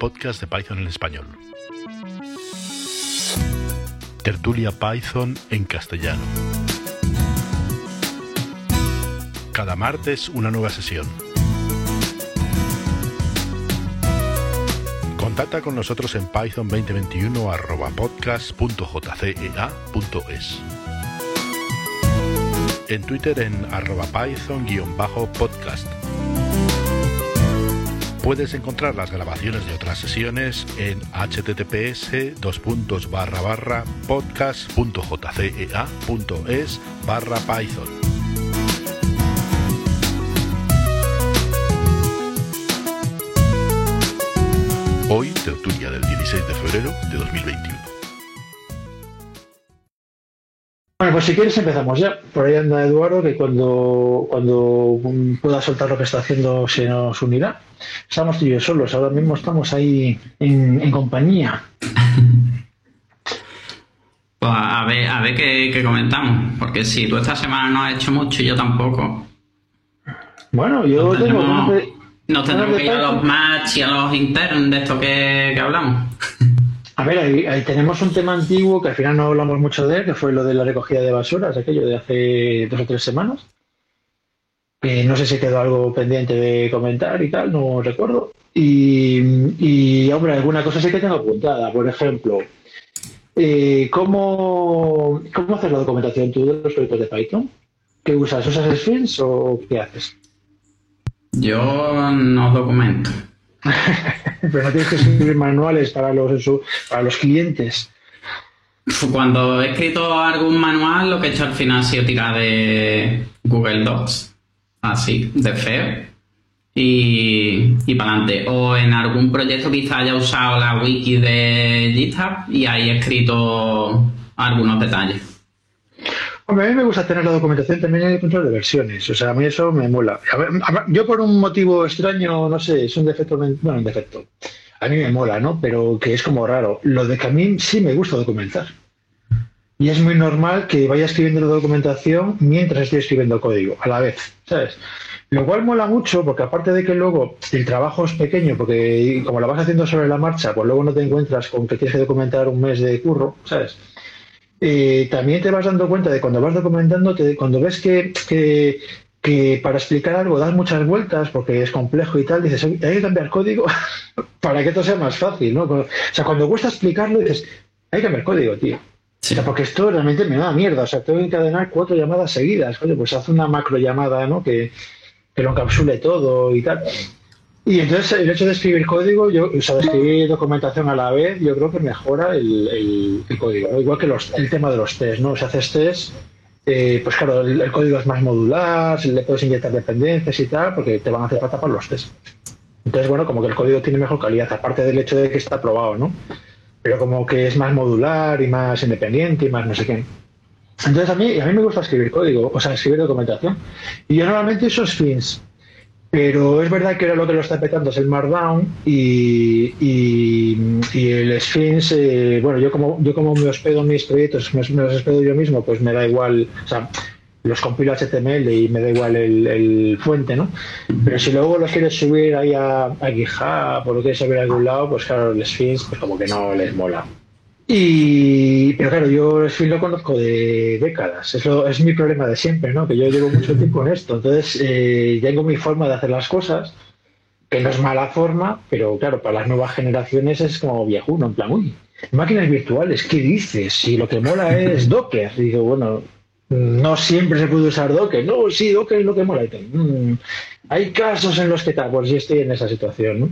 podcast de Python en español. Tertulia Python en castellano. Cada martes una nueva sesión. Contacta con nosotros en python 2021 podcast.jcea.es. En Twitter en arroba python-podcast Puedes encontrar las grabaciones de otras sesiones en https podcast.jcea.es barra python. Hoy, tertulia del 16 de febrero de 2021. Bueno, pues si quieres empezamos ya. Por ahí anda Eduardo, que cuando, cuando pueda soltar lo que está haciendo se nos unirá. Estamos tú y yo solos, ahora mismo estamos ahí en, compañía. Pues a ver, a ver qué, comentamos, porque si tú esta semana no has hecho mucho y yo tampoco. Bueno, yo tengo... nos tendremos que ir a los match y a los internos de esto que, que hablamos. A ver, ahí, tenemos un tema antiguo que al final no hablamos mucho de él, que fue lo de la recogida de basuras, aquello de hace dos o tres semanas. no sé si quedó algo pendiente de comentar y tal, no recuerdo. Y, hombre, alguna cosa sí que tengo apuntada. Por ejemplo, eh, ¿cómo, ¿cómo haces la documentación tú de los proyectos de Python? ¿Qué usas? ¿Usas Sphinx o qué haces? Yo no documento. Pero no tienes que escribir manuales para los, para los clientes. Cuando he escrito algún manual, lo que he hecho al final ha sido tirar de Google Docs, así, de feo, y, y para adelante. O en algún proyecto quizá haya usado la wiki de GitHub y ahí he escrito algunos detalles. A mí me gusta tener la documentación también en el control de versiones. O sea, a mí eso me mola. yo por un motivo extraño, no sé, es un defecto, bueno, un defecto a mí me mola, ¿no? Pero que es como raro. Lo de que a mí sí me gusta documentar. Y es muy normal que vaya escribiendo la documentación mientras estoy escribiendo código, a la vez, ¿sabes? Lo cual mola mucho porque aparte de que luego el trabajo es pequeño, porque como lo vas haciendo sobre la marcha, pues luego no te encuentras con que tienes que documentar un mes de curro, ¿sabes? Eh, también te vas dando cuenta de cuando vas documentando, cuando ves que, que, que para explicar algo das muchas vueltas porque es complejo y tal, dices, hay que cambiar código para que esto sea más fácil, ¿no? O sea, cuando cuesta explicarlo, dices, hay que cambiar código, tío. O sea, porque esto realmente me da mierda. O sea, tengo que encadenar cuatro llamadas seguidas. Oye, pues haz una macro llamada, ¿no? Que, que lo encapsule todo y tal. Y entonces el hecho de escribir código, yo, o sea, de escribir documentación a la vez, yo creo que mejora el, el, código. Igual que los, el tema de los test, ¿no? Si haces test, eh, pues claro, el, código es más modular, le puedes inyectar dependencias y tal, porque te van a hacer falta para los test. Entonces, bueno, como que el código tiene mejor calidad, aparte del hecho de que está aprobado, ¿no? Pero como que es más modular y más independiente y más no sé qué. Entonces a mí, a mí me gusta escribir código, o sea, escribir documentación. Y yo normalmente uso fins. Pero es verdad que ahora lo que lo está petando es el Markdown y, y, el Sphinx, eh, bueno, yo como, yo como me hospedo mis proyectos, me, los hospedo yo mismo, pues me da igual, o sea, los compilo HTML y me da igual el, fuente, ¿no? Pero si luego los quieres subir ahí a, a GitHub o lo quieres subir a algún lado, pues claro, el Sphinx, pues como que no les mola. Y, pero claro, yo el lo conozco de décadas. Eso es mi problema de siempre, ¿no? Que yo llevo mucho tiempo en esto. Entonces, eh, tengo mi forma de hacer las cosas, que no es mala forma, pero claro, para las nuevas generaciones es como viejuno, en plan, uy, máquinas virtuales, ¿qué dices? Si lo que mola es Docker. Y digo, bueno, no siempre se puede usar Docker. No, sí, Docker es lo que mola. Mm, hay casos en los que tal, pues yo estoy en esa situación, ¿no?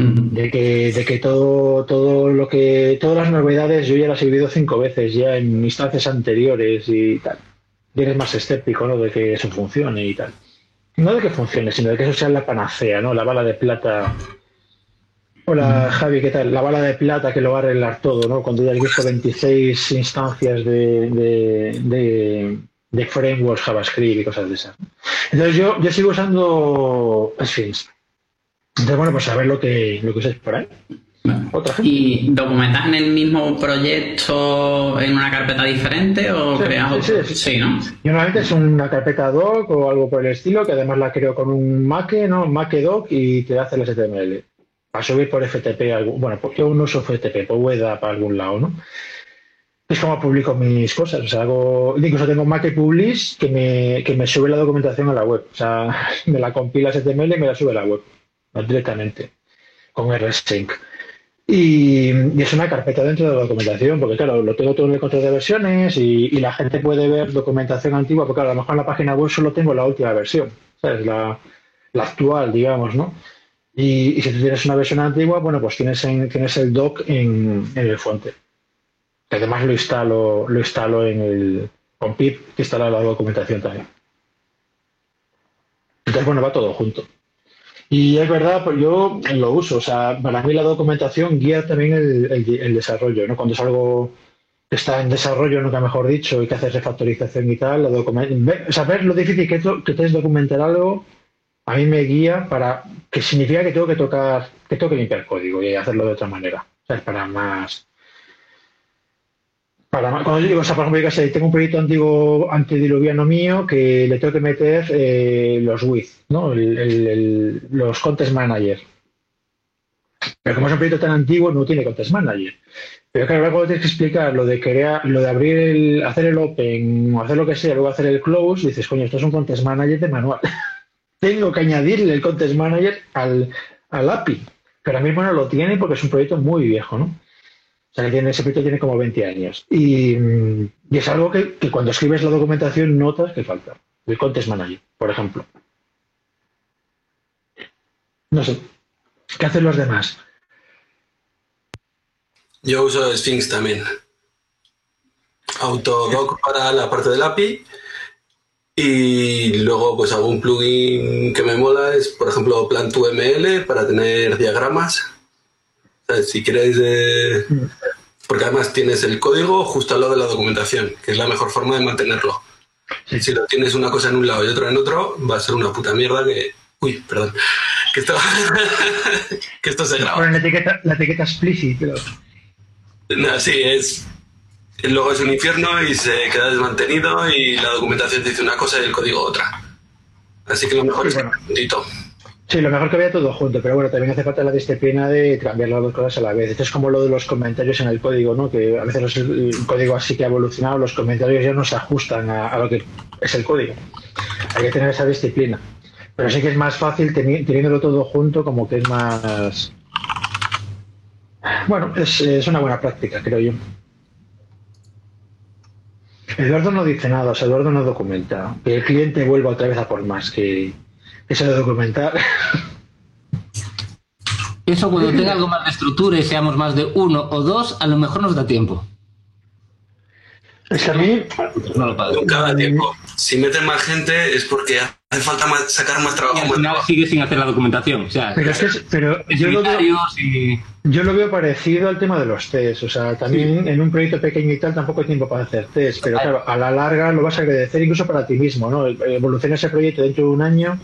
De que, de que todo, todo lo que, todas las novedades yo ya las he vivido cinco veces ya en instancias anteriores y tal. Y eres más escéptico, ¿no? De que eso funcione y tal. No de que funcione, sino de que eso sea la panacea, ¿no? La bala de plata. Hola Javi, ¿qué tal? La bala de plata que lo va a arreglar todo, ¿no? Cuando ya he visto 26 instancias de, de, de, frameworks JavaScript y cosas de esas. Entonces yo, yo sigo usando Sphinx entonces, bueno, pues a ver lo que, lo que usáis por ahí. ¿Y documentas en el mismo proyecto en una carpeta diferente o creas otro? Sí, sí, ¿no? Yo normalmente es una carpeta doc o algo por el estilo, que además la creo con un Make, ¿no? Make doc y te hace el HTML. para subir por FTP, algo- bueno, pues yo no uso FTP, pues voy a para algún lado, ¿no? Es como publico mis cosas, o sea, hago, incluso tengo Mac y Publish que me, que me sube la documentación a la web, o sea, me la compila HTML y me la sube a la web, directamente, con RSync. Y, y es una carpeta dentro de la documentación, porque claro, lo tengo todo en el control de versiones y, la gente puede ver documentación antigua, porque a lo mejor en la página web solo tengo la última versión, ¿sabes? La, la actual, digamos, ¿no? Y, si tú tienes una versión antigua, bueno, pues tienes, en- tienes el doc en, el fuente. Además lo instalo, lo instalo en el con pip que instala la documentación también. Entonces, bueno, va todo junto. Y es verdad, pues yo lo uso. O sea, para mí la documentación guía también el, el- desarrollo, ¿no? Cuando es algo que está en desarrollo, nunca mejor dicho, y que haces refactorización y tal, la o sea, ver lo difícil que, que es documentar algo, a mí me guía para que significa que tengo que tocar, que tengo que limpiar código y hacerlo de otra manera. O sea, es para más. Para cuando yo digo, o sea, por ejemplo, yo tengo un proyecto antiguo antediluviano mío que le tengo que meter eh, los with, ¿no? Los context manager. Pero como es un proyecto tan antiguo, no tiene context manager. Pero claro, luego tienes que explicar lo de crear, lo de abrir el, hacer el open o hacer lo que sea, luego hacer el close, dices, coño, esto es un context manager de manual. Tengo que añadirle el context manager al, al API. Pero ahora mismo no lo tiene porque es un proyecto muy viejo, ¿no? O sea, que tiene, ese proyecto tiene como 20 años. Y, mm, y es algo que, que cuando escribes la documentación notas que falta. El context manager, por ejemplo. No sé. ¿Qué hacen los demás? Yo uso Sphinx también. Autodoc para la parte del API. Y luego pues algún plugin que me mola es, por ejemplo, Plan2ML para tener diagramas. Sea, si queréis... eh, Porque además tienes el código justo al lado de la documentación, que es la mejor forma de mantenerlo. Si lo tienes una cosa en un lado y otra en otro, va a ser una puta mierda que... Uy, perdón. Que esto, que esto se graba. Ponen la etiqueta, la etiqueta explicit, pero... No, sí, es. Luego es un infierno y se queda desmantenido y la documentación te dice una cosa y el código otra. Así que lo mejor Sí, es bueno. que juntito. Sí, lo mejor que vaya todo junto, pero bueno, también hace falta la disciplina de cambiar las dos cosas a la vez. Esto es como lo de los comentarios en el código, ¿no? Que a veces el código así que ha evolucionado, los comentarios ya no se ajustan a, lo que es el código. Hay que tener esa disciplina. Pero sí que es más fácil teni- teniéndolo todo junto, como que es más... Bueno, es, es una buena práctica, creo yo. Eduardo no dice nada, o sea, Eduardo no documenta. Que el cliente vuelva otra vez a por más, que, se lo documentar. Eso cuando tenga algo más de estructura y seamos más de uno o dos, a lo mejor nos da tiempo. Es que a mí, No lo pago. Nunca da tiempo. Si meten más gente es porque hace falta más- sacar más Y trabajo. al final trabajo. sigue sin hacer la documentación. O sea, pero es que es- pero es yo lo, veo, y... yo lo veo parecido al tema de los test. O sea, también en un proyecto pequeño y tal tampoco hay tiempo para hacer test. Pero claro, a la larga lo vas a agradecer incluso para ti mismo, ¿no? Evoluciona ese proyecto dentro de un año.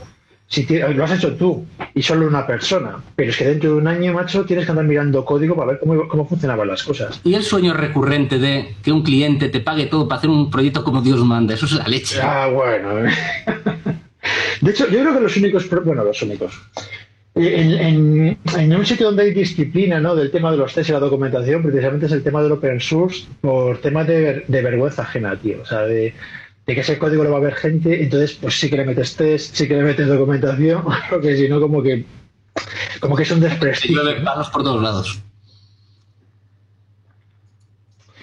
Si lo has hecho tú y solo una persona, pero es que dentro de un año, macho, tienes que andar mirando código para ver cómo, cómo funcionaban las cosas. Y el sueño recurrente de que un cliente te pague todo para hacer un proyecto como Dios manda, eso es la leche. Ah, bueno. De hecho, yo creo que los únicos, bueno, los únicos. En, en- en un sitio donde hay disciplina ¿no? del tema de los test y la documentación, precisamente es el tema del open source por temas de, ver- de vergüenza ajena, tío. O sea, de, de que ese código lo va a ver gente, entonces pues sí que le metes test, sí que le metes documentación, porque si no como que como que es un Te desprestigio. llueve palos por todos lados.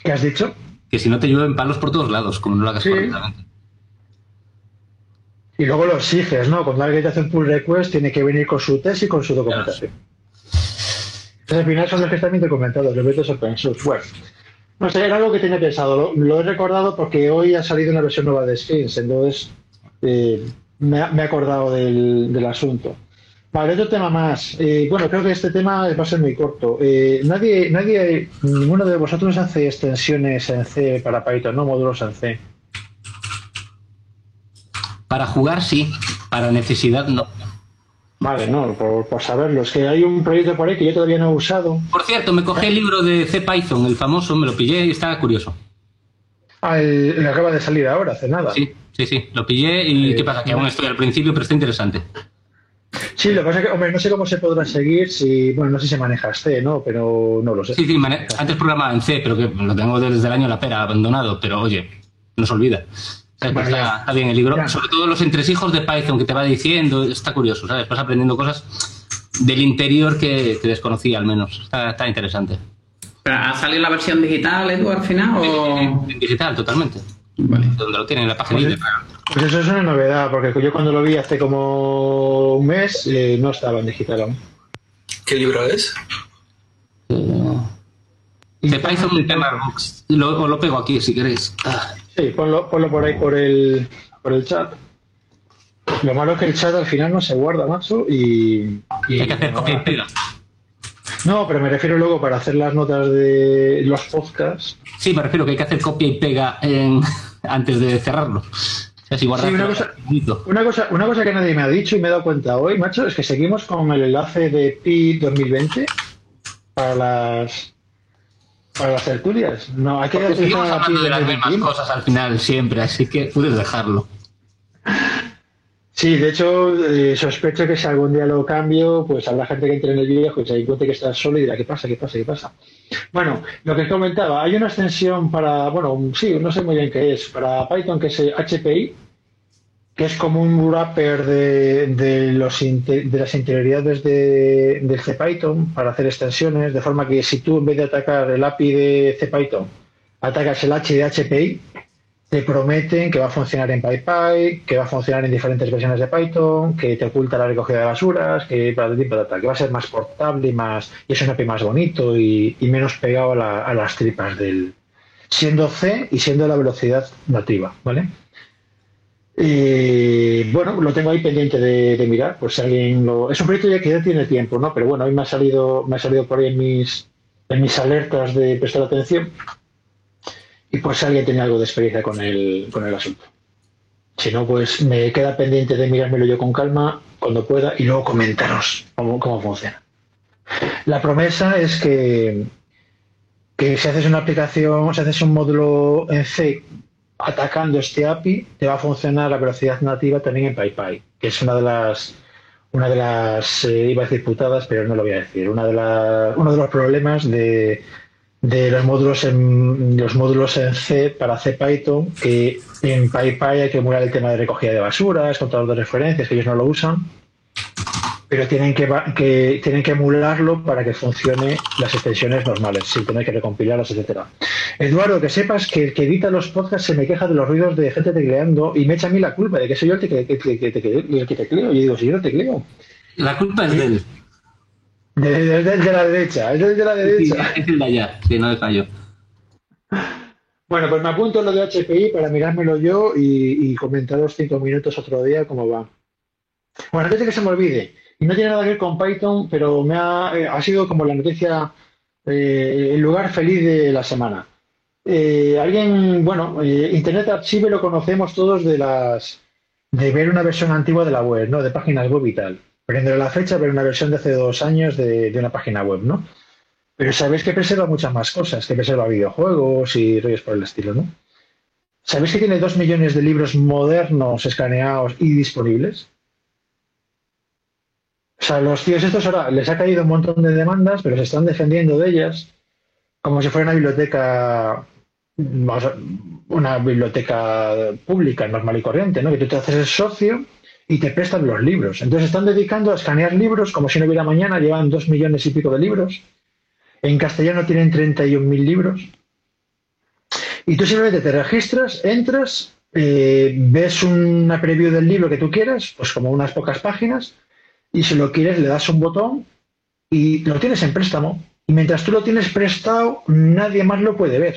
¿Qué has dicho? Que si no te llueven palos por todos lados, como no lo hagas Sí. correctamente. Y luego lo exiges, ¿no? Cuando alguien te hace un pull request, tiene que venir con su test y con su documentación. Entonces, al final son los que están bien documentados, los métodos open source. Bueno, no sé, era algo que tenía pensado. Lo, he recordado porque hoy ha salido una versión nueva de Skins, entonces eh, me, he acordado del, del asunto. Vale, otro tema más. Eh, bueno, creo que este tema va a ser muy corto. Eh, nadie, nadie, ninguno de vosotros hace extensiones en C para Python, ¿no? Módulos en C. Para jugar sí, para necesidad no. Vale, no, por, por saberlo. Es que hay un proyecto por ahí que yo todavía no he usado. Por cierto, me cogí el libro de C Python, el famoso, me lo pillé y estaba curioso. Ah, el, el acaba de salir ahora, hace nada. Sí, sí, sí, lo pillé y Eh, ¿qué pasa? Que aún estoy al principio, pero está interesante. Sí, lo que pasa es que, hombre, no sé cómo se podrá seguir si, bueno, no sé si se maneja C, ¿no? Pero no lo sé. Sí, sí, antes programaba en C, pero que lo tengo desde el año la pera abandonado, pero oye, no se olvida. Está, ya. está bien el libro, Ya. sobre todo los entresijos de Python que te va diciendo, está curioso, ¿sabes? Vas aprendiendo cosas del interior que, que desconocía al menos. Está, está interesante. ¿Pero ¿Ha salido la versión digital, Edu, al final? O... En digital, totalmente. Vale. Donde lo tienen en la página. Pues, pues eso es una novedad, porque yo cuando lo vi hace como un mes eh, no estaba en digital aún. ¿Qué libro es? De Python tema Books. Lo, lo pego aquí si queréis. Ah, Sí, ponlo, ponlo por ahí por el, por el chat. Lo malo es que el chat al final no se guarda, macho, y... y- hay que hacer copia y pega. No, pero me refiero luego para hacer las notas de los podcasts. Sí, me refiero que hay que hacer copia y pega en- antes de cerrarlo. O sea, si guardas Sí, una cosa- Una cosa, una cosa que nadie me ha dicho y me he dado cuenta hoy, macho, es que seguimos con el enlace de PI 2020 para las para las tertulias. No, hay que Porque seguimos hablando de las mismas 2021. cosas al final siempre, así que puedes dejarlo. Sí, de hecho, eh, sospecho que si algún día lo cambio, pues habrá gente que entre en el viejo y se dé cuenta que estás solo y dirá, ¿qué pasa? ¿Qué pasa? ¿Qué pasa? Bueno, lo que comentaba, hay una extensión para, bueno, sí, no sé muy bien qué es, para Python que es HPI, que es como un wrapper de, de, los, de las interioridades de, del CPython para hacer extensiones, de forma que si tú en vez de atacar el API de CPython, atacas el H de HPI, te prometen que va a funcionar en PyPy, que va a funcionar en diferentes versiones de Python, que te oculta la recogida de basuras, que, que va a ser más portable y más y es un API más bonito y, y menos pegado a, la- a las tripas del siendo C y siendo la velocidad nativa, ¿vale? Y bueno, lo tengo ahí pendiente de, mirar, por si alguien lo. Es un proyecto ya que ya tiene tiempo, ¿no? Pero bueno, hoy me ha salido, me ha salido por ahí en mis, en mis alertas de prestar atención. Y pues si alguien tiene algo de experiencia con el, con el asunto. Si no, pues me queda pendiente de mirármelo yo con calma cuando pueda y luego comentaros cómo, cómo funciona. La promesa es que, que si haces una aplicación, si haces un módulo en C atacando este API, te va a funcionar a velocidad nativa también en PyPy, que es una de las una de las eh, iba pero no lo voy a decir, una de las uno de los problemas de, de los módulos en los módulos en C para C Python, que en PyPy hay que emular el tema de recogida de basuras, contador de referencias, que ellos no lo usan, pero tienen que, que tienen que emularlo para que funcione las extensiones normales, sin tener que recompilarlas, etcétera. Eduardo, que sepas que el que edita los podcasts se me queja de los ruidos de gente tecleando y me echa a mí la culpa de que soy yo el que, que- que- el que tecleo. Y yo digo, si yo no tecleo. La culpa es de él. De, de- de- de la derecha, es del de la Sí, derecha. es el de allá, sí, no de fallo. Bueno, pues me apunto lo de HPI para mirármelo yo y, y comentaros cinco minutos otro día cómo va. Bueno, antes de que se me olvide, y no tiene nada que ver con Python, pero me ha, eh, ha sido como la noticia, eh, el lugar feliz de la semana. Eh, alguien, bueno, eh, Internet Archive lo conocemos todos de las de ver una versión antigua de la web, ¿no? De páginas web y tal. Prender la fecha, ver una versión de hace dos años de, de una página web, ¿no? Pero sabéis que preserva muchas más cosas, que preserva videojuegos y rollos por el estilo, ¿no? ¿Sabéis que tiene dos millones de libros modernos escaneados y disponibles? O sea, los tíos estos ahora les ha caído un montón de demandas, pero se están defendiendo de ellas como si fuera una biblioteca, una biblioteca pública, normal y corriente, ¿no? Que tú te haces el socio y te prestan los libros. Entonces están dedicando a escanear libros como si no hubiera mañana, llevan dos millones y pico de libros. En castellano tienen 31.000 libros. Y tú simplemente te registras, entras, eh, ves una preview del libro que tú quieras, pues como unas pocas páginas, y si lo quieres le das un botón y lo tienes en préstamo. Y mientras tú lo tienes prestado, nadie más lo puede ver.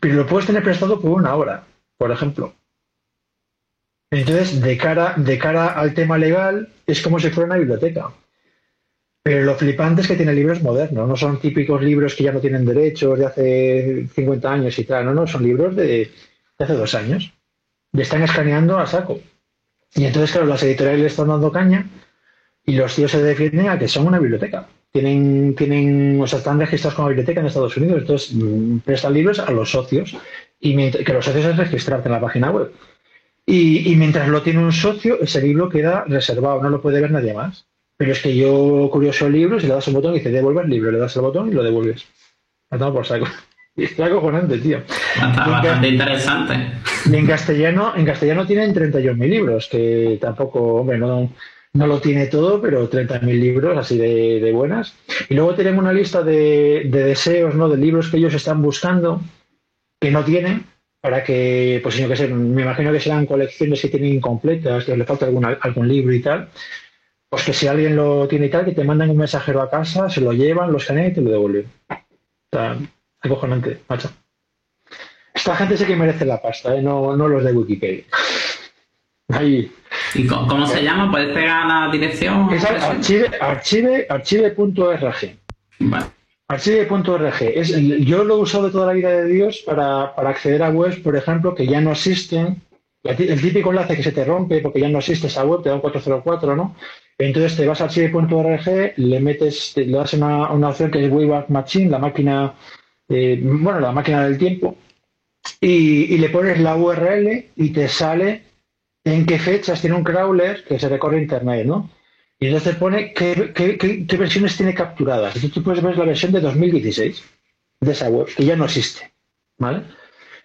Pero lo puedes tener prestado por una hora, por ejemplo. Entonces, de cara, de cara al tema legal, es como si fuera una biblioteca. Pero lo flipante es que tiene libros modernos, no son típicos libros que ya no tienen derechos de hace 50 años y tal, no, no, son libros de, hace dos años. Y están escaneando a saco. Y entonces, claro, las editoriales le están dando caña y los tíos se defienden a que son una biblioteca. Tienen, tienen, o sea, están registrados como biblioteca en Estados Unidos, entonces mm, prestan libros a los socios y mient- que los socios es registrarte en la página web. Y, y mientras lo tiene un socio, ese libro queda reservado, no lo puede ver nadie más. Pero es que yo curioso el libro, si le das un botón y dice devolver libro, le das el botón y lo devuelves. Tomo por saco. Y está acojonante, tío. Está en ca- bastante interesante. y en castellano, en castellano tienen 31.000 libros, que tampoco, hombre, no, no lo tiene todo, pero 30.000 libros así de, de buenas. Y luego tenemos una lista de, de deseos, ¿no? De libros que ellos están buscando, que no tienen, para que, pues yo que sé, me imagino que serán colecciones que tienen incompletas, que le falta alguna- algún libro y tal. Pues que si alguien lo tiene y tal, que te mandan un mensajero a casa, se lo llevan, lo escanean y te lo devuelven. Sea, acojonante, macho. Esta gente sí que merece la pasta, ¿eh? no, no los de Wikipedia. Ahí. ¿Y cómo se llama? ¿Puedes pegar la dirección? Es archive, archive, archive.org. Vale. Archive.org. Es, el- yo lo he usado de toda la vida de Dios para, para acceder a webs, por ejemplo, que ya no existen. El típico enlace que se te rompe porque ya no existe esa web, te da un 404, ¿no? Entonces te vas a archive.org, le metes, te- le das una, una opción que es Wayback Machine, la máquina, eh, bueno, la máquina del tiempo, y, y le pones la URL y te sale en qué fechas tiene un crawler que se recorre internet, ¿no? Y entonces pone qué, versiones tiene capturadas. Entonces tú puedes ver la versión de 2016 de esa web, que ya no existe, ¿vale?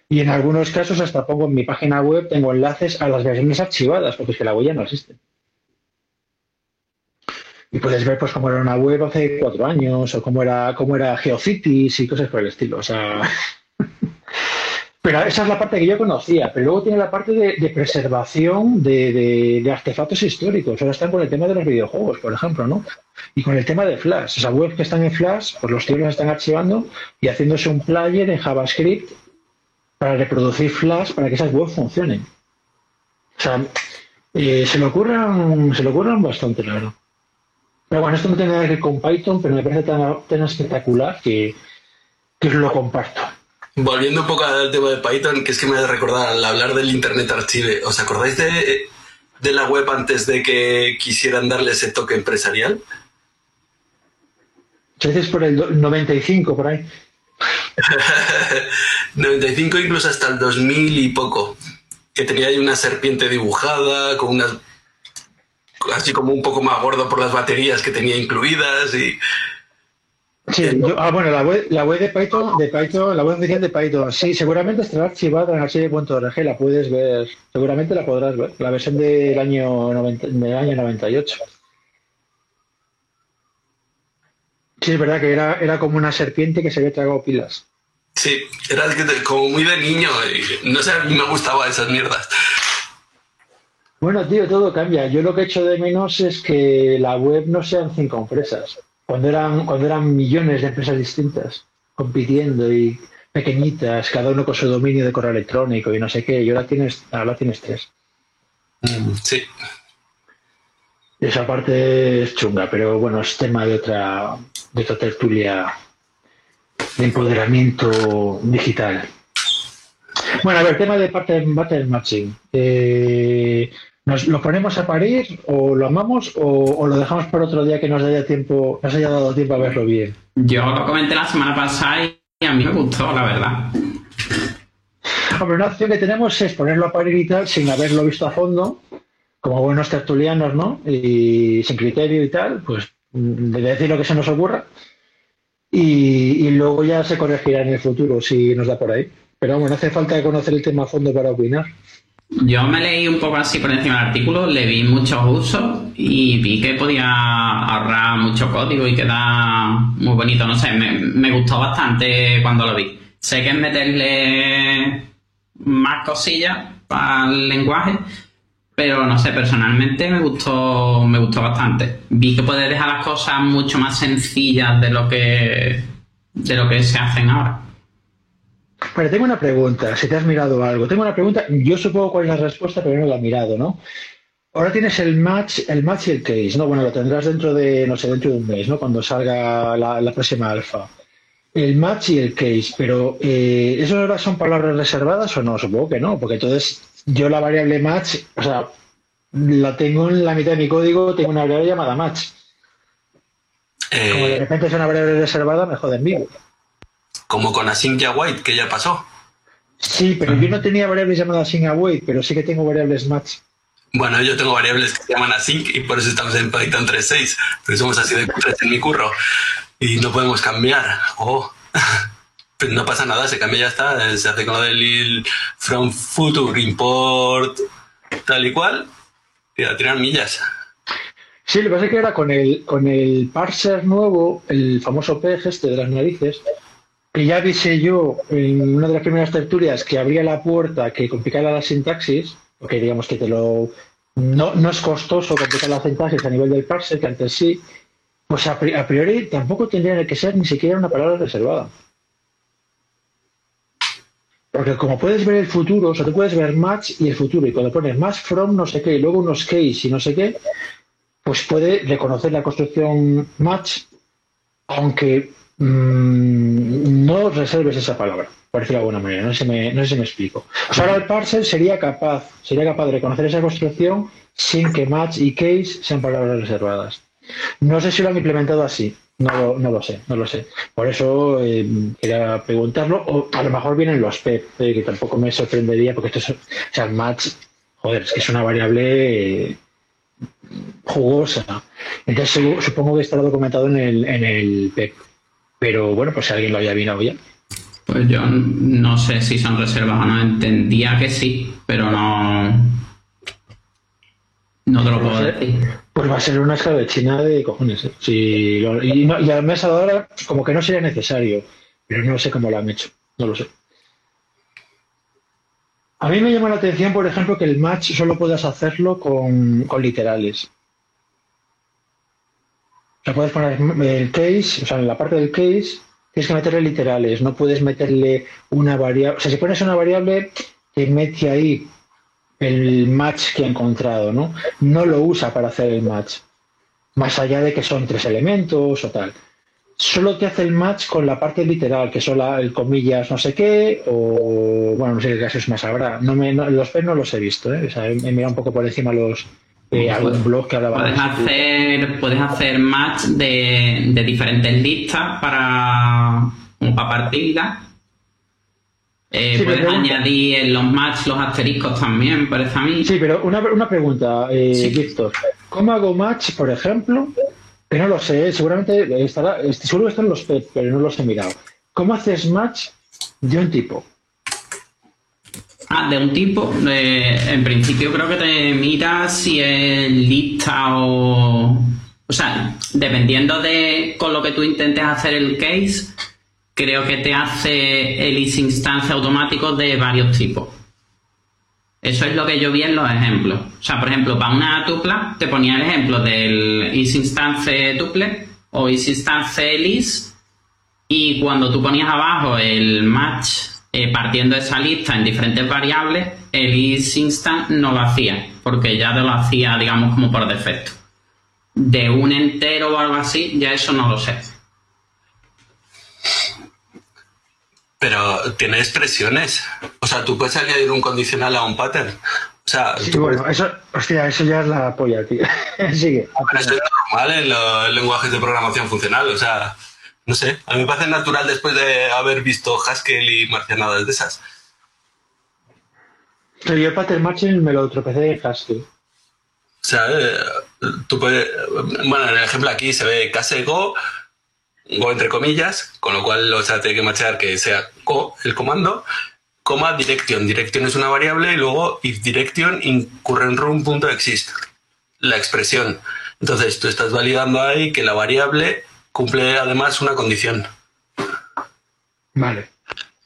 Y en algunos casos hasta pongo en mi página web, tengo enlaces a las versiones archivadas, porque es que la web ya no existe. Y puedes ver pues cómo era una web hace cuatro años, o cómo era, cómo era GeoCities y cosas por el estilo. O sea, pero esa es la parte que yo conocía, pero luego tiene la parte de, preservación de, artefactos históricos. Ahora están con el tema de los videojuegos, por ejemplo, ¿no? Y con el tema de Flash. O sea, webs que están en Flash, pues los tíos los están archivando y haciéndose un player en JavaScript para reproducir Flash para que esas webs funcionen. O sea, eh, se le ocurran, se le ocurran bastante, la. Pero bueno, esto no tiene nada que ver con Python, pero me parece tan, tan espectacular que, que os lo comparto. Volviendo un poco al tema de Python, que es que me hace recordar al hablar del Internet Archive, ¿os acordáis de, de la web antes de que quisieran darle ese toque empresarial? Dices por el do- 95, por ahí. 95 incluso hasta el 2000 y poco, que tenía ahí una serpiente dibujada con unas así como un poco más gordo por las baterías que tenía incluidas y Sí, yo- ah, bueno, la web, la web de Python, de Python, la web oficial de Python, sí, seguramente estará archivada en archive.org, la puedes ver, seguramente la podrás ver, la versión del año 90, del año 98. Sí, es verdad que era, era como una serpiente que se había tragado pilas. sí, era como muy de niño y no sé, a mí me gustaban esas mierdas. Bueno, tío, todo cambia. Yo lo que echo de menos es que la web no sean cinco empresas. Cuando eran, cuando eran millones de empresas distintas compitiendo y pequeñitas, cada uno con su dominio de correo electrónico y no sé qué, y ahora tienes, ahora tienes tres. Sí, Y esa parte es chunga, pero bueno, es tema de otra, de otra tertulia de empoderamiento digital. Bueno, a ver, tema de parte battle matching. Eh, ¿Nos lo ponemos a parir o lo amamos o, o lo dejamos para otro día que nos haya tiempo, nos haya dado tiempo a verlo bien? Yo lo comenté la semana pasada y a mí me gustó, la verdad. Hombre, una opción que tenemos es ponerlo a parir y tal sin haberlo visto a fondo, como buenos tertulianos, ¿no? Y sin criterio y tal, pues mm, de decir lo que se nos ocurra. Y, y luego ya se corregirá en el futuro si nos da por ahí. Pero vamos, no hace falta conocer el tema a fondo para opinar. Yo me leí un poco así por encima del artículo, le vi muchos usos y vi que podía ahorrar mucho código y queda muy bonito. No sé, me, me gustó bastante cuando lo vi. Sé que es meterle más cosillas para el lenguaje, pero no sé, personalmente me gustó, me gustó bastante. Vi que puede dejar las cosas mucho más sencillas de lo que de lo que se hacen ahora. Pero tengo una pregunta, si te has mirado algo. Tengo una pregunta, yo supongo cuál es la respuesta, pero no la he mirado, ¿no? Ahora tienes el match, el match y el case, ¿no? Bueno, lo tendrás dentro de, no sé, dentro de un mes, ¿no? Cuando salga la, la próxima alfa. El match y el case, pero eh, ¿eso ahora son palabras reservadas o no? Supongo que no, porque entonces yo la variable match, o sea, la tengo en la mitad de mi código, tengo una variable llamada match. Como de Eh, repente es una variable reservada, me joden vivo. Como con Async ya White, que ya pasó. Sí, pero yo no tenía variables llamadas sin await, pero sí que tengo variables match. Bueno, yo tengo variables que se llaman async y por eso estamos en Python 3.6, pero somos así de tres en mi curro y no podemos cambiar. Oh. Pues no pasa nada, se cambia y ya está, se hace con lo del from future import tal y cual y a tirar millas. Sí, lo que pasa es que era con el, con el parser nuevo, el famoso PEG este de las narices, que ya avisé yo en una de las primeras tertulias que abría la puerta que complicara la sintaxis, porque digamos que te lo no, no es costoso complicar la sintaxis a nivel del parser, que antes sí, pues a priori tampoco tendría que ser ni siquiera una palabra reservada. Porque como puedes ver el futuro, o sea, tú puedes ver match y el futuro, y cuando pones match from no sé qué, y luego unos case y no sé qué, pues puede reconocer la construcción match, aunque mmm, no reserves esa palabra, por decirlo de alguna manera, no sé, si me, no sé si me explico. O sea, ahora el parser sería capaz, sería capaz de reconocer esa construcción sin que match y case sean palabras reservadas. No sé si lo han implementado así, no, no lo sé, no lo sé. Por eso eh, quería preguntarlo. O a lo mejor vienen los PEP, eh, que tampoco me sorprendería, porque esto es, o sea, match, joder, es que es una variable eh, jugosa. Entonces supongo que estará documentado en el, en el PEP. Pero bueno, pues si alguien lo haya mirado ya. Pues yo no sé si son reservas o no. Entendía que sí, pero no. No te lo puedo decir. Pues va a ser una escala de China de cojones. ¿eh? Si lo, y, no, y al mes ahora, como que no sería necesario, pero no sé cómo lo han hecho. No lo sé. A mí me llama la atención, por ejemplo, que el match solo puedas hacerlo con, con literales. Sea, puedes poner el case, o sea, en la parte del case tienes que meterle literales, no puedes meterle una variable. O sea, si pones una variable, te mete ahí el match que ha encontrado, ¿no? No lo usa para hacer el match, más allá de que son tres elementos o tal. Solo te hace el match con la parte literal, que son la, el comillas no sé qué, o bueno, no sé qué casos más habrá. No los P no los he visto, ¿eh? O sea, he, he mirado un poco por encima los eh, algún blog que hablaba puedes hacer puedes hacer match de, de diferentes listas para como para partirlas eh, Sí, puedes añadir en los match los asteriscos también, parece a mí. Sí, pero una, una pregunta, eh, Sí. Víctor. ¿Cómo hago match, por ejemplo? Que no lo sé, seguramente estará, seguro que están los PEP, pero no los he mirado. ¿Cómo haces match de un tipo? Ah, de un tipo, en principio creo que te mira si es lista o... O sea, dependiendo de con lo que tú intentes hacer el case, creo que te hace el is instancia automático de varios tipos. Eso es lo que yo vi en los ejemplos. O sea, por ejemplo, para una tupla te ponía el ejemplo del is instance tuple o is instance list y cuando tú ponías abajo el match eh, partiendo de esa lista en diferentes variables, el is instant no lo hacía, porque ya lo hacía, digamos, como por defecto. De un entero o algo así, ya eso no lo sé. Pero tiene expresiones. O sea, tú puedes añadir un condicional a un pattern. O sea, Sí, tú bueno, puedes- eso, hostia, eso ya es la polla, tío. Sigue. Pero esto es normal en los lenguajes de programación funcional. O sea, no sé. A mí me parece natural después de haber visto Haskell y marcianadas de esas. Pero yo el matching me lo tropecé en Haskell. O sea, eh, tú puedes. Bueno, en el ejemplo aquí se ve case go, go entre comillas, con lo cual o sea, tiene que machar que sea go el comando, coma direction. Direction es una variable y luego if direction in current room.exist, la expresión. Entonces tú estás validando ahí que la variable cumple además una condición. Vale.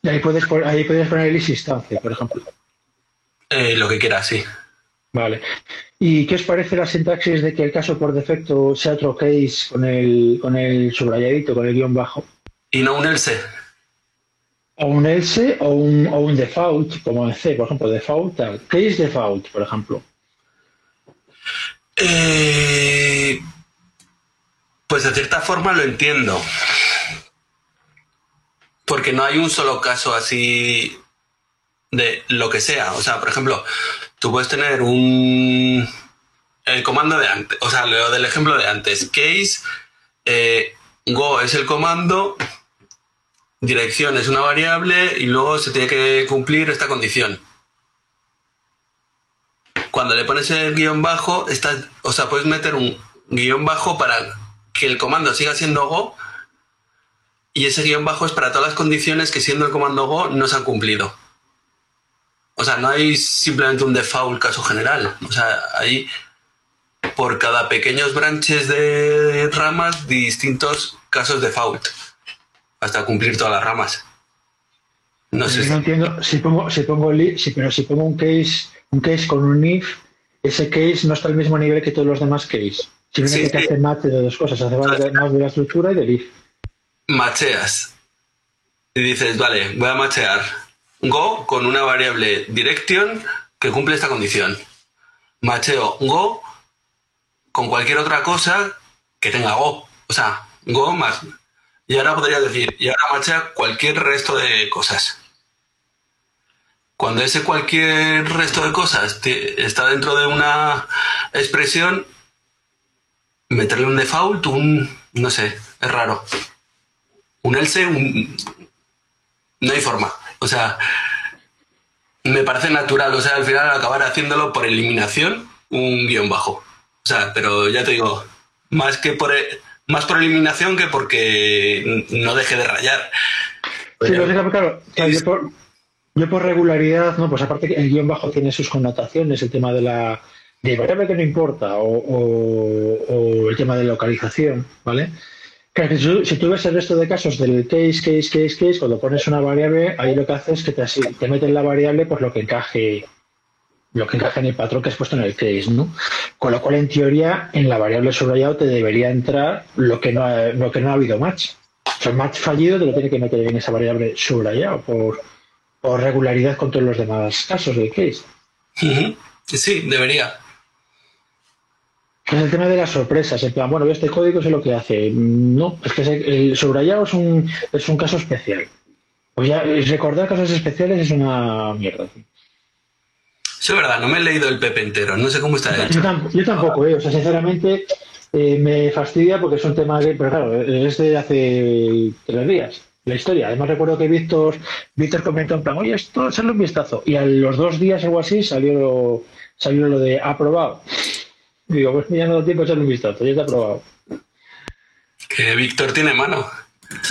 Y ahí puedes, ahí puedes poner el is instancia, por ejemplo. Eh, lo que quieras, sí. Vale. ¿Y qué os parece la sintaxis de que el caso por defecto sea otro case con el, con el subrayadito, con el guion bajo? Y no un else. O un else o un, o un default, como en C, por ejemplo, default, tal. Case default, por ejemplo. Eh, pues de cierta forma lo entiendo. Porque no hay un solo caso así de lo que sea. O sea, por ejemplo, tú puedes tener un el comando de antes, o sea, lo del ejemplo de antes, case, eh, go es el comando dirección es una variable y luego se tiene que cumplir esta condición. Cuando le pones el guion bajo, está, o sea, puedes meter un guion bajo para que el comando siga siendo Go y ese guion bajo es para todas las condiciones que siendo el comando Go no se han cumplido. O sea, no hay simplemente un default caso general. O sea, hay por cada pequeños branches de ramas distintos casos default hasta cumplir todas las ramas. No sé. No entiendo si pongo, si pongo si, pero si pongo un case, un case con un if, ese case no está al mismo nivel que todos los demás case. Simplemente que hace match de dos cosas, hace más de la estructura y del if. Macheas. Y dices, vale, voy a machear Go con una variable direction que cumple esta condición. Macheo Go con cualquier otra cosa que tenga Go. O sea, Go más. Y ahora podría decir, y ahora machea cualquier resto de cosas. Cuando ese cualquier resto de cosas está dentro de una expresión, meterle un default, un, no sé, es raro. Un else, un, no hay forma. O sea, me parece natural, o sea, al final acabar haciéndolo por eliminación, un guion bajo. O sea, pero ya te digo, más que por más por eliminación que porque no deje de rayar. Sí, claro, yo, por, regularidad, no, pues aparte que el guion bajo tiene sus connotaciones, el tema de la de variable que no importa o, el tema de localización, ¿vale? Claro, si, tú ves el resto de casos del case, case, case, case, cuando pones una variable, ahí lo que hace es que te, te mete en la variable pues lo que encaje lo que encaje en el patrón que has puesto en el case, ¿no? Con lo cual, en teoría, en la variable subrayado te debería entrar lo que no ha, lo que no ha habido match. O sea, match fallido te lo tiene que meter en esa variable subrayado por, por regularidad con todos los demás casos del case. Sí, debería. Es el tema de las sorpresas. En plan, bueno, este código es lo que hace. No, es que el subrayado es un, es un caso especial. Pues ya, recordar casos especiales es una mierda. Sí, es verdad, no me he leído el Pepe entero, no sé cómo está hecho. Yo, tampoco, eh, o sea, sinceramente eh, me fastidia porque es un tema que, pero claro, es de hace tres días, la historia. Además recuerdo que Víctor, Víctor comentó en plan, oye, esto, echarle un vistazo. Y a los dos días o algo así salió lo, salió lo de aprobado. Digo, pues ya no da tiempo a echarle un vistazo, ya está aprobado. Que Víctor tiene mano.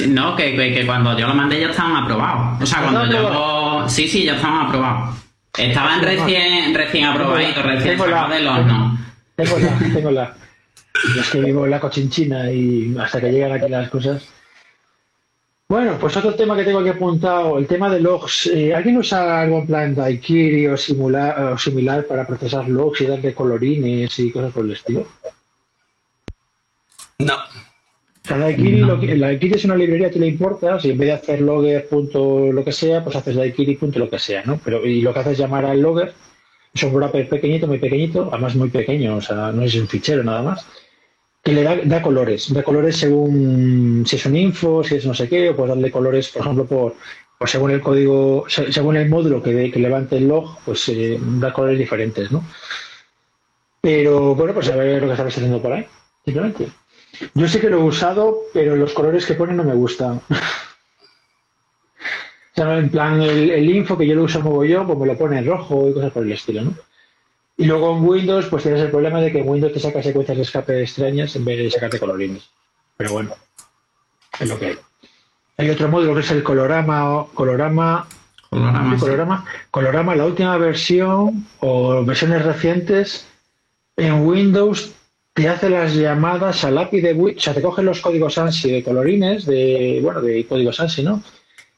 no, que, que, cuando yo lo mandé ya estaban aprobados. O sea, cuando yo... Sí, sí, ya estaban aprobados. Estaban recién, recién aprobaditos, recién sacados del horno. Tengo la, tengo la. Es que vivo en la cochinchina y hasta que llegan aquí las cosas. Bueno, pues otro tema que tengo aquí apuntado, el tema de logs. Eh, ¿Alguien usa algo en plan Daikiri o, o similar para procesar logs y darle colorines y cosas por el estilo? No. La Daiquiri, es una librería que le importa, si en vez de hacer logger punto lo que sea, pues haces Daiquiri punto lo que sea, ¿no? Pero y lo que haces es llamar al logger, es un wrapper pequeñito, muy pequeñito, además muy pequeño, o sea, no es un fichero nada más, que le da, colores, da colores según si es un info, si es no sé qué, o puedes darle colores, por ejemplo, por, según el código, según el módulo que, levante el log, pues eh, da colores diferentes, ¿no? Pero bueno, pues a ver lo que estabas haciendo por ahí, simplemente. Yo sé que lo he usado, pero los colores que pone no me gustan. en plan, el, info que yo lo uso mogollón, pues me lo pone en rojo y cosas por el estilo, ¿no? Y luego en Windows, pues tienes el problema de que en Windows te saca secuencias de escape extrañas en vez de sacarte colorines. Pero bueno, es lo que hay. Hay otro módulo que es el colorama, colorama, colorama, colorama, colorama, la última versión o versiones recientes en Windows te hace las llamadas al API de o sea, te coge los códigos ANSI de colorines, de, bueno, de códigos ANSI, ¿no?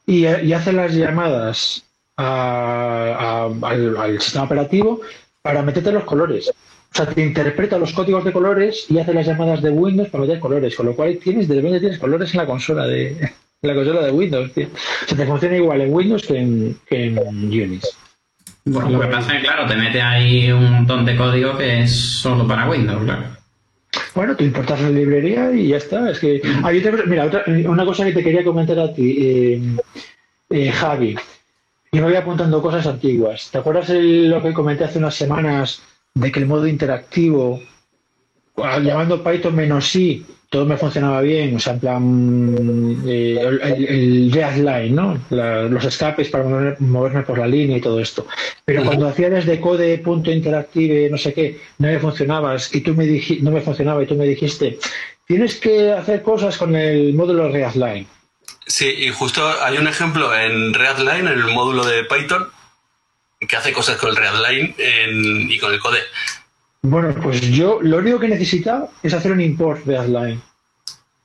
Y, hace las llamadas al, sistema operativo para meterte los colores. O sea, te interpreta los códigos de colores y hace las llamadas de Windows para meter colores, con lo cual tienes, de repente tienes colores en la consola de, la consola de Windows, tío. O sea, te funciona igual en Windows que en, que en Unix. Bueno, lo que pasa es que, claro, te mete ahí un montón de código que es solo para Windows, claro. Bueno, tú importas la librería y ya está. Es que mira, una cosa que te quería comentar a ti, eh, eh, Javi. Yo me voy apuntando cosas antiguas. ¿Te acuerdas lo que comenté hace unas semanas de que el modo interactivo llamando Python menos i, todo me funcionaba bien, o sea, en plan, eh, el, el, line, ¿no? La- los escapes para mover- moverme por la línea y todo esto. Pero cuando hacía desde code.interactive, no sé qué, no me funcionabas y tú me dij- no me funcionaba y tú me dijiste, tienes que hacer cosas con el módulo line. Sí, y justo hay un ejemplo en Readline, en el módulo de Python, que hace cosas con el Readline en- y con el code. Bueno, pues yo lo único que necesitaba es hacer un import de Adline.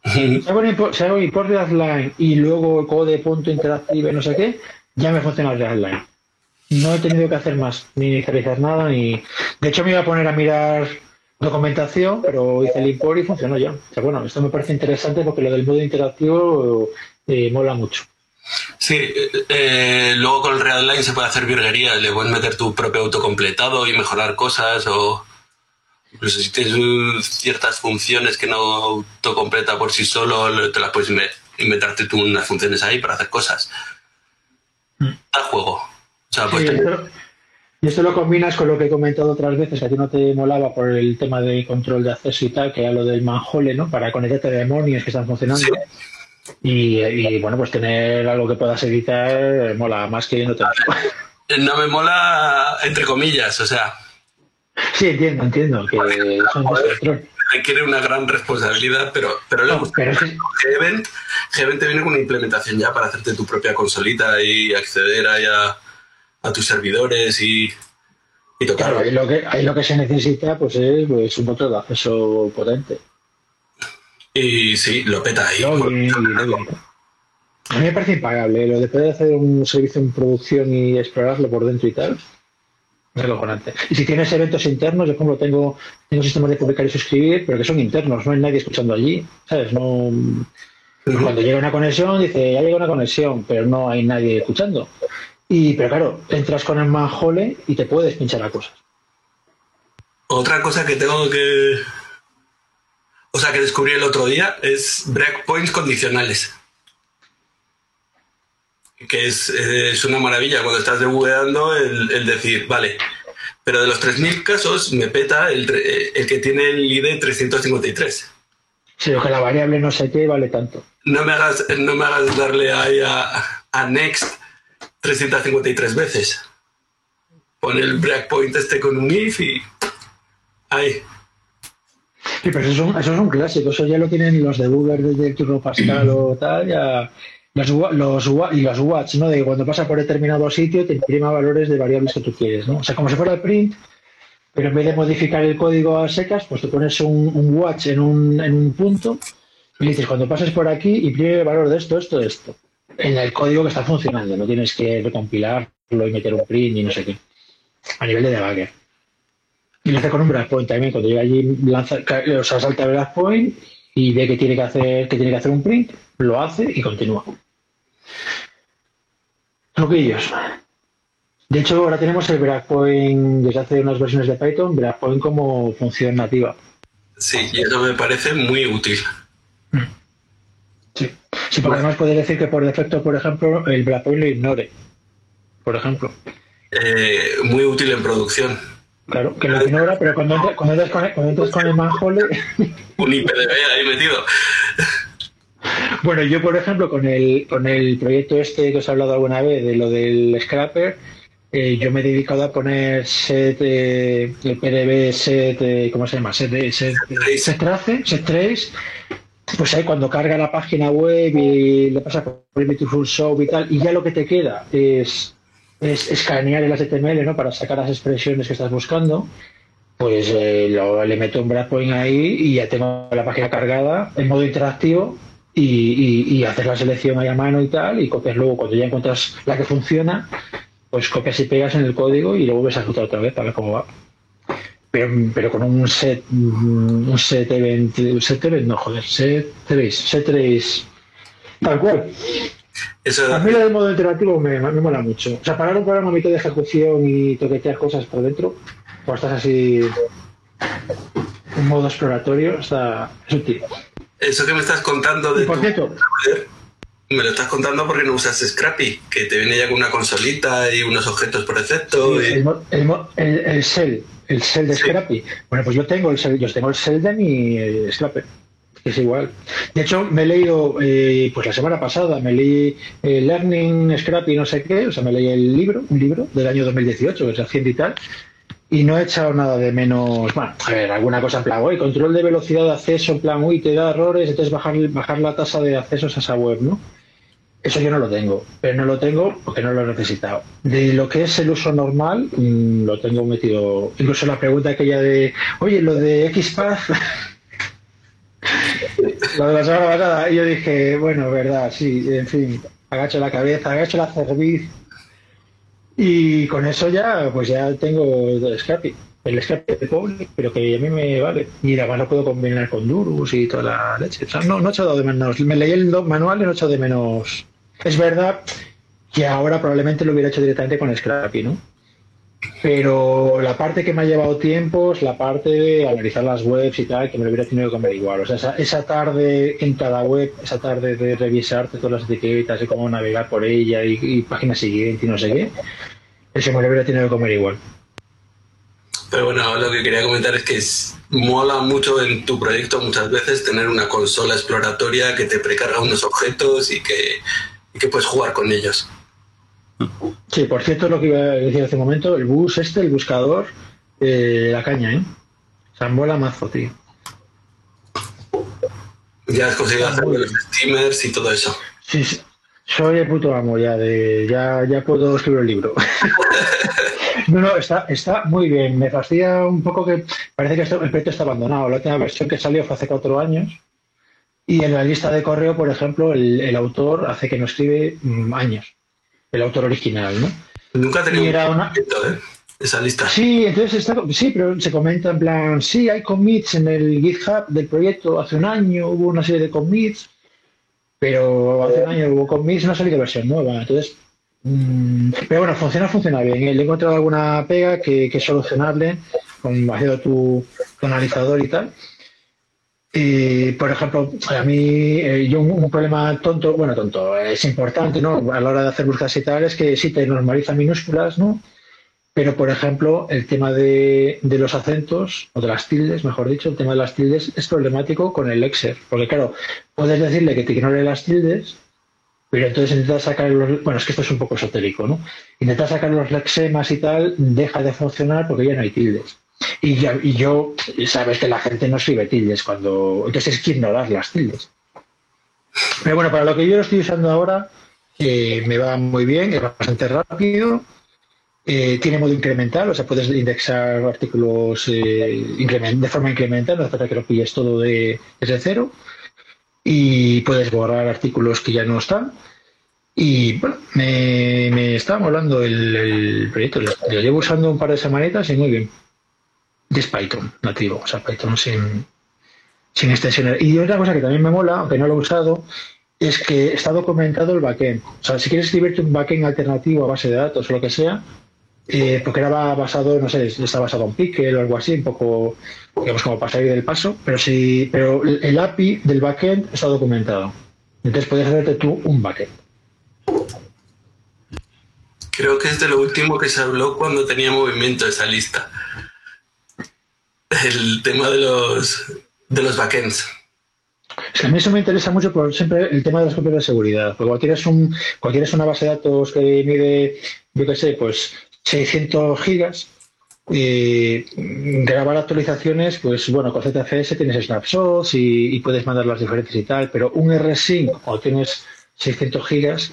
Si hago un import, si hago un import de Adline y luego code.interactive, no sé qué, ya me funciona el Adline. No he tenido que hacer más, ni inicializar nada, ni. De hecho, me iba a poner a mirar documentación, pero hice el import y funcionó ya. O sea, bueno, esto me parece interesante porque lo del modo interactivo eh, mola mucho. Sí, eh, eh, luego con el Readline se puede hacer virguerías, le puedes meter tu propio autocompletado y mejorar cosas o incluso si tienes ciertas funciones que no autocompleta por sí solo, lo- te las puedes inve- inventarte tú unas funciones ahí para hacer cosas. Al juego. O sea, pues Sí, y esto lo combinas con lo que he comentado otras veces, que a ti no te molaba por el tema de control de acceso y tal, que era lo del manjole, ¿no? Para conectarte a demonios que están funcionando. Sí. Y, y, bueno, pues tener algo que puedas editar mola más que no te no me mola entre comillas, o sea, Sí, entiendo, entiendo que son requiere una gran responsabilidad, pero, pero le No, gusta. pero es que- Gevent, Gevent te viene con una implementación ya para hacerte tu propia consolita y acceder ahí a, a tus servidores y, y tocar. Claro, ahí lo que, ahí lo que se necesita pues es pues, un control de acceso potente. Y sí, lo peta ahí. Login. A mí me parece impagable lo de poder hacer un servicio en producción y explorarlo por dentro y tal. Es acojonante. Y si tienes eventos internos, yo como tengo, tengo sistemas de publicar y suscribir, pero que son internos, no hay nadie escuchando allí, ¿sabes? No, cuando llega una conexión, dice, ya llega una conexión, pero no hay nadie escuchando. Y, pero claro, entras con el manjole y te puedes pinchar a cosas. Otra cosa que tengo que. O sea, que descubrí el otro día es breakpoints condicionales. Que es, eh, es una maravilla cuando estás debugueando el, el decir, vale, pero de los 3.000 casos me peta el, eh, el que tiene el ID 353. Si lo que la variable no sé qué vale tanto. No me hagas, no me hagas darle ahí a, a next 353 veces. Pon el breakpoint este con un if y. Ahí. Sí, pero eso es, un, eso es un clásico, eso ya lo tienen los debuggers desde turno Pascal o tal, ya los, los, y los watch, ¿no? De que cuando pasa por determinado sitio te imprima valores de variables que tú quieres, ¿no? O sea, como si fuera el print, pero en vez de modificar el código a secas, pues te pones un, un watch en un, en un punto y le dices, cuando pases por aquí, imprime el valor de esto, esto, esto. En el código que está funcionando, no tienes que recompilarlo y meter un print y no sé qué. A nivel de debugger. Y lo hace con un breakpoint también. Cuando llega allí, lanza, o sea, salta el breakpoint y ve que tiene que hacer, que tiene que hacer un print, lo hace y continúa. Truquillos. De hecho, ahora tenemos el breakpoint desde hace unas versiones de Python, breakpoint como función nativa. Sí, y eso me parece muy útil. Sí. Sí, porque además puedes decir que por defecto, por ejemplo, el breakpoint lo ignore. Por ejemplo. Eh, muy útil en producción. Claro, que lo ignora, pero cuando, entra- cuando, entras, con el, cuando entras con el manjole, Un IPDB ahí metido. Bueno, yo por ejemplo con el con el proyecto este que os he hablado alguna vez de lo del scrapper, eh, yo me he dedicado a poner set eh, el PDB set eh, ¿cómo se llama? set set, set trace, set trace. Pues ahí cuando carga la página web y le pasa por el Beautiful Show y tal, y ya lo que te queda es es escanear el HTML, ¿no? Para sacar las expresiones que estás buscando pues eh, lo- le meto un breakpoint ahí y ya tengo la página cargada en modo interactivo y, y, y haces la selección ahí a mano y tal y copias luego. Cuando ya encuentras la que funciona pues copias y pegas en el código y lo vuelves a ejecutar otra vez para ver cómo va. Pero, pero con un set mm, un set event un set event no joder set trace set trace tal cual Eso, a mí lo del modo interactivo me, me mola mucho. O sea, parar un programa a mitad de ejecución y toquetear cosas por dentro, cuando estás así en modo exploratorio, está es útil. eso que me estás contando de por tu cierto, me lo estás contando porque no usas Scrappy, que te viene ya con una consolita y unos objetos por defecto. y- el, el, el, el shell, el Shell de Sí. Scrappy. Bueno, pues yo tengo el Shell, yo tengo el Shell de mi eh, Scrapper. Es igual. De hecho, me he leído, eh, pues la semana pasada, me leí eh, Learning Scrappy, no sé qué, o sea, me leí el libro, un libro del año 2018, que es Hacienda y tal, y no he echado nada de menos. Bueno, a ver, alguna cosa en plan, oye, control de velocidad de acceso, en plan, uy, te da errores, entonces bajar, bajar la tasa de accesos a esa web, ¿no? Eso yo no lo tengo, pero no lo tengo porque no lo he necesitado. De lo que es el uso normal, mm, lo tengo metido. Incluso la pregunta aquella de, oye, lo de XPath, lo de la semana pasada, y yo dije, bueno, verdad, sí, en fin, agacho la cabeza, agacho la cerviz. Y con eso ya, pues ya tengo el Scrappy. El Scrappy de pobre, pero que a mí me vale. Y además lo puedo combinar con Durus y toda la leche. O sea, no, no he echado de menos. Me leí el manual y no he echado de menos. Es verdad que ahora probablemente lo hubiera hecho directamente con Scrappy, ¿no? Pero la parte que me ha llevado tiempo es la parte de analizar las webs y tal, que me lo hubiera tenido que comer igual. O sea, esa, tarde en cada web, esa tarde de revisarte todas las etiquetas y cómo navegar por ella y, y página siguiente y no sé qué, eso me lo hubiera tenido que comer igual. Pero bueno, lo que quería comentar es que mola mucho en tu proyecto muchas veces tener una consola exploratoria que te precarga unos objetos y que, y que puedes jugar con ellos. Sí, por cierto, lo que iba a decir hace un momento, el bus este, el buscador, eh, la caña, ¿eh? O sea, mola mazo, tío. Ya has conseguido Ah, hacer los steamers y todo eso. Sí, sí. Soy el puto amo ya de ya, ya puedo escribir el libro. no, no, está, está muy bien. Me fastidia un poco que parece que esto- el proyecto está abandonado. La última versión que salió fue hace cuatro años. Y en la lista de correo, por ejemplo, el, el autor hace que no escribe mm, años. El autor original, ¿no? Nunca era un una- ¿eh? esa lista. Sí, entonces está, sí, pero se comenta en plan, sí, hay commits en el GitHub del proyecto. Hace un año hubo una serie de commits, pero hace un año hubo commits y no ha salido versión nueva. Entonces, mm, pero bueno, funciona, funciona bien. ¿eh? Le he encontrado alguna pega que, que es solucionable con haciendo tu, tu analizador y tal. Y, por ejemplo, a mí, eh, yo un, problema tonto, bueno, tonto, es importante, ¿no? A la hora de hacer búsquedas y tal, es que sí te normaliza minúsculas, ¿no? Pero, por ejemplo, el tema de, los acentos, o de las tildes, mejor dicho, el tema de las tildes es problemático con el Lexer. Porque, claro, puedes decirle que te ignore las tildes, pero entonces intentas sacar los... Bueno, es que esto es un poco esotérico, ¿no? Intentas sacar los lexemas y tal, deja de funcionar porque ya no hay tildes. Y, ya- y yo, sabes que la gente no escribe tildes cuando... Entonces es que ignorar las tildes. Pero bueno, para lo que yo lo estoy usando ahora, me va muy bien, es bastante rápido. Eh, tiene modo incremental, o sea, puedes indexar artículos eh, de forma incremental, no hace falta que lo pilles todo de, desde cero. Y puedes borrar artículos que ya no están. Y bueno, me, me está molando el, proyecto. Lo llevo usando un par de semanitas y muy bien. Y es Python nativo, o sea, Python sin, sin extensiones. Y otra cosa que también me mola, aunque no lo he usado, es que está documentado el backend. O sea, si quieres escribirte un backend alternativo a base de datos o lo que sea, eh, porque era basado, no sé, está basado en Pickle o algo así, un poco, digamos, como para salir del paso, pero sí, pero el API del backend está documentado. Entonces puedes hacerte tú un backend. Creo que es de lo último que se habló cuando tenía movimiento esa lista. El tema de los, de los backends. A mí eso me interesa mucho por siempre el tema de las copias de seguridad. Porque cualquiera es, un, cualquiera es una base de datos que mide, yo qué sé, pues 600 gigas. Y grabar actualizaciones, pues bueno, con ZFS tienes snapshots y, y puedes mandar las diferentes y tal, pero un rsync o tienes 600 gigas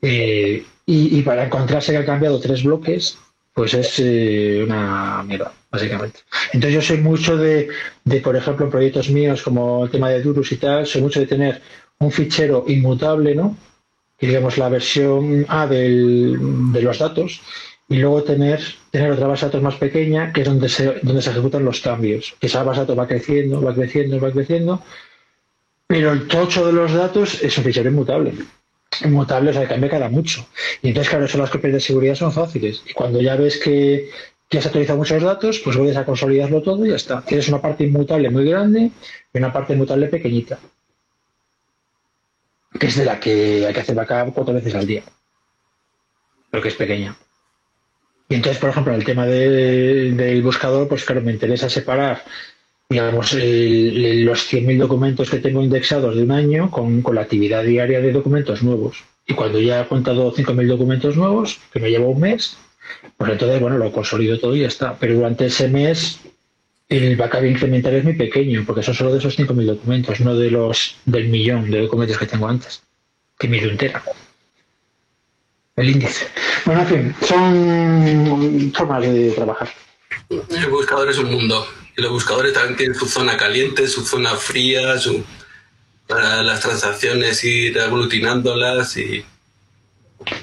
eh, y, y para encontrarse que ha cambiado tres bloques, pues es eh, una mierda, básicamente. Entonces yo soy mucho de, de, por ejemplo, en proyectos míos como el tema de Durus y tal, soy mucho de tener un fichero inmutable, ¿no? Y digamos la versión A del, de los datos y luego tener, tener otra base de datos más pequeña que es donde se, donde se ejecutan los cambios. Esa base de datos va creciendo, va creciendo, va creciendo, pero el tocho de los datos es un fichero inmutable. Inmutable, o sea, cambia cada mucho. Y entonces, claro, eso las copias de seguridad son fáciles. Y cuando ya ves que ya has actualizado muchos datos, pues vuelves a consolidarlo todo y ya está. Tienes una parte inmutable muy grande y una parte inmutable pequeñita. Que es de la que hay que hacer backup cuatro veces al día. Pero que es pequeña. Y entonces, por ejemplo, el tema de- del buscador, pues claro, me interesa separar, digamos, el- el- los 100.000 documentos que tengo indexados de un año con, con la actividad diaria de documentos nuevos. Y cuando ya he contado 5.000 documentos nuevos, que me lleva un mes, pues entonces, bueno, lo consolido todo y ya está. Pero durante ese mes, el backup incremental es muy pequeño, porque son solo de esos 5.000 documentos, no de los del millón de documentos que tengo antes, que mido entera. El índice. Bueno, en fin, son formas de trabajar. El buscador es un mundo. Y los buscadores también tienen su zona caliente, su zona fría, su para las transacciones ir aglutinándolas y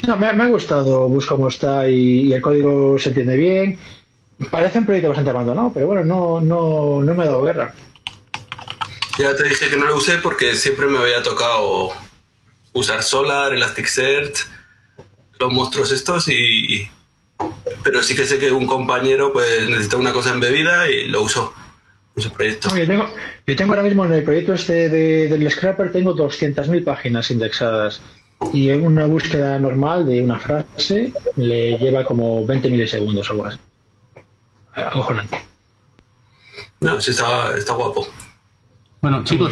No, me, ha- me ha gustado Busca cómo está y, y el código se entiende bien. Parece un proyecto bastante abandonado, pero bueno, no, no, no me ha dado guerra. ya te dije que no lo usé porque siempre me había tocado usar Solar, Elasticsearch, los monstruos estos y pero sí que sé que un compañero pues necesita una cosa embebida y lo usó en su proyecto. Yo, tengo, yo tengo ahora mismo en el proyecto este de- del Scrapper, tengo 200.000 páginas indexadas. Y en una búsqueda normal de una frase le lleva como 20 milisegundos o algo así. Acojonante. No, sí está, está guapo. Bueno, chicos,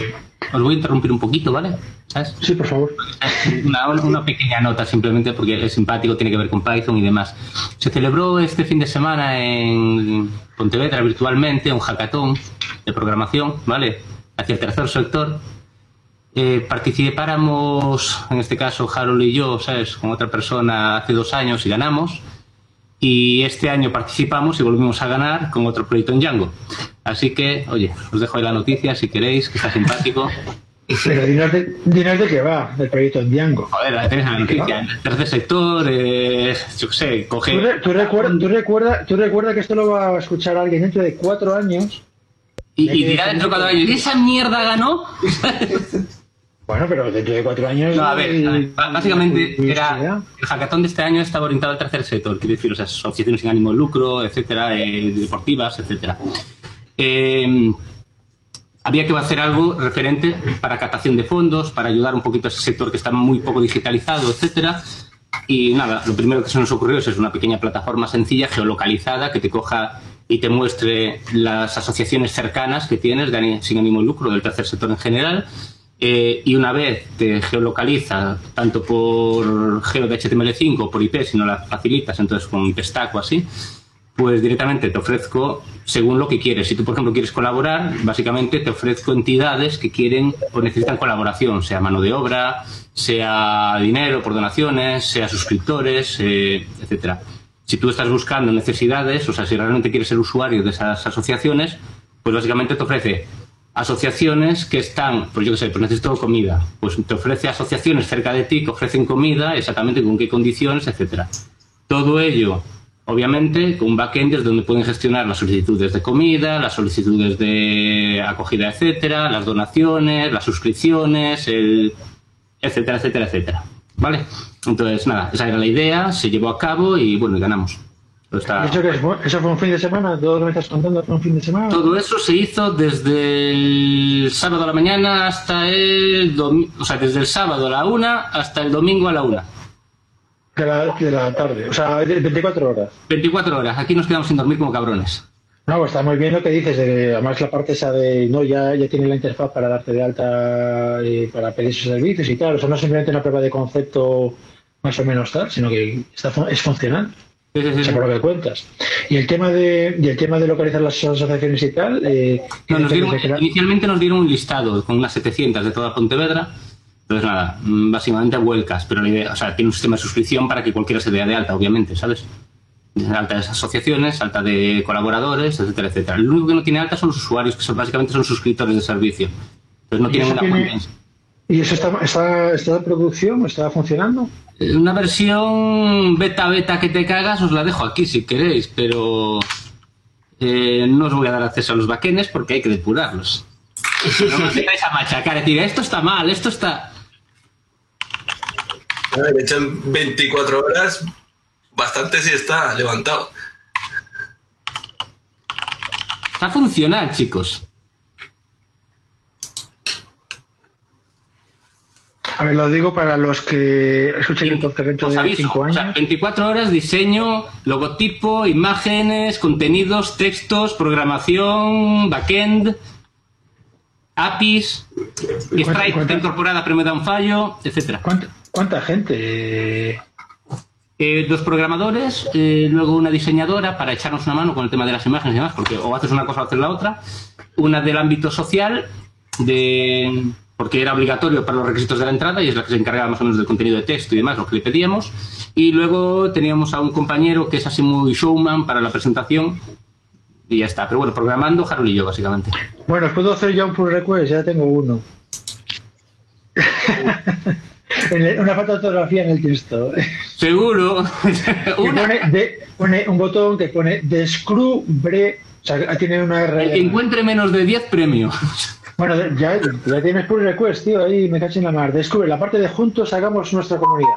os voy a interrumpir un poquito, ¿vale? ¿Sabes? Sí, por favor. Una, una pequeña nota simplemente porque es simpático, tiene que ver con Python y demás. Se celebró este fin de semana en Pontevedra virtualmente un hackathon de programación, ¿vale? Hacia el tercer sector. Eh, participáramos, en este caso Harold y yo, ¿sabes? Con otra persona hace dos años y ganamos. Y este año participamos y volvimos a ganar con otro proyecto en Django. Así que, oye, os dejo ahí la noticia si queréis, que está simpático. Pero dinos de, dinos de qué va el proyecto en Django. Joder, la tenéis en la noticia. El tercer sector, eh, yo qué sé, ¿Tú, coge. re- tú recuerda, tú, recuerda, tú recuerda que esto lo va a escuchar alguien dentro de cuatro años. Y, y dirá dentro de cada año, ¿y esa mierda ganó? Bueno, pero dentro de cuatro años. No, a ver, a ver, eh, ba- básicamente eh, era. El hackathon de este año estaba orientado al tercer sector, quiero decir, o sea, asociaciones sin ánimo de lucro, etcétera, eh, deportivas, etcétera. Eh, había que hacer algo referente para captación de fondos, para ayudar un poquito a ese sector que está muy poco digitalizado, etcétera. Y nada, lo primero que se nos ocurrió es una pequeña plataforma sencilla, geolocalizada, que te coja y te muestre las asociaciones cercanas que tienes de sin ánimo de lucro del tercer sector en general. Eh, y una vez te geolocaliza, tanto por geo de HTML5 o por IP, si no la facilitas, entonces con un testack o así, pues directamente te ofrezco según lo que quieres. Si tú, por ejemplo, quieres colaborar, básicamente te ofrezco entidades que quieren o necesitan colaboración, sea mano de obra, sea dinero por donaciones, sea suscriptores, eh, etcétera. Si tú estás buscando necesidades, o sea, si realmente quieres ser usuario de esas asociaciones, pues básicamente te ofrece asociaciones que están, pues yo qué sé, pues necesito comida. Pues te ofrece asociaciones cerca de ti que ofrecen comida, exactamente con qué condiciones, etcétera. Todo ello, obviamente, con backend desde donde pueden gestionar las solicitudes de comida, las solicitudes de acogida, etcétera, las donaciones, las suscripciones, el etcétera, etcétera, etcétera. ¿Vale? Entonces, nada, esa era la idea, se llevó a cabo y bueno, ganamos. Está- ¿Eso, qué es? ¿Eso fue un fin de semana? ¿Todo lo que estás contando fue un fin de semana? Todo eso se hizo desde el sábado a la mañana hasta el domingo, o sea, desde el sábado a la una hasta el domingo a la una. De la, de la tarde, o sea, de 24 horas. 24 horas, aquí nos quedamos sin dormir como cabrones. No, pues está muy bien lo que dices, de, además la parte esa de, no, ya, ya tiene la interfaz para darte de alta y para pedir sus servicios y tal, o sea, no es simplemente una prueba de concepto más o menos tal, sino que está, es funcional, Sí, sí, sí, o sí. sea, por lo que cuentas. Y el tema de, y el tema de localizar las asociaciones y tal, eh, No, nos ¿qué dieron- inicialmente nos dieron un listado con unas 700 de toda Pontevedra. Entonces, nada, mm, básicamente vuelcas, pero la idea, o sea, tiene un sistema de suscripción para que cualquiera se dé de alta, obviamente, ¿sabes? Alta de asociaciones, alta de colaboradores, etcétera, etcétera. Lo único que no tiene alta son los usuarios, que son, básicamente son suscriptores de servicio. Entonces no ¿Y tienen una tiene-. ¿Y eso está, está, está en producción? ¿Está funcionando? Una versión beta beta que te cagas os la dejo aquí si queréis, pero eh, no os voy a dar acceso a los backends porque hay que depurarlos. No me empecéis a machacar, decir, esto está mal, esto está... A ver, hecho en 24 horas, bastante sí está levantado. Está funcional, chicos. A ver, lo digo para los que escuchen el podcast dentro de aviso, 5 o años. sea, 24 horas, diseño, logotipo, imágenes, contenidos, textos, programación, backend, APIs, Stripe está incorporada pero me da un fallo, etcétera. ¿Cuánta, cuánta gente? Eh, dos programadores, eh, luego una diseñadora para echarnos una mano con el tema de las imágenes y demás, porque o haces una cosa o haces la otra. Una del ámbito social, de, porque era obligatorio para los requisitos de la entrada y es la que se encargaba más o menos del contenido de texto y demás, lo que le pedíamos. Y luego teníamos a un compañero que es así muy showman para la presentación y ya está. Pero bueno, programando Harold y yo, básicamente. Bueno, puedo hacer ya un pull request, ya tengo uno. Una falta de ortografía en el texto. Seguro. Pone, de- pone un botón que pone descubre, o sea, tiene una el que encuentre menos de 10 premios. Bueno, ya, ya tienes pull request, tío, ahí me cacho en la mar. Descubre la parte de juntos hagamos nuestra comunidad.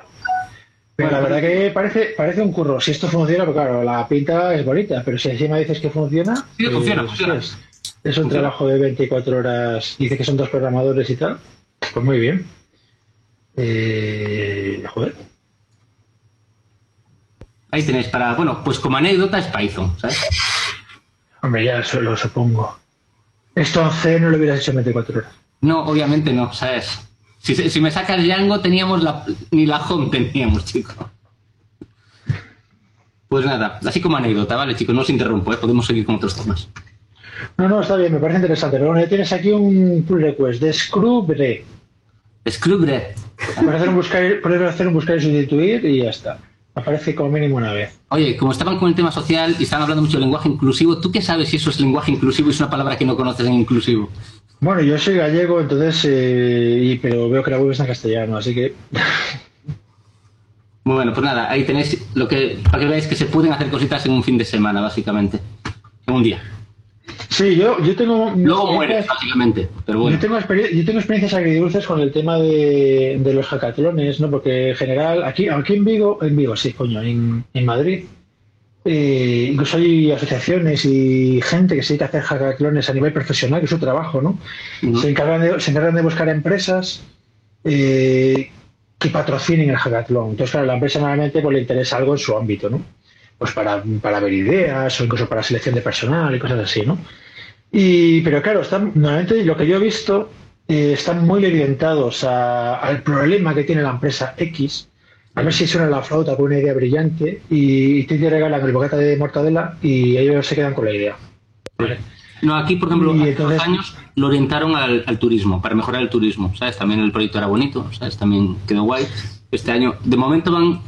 Pero la verdad que parece, parece un curro. Si esto funciona, pues claro, la pinta es bonita, pero si encima dices que funciona, Sí, funciona, pues, funciona. Es, es un Funciona. trabajo de 24 horas. Dice que son dos programadores y tal. Pues muy bien. Eh, joder. Ahí tenéis para, bueno, pues como anécdota es Python, ¿sabes? Hombre, ya eso lo supongo. Esto en C no lo hubieras hecho en 24 horas. No, obviamente no, ¿sabes? Si, si me sacas Django, teníamos la. Ni la home teníamos, chico. Pues nada, así como anécdota, ¿vale, chicos? No os interrumpo, ¿eh? Podemos seguir con otros temas. No, no, está bien, me parece interesante. Pero bueno, ya tienes aquí un pull request. Descubre. Scrubre. Hacer un buscar, puedes hacer un buscar y sustituir y ya está. Aparece como mínimo una vez. Oye, como estaban con el tema social y estaban hablando mucho de lenguaje inclusivo, ¿tú qué sabes si eso es lenguaje inclusivo y es una palabra que no conoces en inclusivo? Bueno, yo soy gallego, entonces, eh, y, pero veo que la web está en castellano, así que Bueno, pues nada, ahí tenéis lo que. Para que veáis que se pueden hacer cositas en un fin de semana, básicamente. En un día. Sí, yo, yo tengo Luego mueres, básicamente. Pero bueno. Yo tengo, yo tengo experiencias agridulces con el tema de, de los hackatlones, ¿no? Porque en general, aquí, aquí en Vigo, en Vigo, sí, coño, en, en Madrid, eh, incluso hay asociaciones y gente que se dedica a hacer hackatlones a nivel profesional, que es su trabajo, ¿no? Se, encargan de, se encargan de buscar empresas eh, que patrocinen el hackathon. Entonces, claro, la empresa normalmente pues, le interesa algo en su ámbito, ¿no? Pues para, para ver ideas o incluso para selección de personal y cosas así, ¿no? Y, pero claro, están, normalmente lo que yo he visto eh, están muy orientados a- al problema que tiene la empresa X, a ver si suena la flauta con una idea brillante y, te regalan el bocata de mortadela y ellos se quedan con la idea. No, aquí, por ejemplo, Y hace entonces- años lo orientaron al, al turismo, para mejorar el turismo, ¿sabes? También el proyecto era bonito, ¿sabes? También quedó guay. Este año, de momento van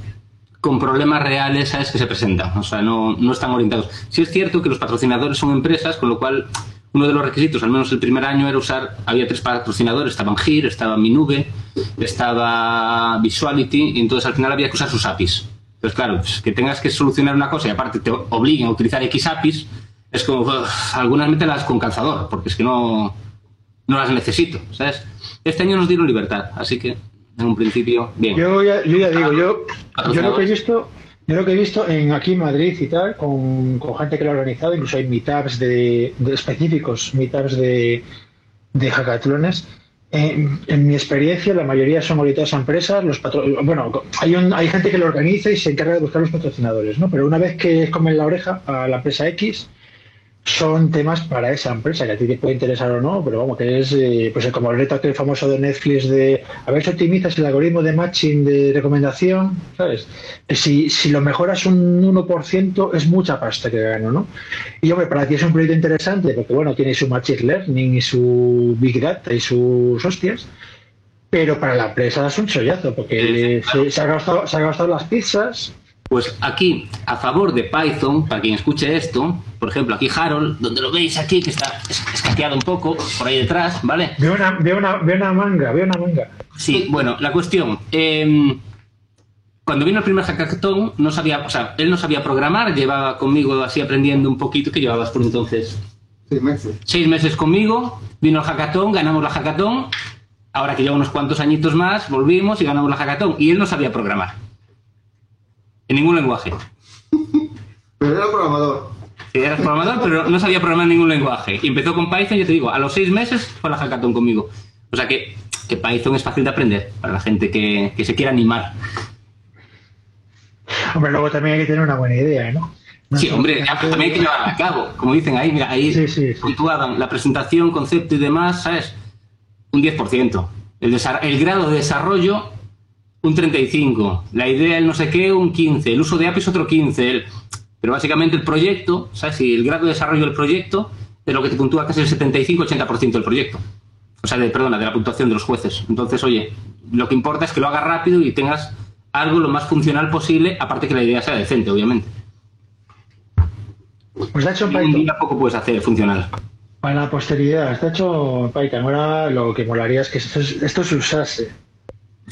con problemas reales, ¿sabes? Que se presentan, o sea, no, no están orientados. Sí es cierto que los patrocinadores son empresas, con lo cual uno de los requisitos, al menos el primer año, era usar, había tres patrocinadores, estaban Gir, estaba Minube, estaba Visuality, y entonces al final había que usar sus APIs. Entonces, claro, pues, que tengas que solucionar una cosa y aparte te obliguen a utilizar X APIs, es como, uf, algunas mételas con calzador, porque es que no, no las necesito, ¿sabes? Este año nos dieron libertad, así que en un principio, bien. Yo ya, yo ya digo, yo, yo lo que he visto, yo lo que he visto en aquí en Madrid y tal, con, con gente que lo ha organizado, incluso hay meetups de, de específicos, meetups de, de hackatlones. En, en mi experiencia, la mayoría son orientados a empresas. Los patro- bueno, hay, un- hay gente que lo organiza y se encarga de buscar los patrocinadores, ¿no? Pero una vez que comen la oreja a la empresa X, son temas para esa empresa, que a ti te puede interesar o no, pero vamos, que es eh, pues como el reto aquel famoso de Netflix de a ver si optimizas el algoritmo de matching de recomendación, ¿sabes? Que si, si lo mejoras un 1% es mucha pasta que gano, ¿no? Y hombre, para ti es un proyecto interesante, porque bueno, tiene su machine learning y su big data y sus hostias, pero para la empresa es un chollazo, porque se, se ha gastado, se ha gastado las pizzas, Pues aquí, a favor de Python, para quien escuche esto, por ejemplo, aquí Harold, donde lo veis aquí, que está es- escaqueado un poco, por ahí detrás, ¿vale? veo una, veo una, veo una manga, veo una manga. Sí, bueno, la cuestión. eh, cuando vino el primer hackathon, no sabía, o sea, él no sabía programar, llevaba conmigo así aprendiendo un poquito, que llevabas por entonces Seis meses. seis meses conmigo, vino el hackathon, ganamos la hackathon, ahora que lleva unos cuantos añitos más, volvimos y ganamos la hackathon, y él no sabía programar. En ningún lenguaje. Pero era programador. Sí, eras programador, pero no sabía programar ningún lenguaje. Y empezó con Python, yo te digo, a los seis meses fue la hackathon conmigo. O sea que que Python es fácil de aprender para la gente que, que se quiera animar. Hombre, luego también hay que tener una buena idea, ¿no? No Sí, hombre, también hay que llevarla a cabo. Como dicen ahí, mira, ahí Sí, sí, sí. puntuaban la presentación, concepto y demás, ¿sabes? Un 10%. El, el grado de desarrollo, un 35%. La idea, el no sé qué, un 15%. El uso de APIs, otro 15%. El- pero básicamente el proyecto, ¿sabes? Y el grado de desarrollo del proyecto es lo que te puntúa casi el 75-80% del proyecto. O sea, de, perdona, de la puntuación de los jueces. Entonces, oye, lo que importa es que lo hagas rápido y tengas algo lo más funcional posible, aparte que la idea sea decente, obviamente. Pues está hecho en Python. día poco puedes hacer funcional. Para la posteridad, está hecho en Python. Ahora lo que molaría es que esto, esto se usase.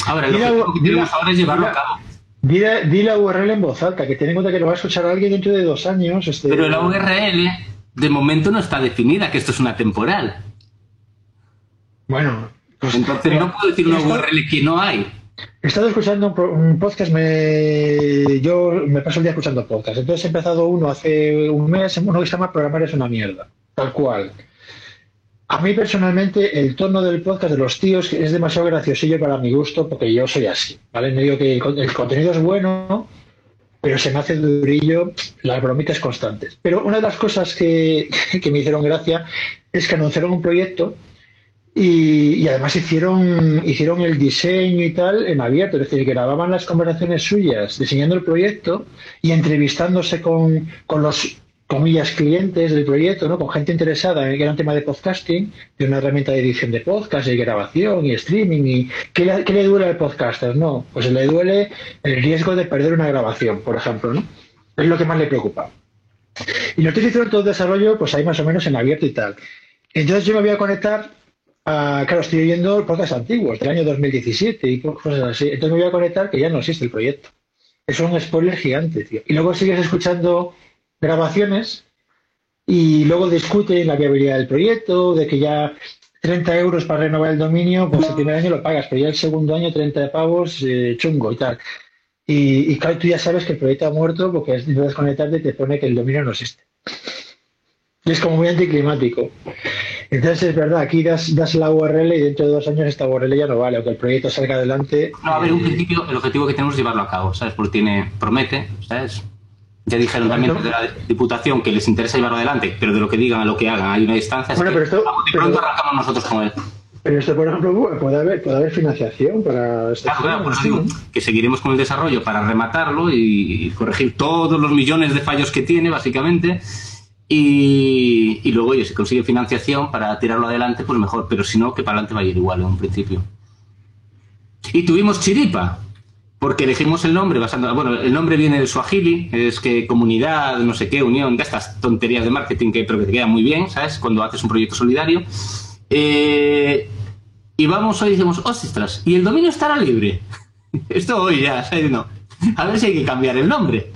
Ahora, el Dile objetivo a- que tenemos ahora es llevarlo a cabo. Di, di la URL en voz alta, que ten en cuenta que lo va a escuchar alguien dentro de dos años. Este, Pero la URL de momento no está definida, que esto es una temporal. Bueno, pues, Entonces no puedo decir una esto- URL que no hay. He estado escuchando un podcast, me, yo me paso el día escuchando podcast. Entonces he empezado uno hace un mes, uno que se llama Programar es una mierda, tal cual. A mí personalmente el tono del podcast de los tíos es demasiado graciosillo para mi gusto porque yo soy así, ¿vale? No digo que el, con- el contenido es bueno, pero se me hace durillo las bromitas constantes. Pero una de las cosas que, que me hicieron gracia es que anunciaron un proyecto y, y además hicieron, hicieron el diseño y tal en abierto, es decir, grababan las conversaciones suyas diseñando el proyecto y entrevistándose con, con los comillas clientes del proyecto, ¿no? con gente interesada en era un tema de podcasting, de una herramienta de edición de podcast, y grabación y streaming. y ¿qué le, duele al podcaster? No, pues le duele el riesgo de perder una grabación, por ejemplo, ¿no? Es lo que más le preocupa. Y los tíos hicieron todo el desarrollo, pues ahí más o menos en abierto y tal. Entonces yo me voy a conectar a, claro, estoy oyendo podcasts antiguos, del año 2017 y cosas así. Entonces me voy a conectar que ya no existe el proyecto. Es un spoiler gigante, tío. Y luego sigues escuchando grabaciones y luego discuten la viabilidad del proyecto, de que ya 30 euros para renovar el dominio, pues el primer año lo pagas, pero ya el segundo año 30 de pavos, eh, chungo y tal. Y, y claro, tú ya sabes que el proyecto ha muerto porque es intentas conectarte y te pone que el dominio no existe. Y es como muy anticlimático. Entonces es verdad, aquí das, das la URL y dentro de dos años esta URL ya no vale, aunque el proyecto salga adelante. No, a ver, un eh, principio, el objetivo que tenemos es llevarlo a cabo, ¿sabes? Porque tiene, promete, ¿sabes? Ya dijeron también de la Diputación que les interesa llevarlo adelante, pero de lo que digan a lo que hagan hay una distancia. Bueno, pero esto- de pronto pero- arrancamos nosotros con él. Pero esto, por ejemplo, puede haber, puede haber financiación para este Claro, claro, por eso digo que seguiremos con el desarrollo para rematarlo y corregir todos los millones de fallos que tiene, básicamente. Y, y luego, oye, si consigue financiación para tirarlo adelante, pues mejor. Pero si no, que para adelante va a ir igual en un principio. Y tuvimos chiripa, porque elegimos el nombre basando. Bueno, el nombre viene del Swahili, es que comunidad, no sé qué, unión, de estas tonterías de marketing que, pero que te quedan muy bien, ¿sabes? Cuando haces un proyecto solidario. Eh, y vamos hoy y decimos, ostras, y el dominio estará libre. Esto hoy ya, ¿sabes? No. A ver si hay que cambiar el nombre.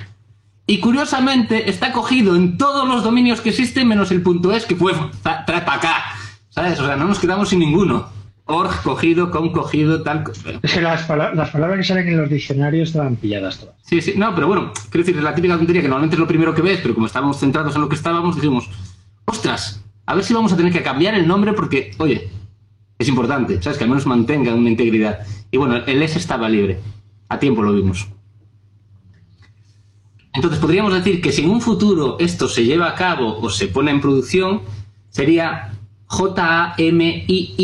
Y curiosamente está cogido en todos los dominios que existen, menos el punto .es, que fue para acá. ¿Sabes? O sea, no nos quedamos sin ninguno. Org cogido, com cogido, tal. Es que las, pala- las palabras que salen en los diccionarios estaban pilladas todas. Sí, sí, no, pero bueno, quiero decir, es la típica tontería que normalmente es lo primero que ves, pero como estábamos centrados en lo que estábamos, dijimos, ostras, a ver si vamos a tener que cambiar el nombre porque, oye, es importante, ¿sabes? Que al menos mantenga una integridad. Y bueno, el S estaba libre. A tiempo lo vimos. Entonces podríamos decir que si en un futuro esto se lleva a cabo o se pone en producción, sería jamii.es,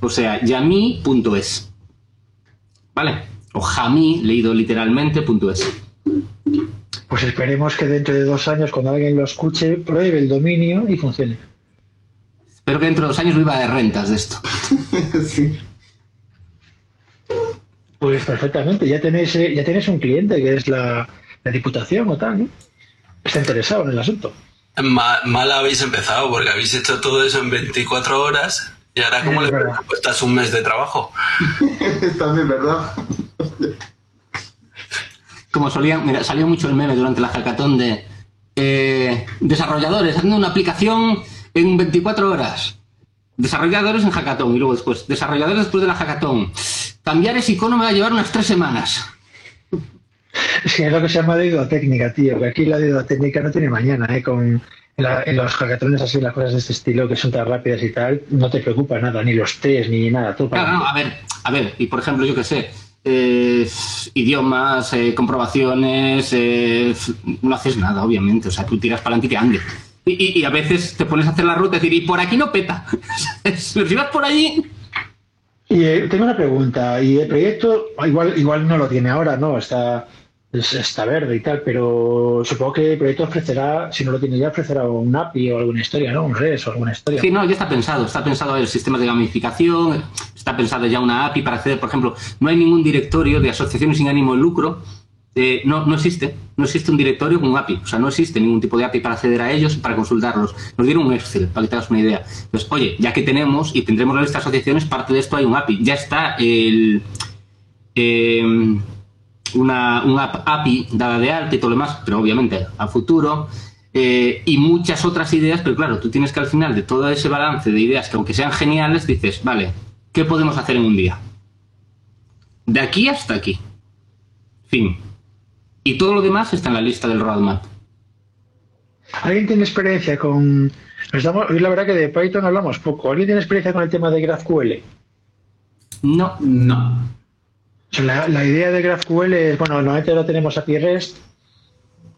o sea, yami.es. ¿Vale? O jami, leído literalmente, punto .es. Pues esperemos que dentro de dos años, cuando alguien lo escuche, pruebe el dominio y funcione. Espero que dentro de dos años viva de rentas de esto. sí. Pues perfectamente, ya tenéis, eh, ya tenéis un cliente que es la, la diputación o tal, ¿no? Está interesado en el asunto. Ma- mal habéis empezado porque habéis hecho todo eso en 24 horas y ahora como le cuestas un mes de trabajo. También, ¿verdad? Como solían, mira, salió mucho el meme durante la hackathon de eh, desarrolladores haciendo una aplicación en 24 horas. Desarrolladores en hackathon y luego después, desarrolladores después de la hackathon. Cambiar ese icono me va a llevar unas tres semanas. Es que es lo que se llama deuda técnica, tío, que aquí la deuda técnica no tiene mañana, ¿eh? Con en, la- en los hackathons así, las cosas de este estilo que son tan rápidas y tal, no te preocupa nada, ni los test, ni nada, todo para Claro, no, a ver, a ver, y por ejemplo, yo qué sé, eh, idiomas, eh, comprobaciones, eh, no haces nada, obviamente, o sea, tú tiras para adelante y que ande. Y, y- y a veces te pones a hacer la ruta y decir, y por aquí no peta. Pero si vas por allí, Y eh, tengo una pregunta, y el proyecto igual igual no lo tiene ahora, ¿no? Está es- está verde y tal, pero supongo que el proyecto ofrecerá, si no lo tiene ya, ofrecerá un API o alguna historia, ¿no? Un REST o alguna historia. Sí, no, ya está pensado. Está pensado el sistema de gamificación, está pensado ya una API para acceder, por ejemplo, no hay ningún directorio de asociaciones sin ánimo de lucro. eh, no, no existe, no existe un directorio con un API, o sea, no existe ningún tipo de API para acceder a ellos para consultarlos. Nos dieron un Excel, para que te hagas una idea. Pues, oye, ya que tenemos y tendremos la lista de asociaciones, parte de esto hay un API. Ya está el, eh, una, una API dada de alta y todo lo demás, pero obviamente a futuro. eh, y muchas otras ideas, pero claro, tú tienes que al final de todo ese balance de ideas que aunque sean geniales, dices, vale, ¿qué podemos hacer en un día? De aquí hasta aquí. Fin. Y todo lo demás está en la lista del roadmap. ¿Alguien tiene experiencia con... nos damos- hoy la verdad que de Python hablamos poco. ¿Alguien tiene experiencia con el tema de GraphQL? No, No. La, la idea de GraphQL es, bueno, normalmente lo tenemos API REST,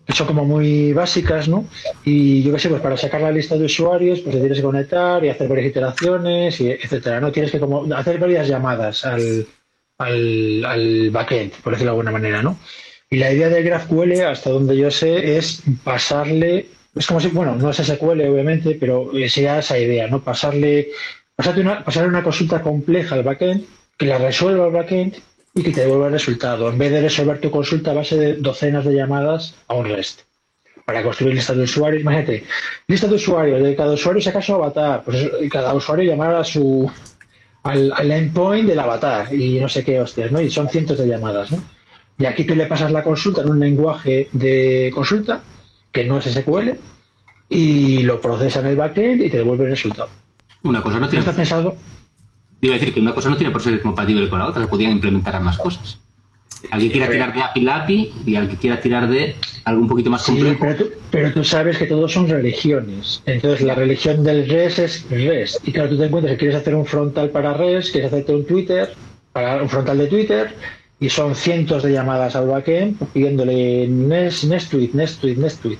que son como muy básicas, ¿no? Y yo qué sé, pues para sacar la lista de usuarios, pues te tienes que conectar y hacer varias iteraciones, y etcétera, ¿no? Tienes que como hacer varias llamadas al, al, al backend, por decirlo de alguna manera, ¿no? Y la idea de GraphQL, hasta donde yo sé, es pasarle, es como si, bueno, no es SQL obviamente, pero sería esa idea, ¿no? Pasarle, pasarle una, pasarle una consulta compleja al backend, que la resuelva el backend y que te devuelva el resultado, en vez de resolver tu consulta a base de docenas de llamadas a un REST. Para construir listas de usuarios, imagínate, lista de usuarios, de cada usuario saca su avatar, pues cada usuario llamar a su al, al endpoint del avatar y no sé qué hostias, ¿no? Y son cientos de llamadas, ¿no? Y aquí tú le pasas la consulta en un lenguaje de consulta que no es SQL y lo procesa en el backend y te devuelve el resultado. una cosa no ¿No tiene. está pensado? Iba a decir que una cosa no tiene por ser compatible con la otra, se podían implementar ambas cosas. Alguien quiera tirar de API API y alguien quiera tirar de algo un poquito más Sí, complejo. pero tú, pero tú sabes que todos son religiones. Entonces, la religión del res es res. Y claro, tú te encuentras que quieres hacer un frontal para res, quieres hacerte un Twitter, para un frontal de Twitter, y son cientos de llamadas al backend pidiéndole next, next tweet, next tweet, next tweet,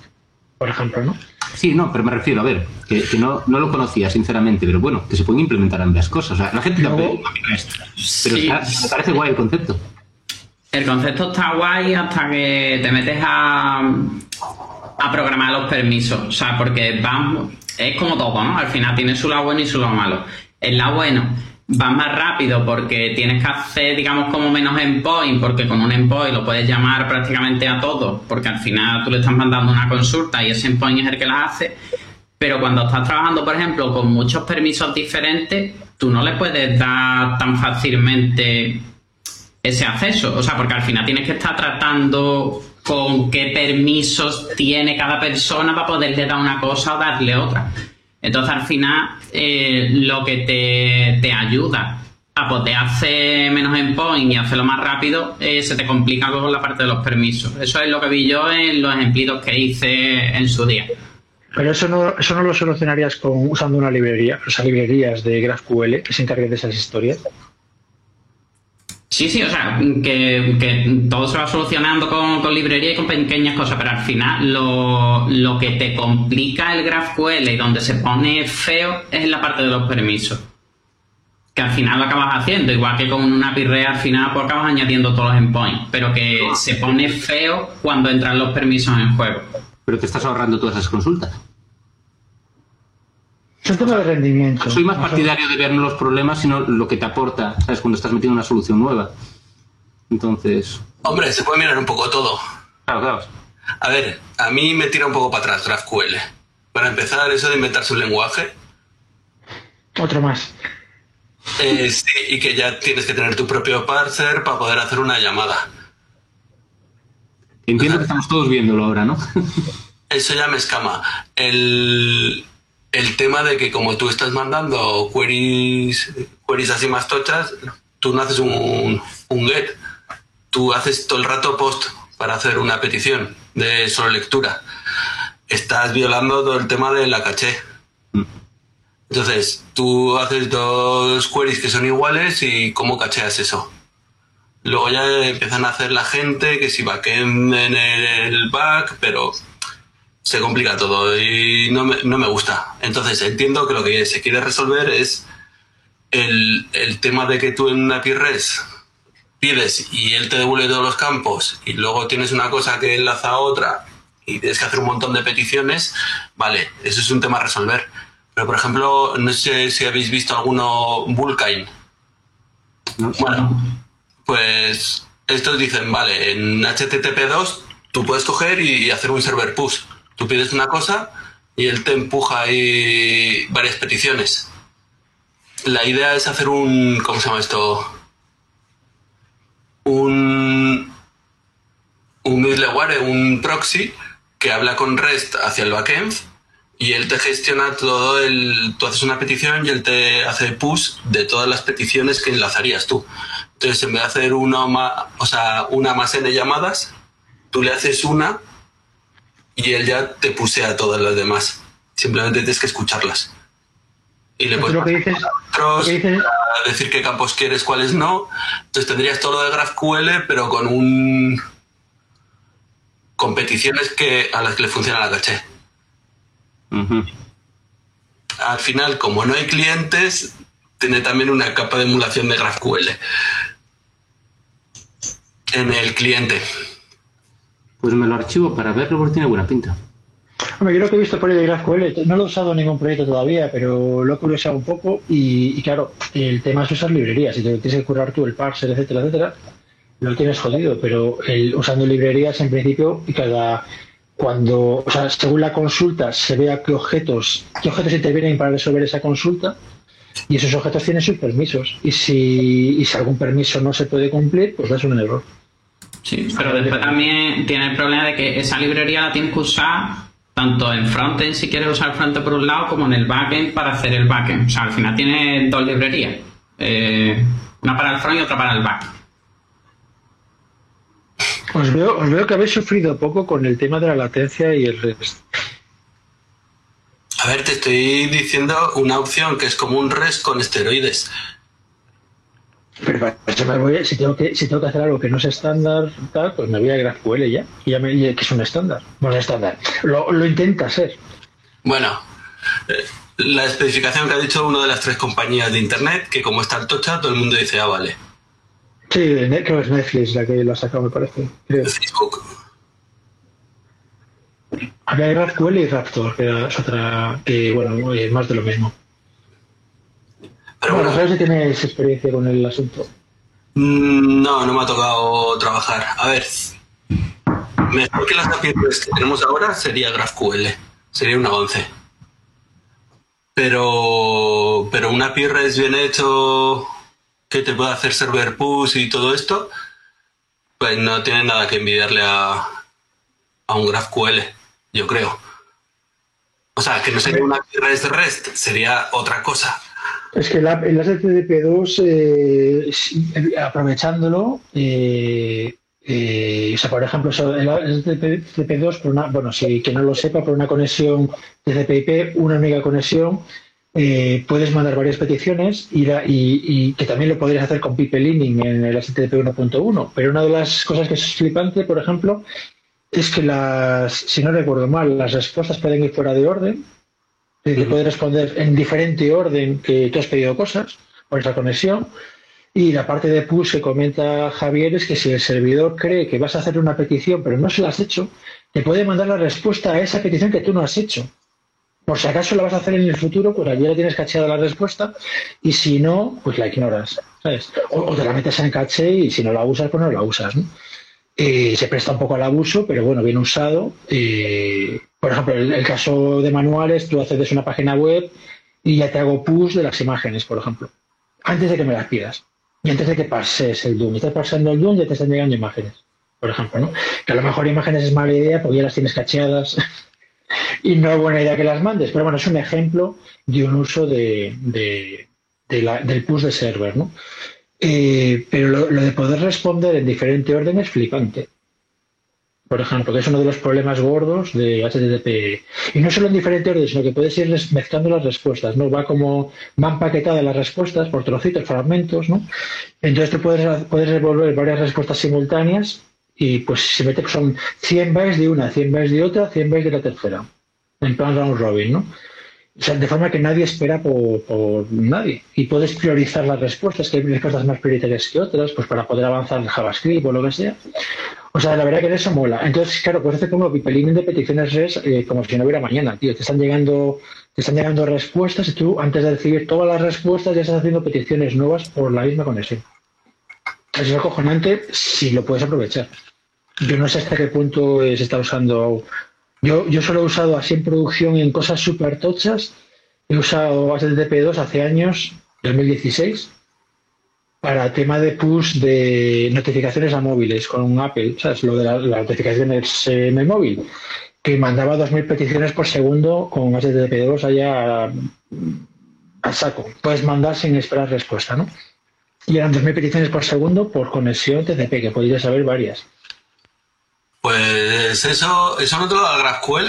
por ejemplo, ¿no? Sí, no, pero me refiero, a ver, que, que no, no lo conocía, sinceramente, pero bueno, que se pueden implementar ambas cosas. O sea, la gente Luego- también pero Sí. está- me parece guay el concepto. El concepto está guay hasta que te metes a, a programar los permisos. O sea, porque van, es como todo, ¿no? Al final tiene su lado bueno y su lado malo. El lado bueno va más rápido porque tienes que hacer, digamos, como menos endpoint, porque con un endpoint lo puedes llamar prácticamente a todos, porque al final tú le estás mandando una consulta y ese endpoint es el que la hace. Pero cuando estás trabajando, por ejemplo, con muchos permisos diferentes, tú no le puedes dar tan fácilmente ese acceso. O sea, porque al final tienes que estar tratando con qué permisos tiene cada persona para poderle dar una cosa o darle otra. Entonces, al final, eh, lo que te, te ayuda a poder hacer menos endpoint y hacerlo más rápido, eh, se te complica luego la parte de los permisos. Eso es lo que vi yo en los ejemplitos que hice en su día. Pero eso no, eso no lo solucionarías con, usando una librería, o librerías de GraphQL que se encarguen de esas historias. Sí, sí, o sea, que, que todo se va solucionando con, con librería y con pequeñas cosas, pero al final lo, lo que te complica el GraphQL y donde se pone feo es en la parte de los permisos. Que al final lo acabas haciendo, igual que con una REST, al final pues acabas añadiendo todos los endpoints, pero que se pone feo cuando entran los permisos en juego. Pero te estás ahorrando todas esas consultas. Es un tema de rendimiento. Soy más partidario de ver no los problemas, sino lo que te aporta, ¿sabes? Cuando estás metiendo una solución nueva. Entonces, Hombre, se puede mirar un poco todo. claro, claro. A ver, a mí me tira un poco para atrás GraphQL. Para empezar, eso de inventarse un lenguaje Otro más. eh, sí, y que ya tienes que tener tu propio parser para poder hacer una llamada. Entiendo que estamos todos viéndolo ahora, ¿no? Eso ya me escama. El, el tema de que como tú estás mandando queries, queries así más tochas, tú no haces un, un get. Tú haces todo el rato post para hacer una petición de solo lectura. estás violando todo el tema de la caché. Mm. Entonces, tú haces dos queries que son iguales y ¿cómo cacheas eso? Luego ya empiezan a hacer la gente que si backend en el back, pero se complica todo y no me, no me gusta. Entonces entiendo que lo que se quiere resolver es el, el tema de que tú en una API REST pides y él te devuelve todos los campos y luego tienes una cosa que enlaza a otra y tienes que hacer un montón de peticiones, vale, eso es un tema a resolver. Pero por ejemplo, no sé si habéis visto alguno Vulkan. ¿no? Bueno, pues estos dicen, vale, en HTTP2 tú puedes coger y hacer un server push. Tú pides una cosa y él te empuja ahí varias peticiones. La idea es hacer un, ¿cómo se llama esto? Un, un middleware, un proxy que habla con REST hacia el backend y él te gestiona todo el, tú haces una petición y él te hace push de todas las peticiones que enlazarías tú. Entonces, en vez de hacer una, o sea, una más n llamadas, tú le haces una y él ya te pusea todas las demás. Simplemente tienes que escucharlas. Y le puedes lo que dices, otros, lo que dices- a decir qué campos quieres, cuáles no. Entonces tendrías todo lo de GraphQL, pero con un con peticiones que a las que le funciona la caché. Al final, como no hay clientes, tiene también una capa de emulación de GraphQL en el cliente. Pues me lo archivo para verlo porque tiene buena pinta. Hombre, yo lo que he visto por ahí de GraphQL, no lo he usado en ningún proyecto todavía, pero lo he curiosado un poco y, claro, el tema es usar librerías. Si te tienes que curar tú el parser, etcétera, etcétera, lo tienes jodido, pero el, usando librerías en principio y cada cuando, o sea, según la consulta se vea qué objetos, qué objetos intervienen para resolver esa consulta y esos objetos tienen sus permisos y si, y si algún permiso no se puede cumplir, pues das un error. Sí, pero después también tiene el problema de que esa librería la tienes que usar tanto en frontend si quieres usar frontend por un lado como en el backend para hacer el backend. O sea, al final tiene dos librerías. Eh, una para el front y otra para el back. Os veo, os veo que habéis sufrido poco con el tema de la latencia y el REST. A ver, te estoy diciendo una opción que es como un REST con esteroides. Pero para eso me voy, si tengo que, si tengo que hacer algo que no es estándar, tal, pues me voy a GraphQL ya, y ya me, que es un estándar. Bueno, es estándar. Lo, lo intenta ser. Bueno, eh, la especificación que ha dicho una de las tres compañías de internet, que como está el tocha, todo el mundo dice, ah, vale. Sí, creo que es Netflix la que lo ha sacado, me parece. Creo. Facebook. Había GraphQL y Raptor, que es otra, que bueno, eh, más de lo mismo. Pero bueno, bueno, ¿sabes si tienes experiencia con el asunto? mm, no, no me ha tocado trabajar. A ver, mejor que las APIs que tenemos ahora sería GraphQL, sería una 11. Pero, pero un API REST bien hecho que te pueda hacer server push y todo esto, pues no tiene nada que envidiarle a, a un GraphQL, yo creo. O sea, que no sería una API REST REST, sería otra cosa. Es que la, el HTTP2, eh, eh, aprovechándolo, eh, eh, o sea, por ejemplo, el HTTP2, por una, bueno, si que no lo sepa, por una conexión TCP/IP, una única conexión, eh, puedes mandar varias peticiones y, la- y- y que también lo podrías hacer con pipe lining en el HTTP 1.1. Pero una de las cosas que es flipante, por ejemplo, es que las, si no recuerdo mal, las respuestas pueden ir fuera de orden decir, puede responder en diferente orden que tú has pedido cosas por esa conexión. Y la parte de push que comenta Javier es que si el servidor cree que vas a hacer una petición pero no se la has hecho, te puede mandar la respuesta a esa petición que tú no has hecho. Por si acaso la vas a hacer en el futuro, pues allí ya tienes cacheada la respuesta y si no, pues la ignoras. ¿sabes? O, o te la metes en caché y si no la usas, pues no la usas. ¿no? Se presta un poco al abuso, pero bueno, bien usado. por ejemplo, el, caso de manuales, tú accedes a una página web y ya te hago push de las imágenes, por ejemplo, antes de que me las pidas. Y antes de que pases el Doom. Y estás pasando el Doom ya te están llegando imágenes, por ejemplo, ¿no? Que a lo mejor imágenes es mala idea porque ya las tienes cacheadas y no es buena idea que las mandes. Pero bueno, es un ejemplo de un uso de, del push de server, ¿no? Eh, pero lo, de poder responder en diferente orden es flipante. por ejemplo, que es uno de los problemas gordos de HTTP. Y no solo en diferente orden, sino que puedes ir mezclando las respuestas, ¿no? Va como, van paquetadas las respuestas por trocitos, fragmentos, ¿no? Entonces tú puedes, puedes revolver varias respuestas simultáneas y pues se mete que son 100 bytes de una, 100 bytes de otra, 100 bytes de la tercera. En plan round robin, ¿no? O sea, de forma que nadie espera por, nadie. Y puedes priorizar las respuestas, que hay respuestas más prioritarias que otras, pues para poder avanzar en JavaScript o lo que sea. O sea, la verdad que eso mola. Entonces, claro, pues hacer como pipelín de peticiones REST eh, como si no hubiera mañana, tío. Te están llegando, te están llegando respuestas y tú, antes de recibir todas las respuestas, ya estás haciendo peticiones nuevas por la misma conexión. Eso es acojonante si lo puedes aprovechar. Yo no sé hasta qué punto se está usando yo, yo solo he usado así en producción en cosas súper tochas. He usado HTTP2 hace años, 2016, para tema de push de notificaciones a móviles con Apple, ¿sabes? Lo de las notificaciones en el móvil, que mandaba 2.000 peticiones por segundo con HTTP2 allá a, saco. Puedes mandar sin esperar respuesta, ¿no? Y eran 2.000 peticiones por segundo por conexión TCP, que podrías saber varias. Pues eso, eso no te lo da GraphQL.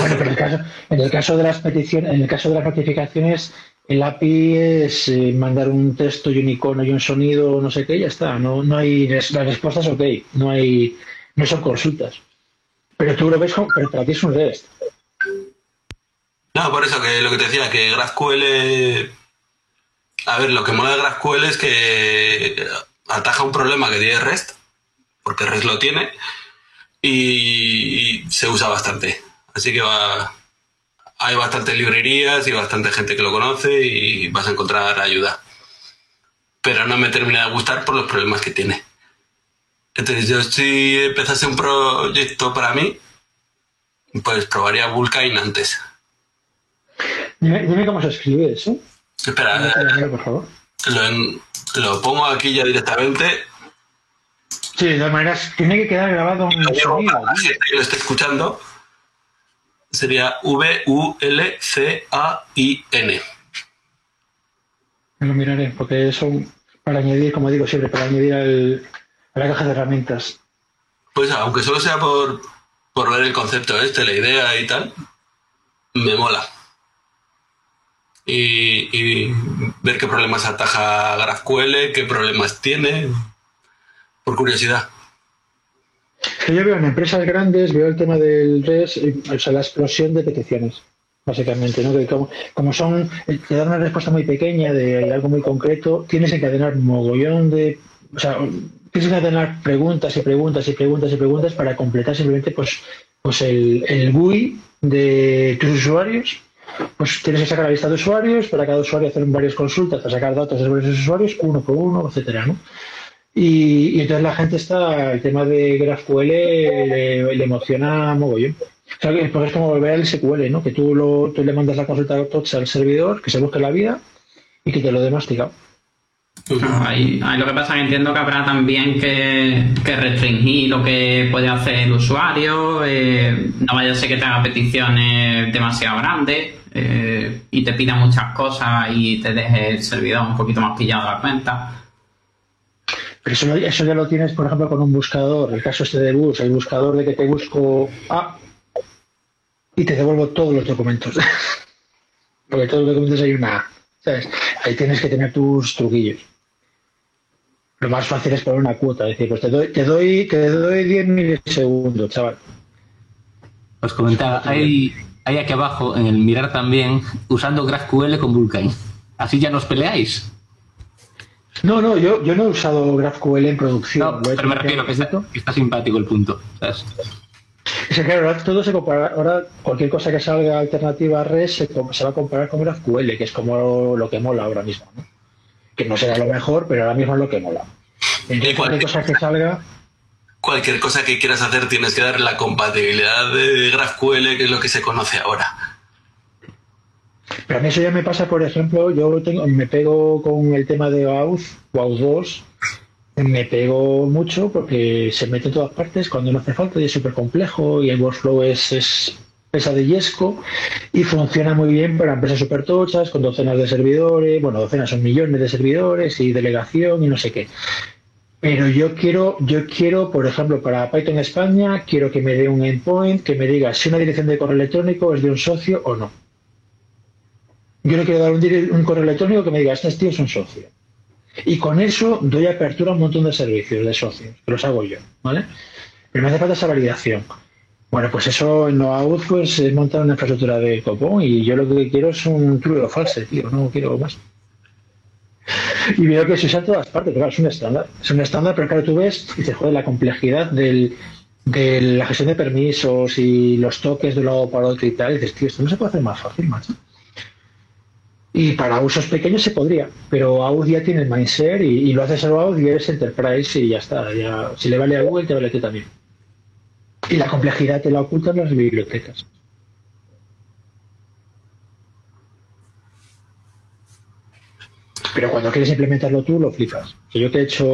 Bueno, pero en el, caso, de las peticiones, en el caso de las notificaciones, el API es eh, mandar un texto y un icono y un sonido, no sé qué, ya está. No, no hay las respuestas ok, no hay, no son consultas. Pero tú lo ves como, pero para ti es un REST. No, por eso que lo que te decía, que GraphQL. A ver, lo que mola de GraphQL es que ataja un problema que tiene REST porque REST lo tiene y se usa bastante. Así que hay bastantes librerías y bastante gente que lo conoce y vas a encontrar ayuda. Pero no me termina de gustar por los problemas que tiene. Entonces yo si empezase un proyecto para mí, pues probaría Vulkan antes. Dime, cómo se escribe eso. Espera, por favor. Lo, lo pongo aquí ya directamente Sí, de todas maneras, tiene que quedar grabado un sonido. La gente que lo esté escuchando sería V-U-L-C-A-I-N. Lo miraré, porque eso para añadir, como digo siempre, para añadir al, a la caja de herramientas. Pues aunque solo sea por, por ver el concepto este, la idea y tal, me mola. Y, y ver qué problemas ataja GraphQL, qué problemas tiene, por curiosidad. Yo veo en empresas grandes, veo el tema del RES, o sea, la explosión de peticiones, básicamente, ¿no? Que como, son, te dan una respuesta muy pequeña de algo muy concreto, tienes que encadenar mogollón de, o sea, tienes que encadenar preguntas y preguntas y preguntas y preguntas para completar simplemente, pues, pues el, el GUI de tus usuarios. Pues tienes que sacar la lista de usuarios, para cada usuario hacer varias consultas, para sacar datos de varios usuarios, uno por uno, etcétera, ¿no? Y, entonces la gente está, el tema de GraphQL le, le emociona mogollón. O sea, pues es como volver al SQL, ¿no? Que tú, lo, tú le mandas la consulta al servidor, que se busque la vida y que te lo dé masticado. ahí, lo que pasa es que entiendo que habrá también que, restringir lo que puede hacer el usuario, eh, no vaya a ser que te haga peticiones demasiado grandes eh, y te pida muchas cosas y te deje el servidor un poquito más pillado a la cuenta. Pero eso, ya lo tienes, por ejemplo, con un buscador. El caso este de bus, el buscador de que te busco A y te devuelvo todos los documentos. Porque todos los documentos hay una A. ¿sabes? Ahí tienes que tener tus truquillos. Lo más fácil es poner una cuota, es decir, pues te doy, te doy, te doy 10 milisegundos, chaval. Os comentaba, hay, hay aquí abajo en el mirar también usando GraphQL con Vulkan. Así ya nos peleáis. No, no, yo, yo no he usado GraphQL en producción. No, pero me refiero que está, está simpático el punto. ¿sabes? Es que claro, ahora todo se compara, ahora cualquier cosa que salga alternativa a REST se, se, va a comparar con GraphQL, que es como lo, que mola ahora mismo. ¿no? Que no será lo mejor, pero ahora mismo es lo que mola. Entonces, cualquier cosa que salga. Cualquier cosa que quieras hacer tienes que dar la compatibilidad de GraphQL, que es lo que se conoce ahora. Pero a mí eso ya me pasa, por ejemplo, yo tengo, me pego con el tema de WAUZ, WAUZ 2, me pego mucho porque se mete en todas partes cuando no hace falta y es súper complejo y el workflow es, es pesadillesco y funciona muy bien para empresas súper tochas con docenas de servidores, bueno, docenas son millones de servidores y delegación y no sé qué. Pero yo quiero, yo quiero, por ejemplo, para Python España, quiero que me dé un endpoint que me diga si una dirección de correo electrónico es de un socio o no. Yo le quiero dar un, correo electrónico que me diga, este tío es un socio. Y con eso doy apertura a un montón de servicios de socios, que los hago yo, ¿vale? Pero me hace falta esa validación. Bueno, pues eso en Noaud pues es montar una infraestructura de copón y yo lo que quiero es un true o false, tío, no quiero más. Y veo que se usa en todas partes, claro, es un estándar. Es un estándar, pero claro, tú ves y te jode la complejidad del, de la gestión de permisos y los toques de un lado para otro y tal. Y dices, tío, esto no se puede hacer más fácil, macho. Y para usos pequeños se podría, pero Aud ya tiene el mindset y, lo haces a Aud y eres enterprise y ya está. Si le vale a Google, te vale a ti también. Y la complejidad te la ocultan las bibliotecas. Pero cuando quieres implementarlo tú, lo flipas. Que yo que he hecho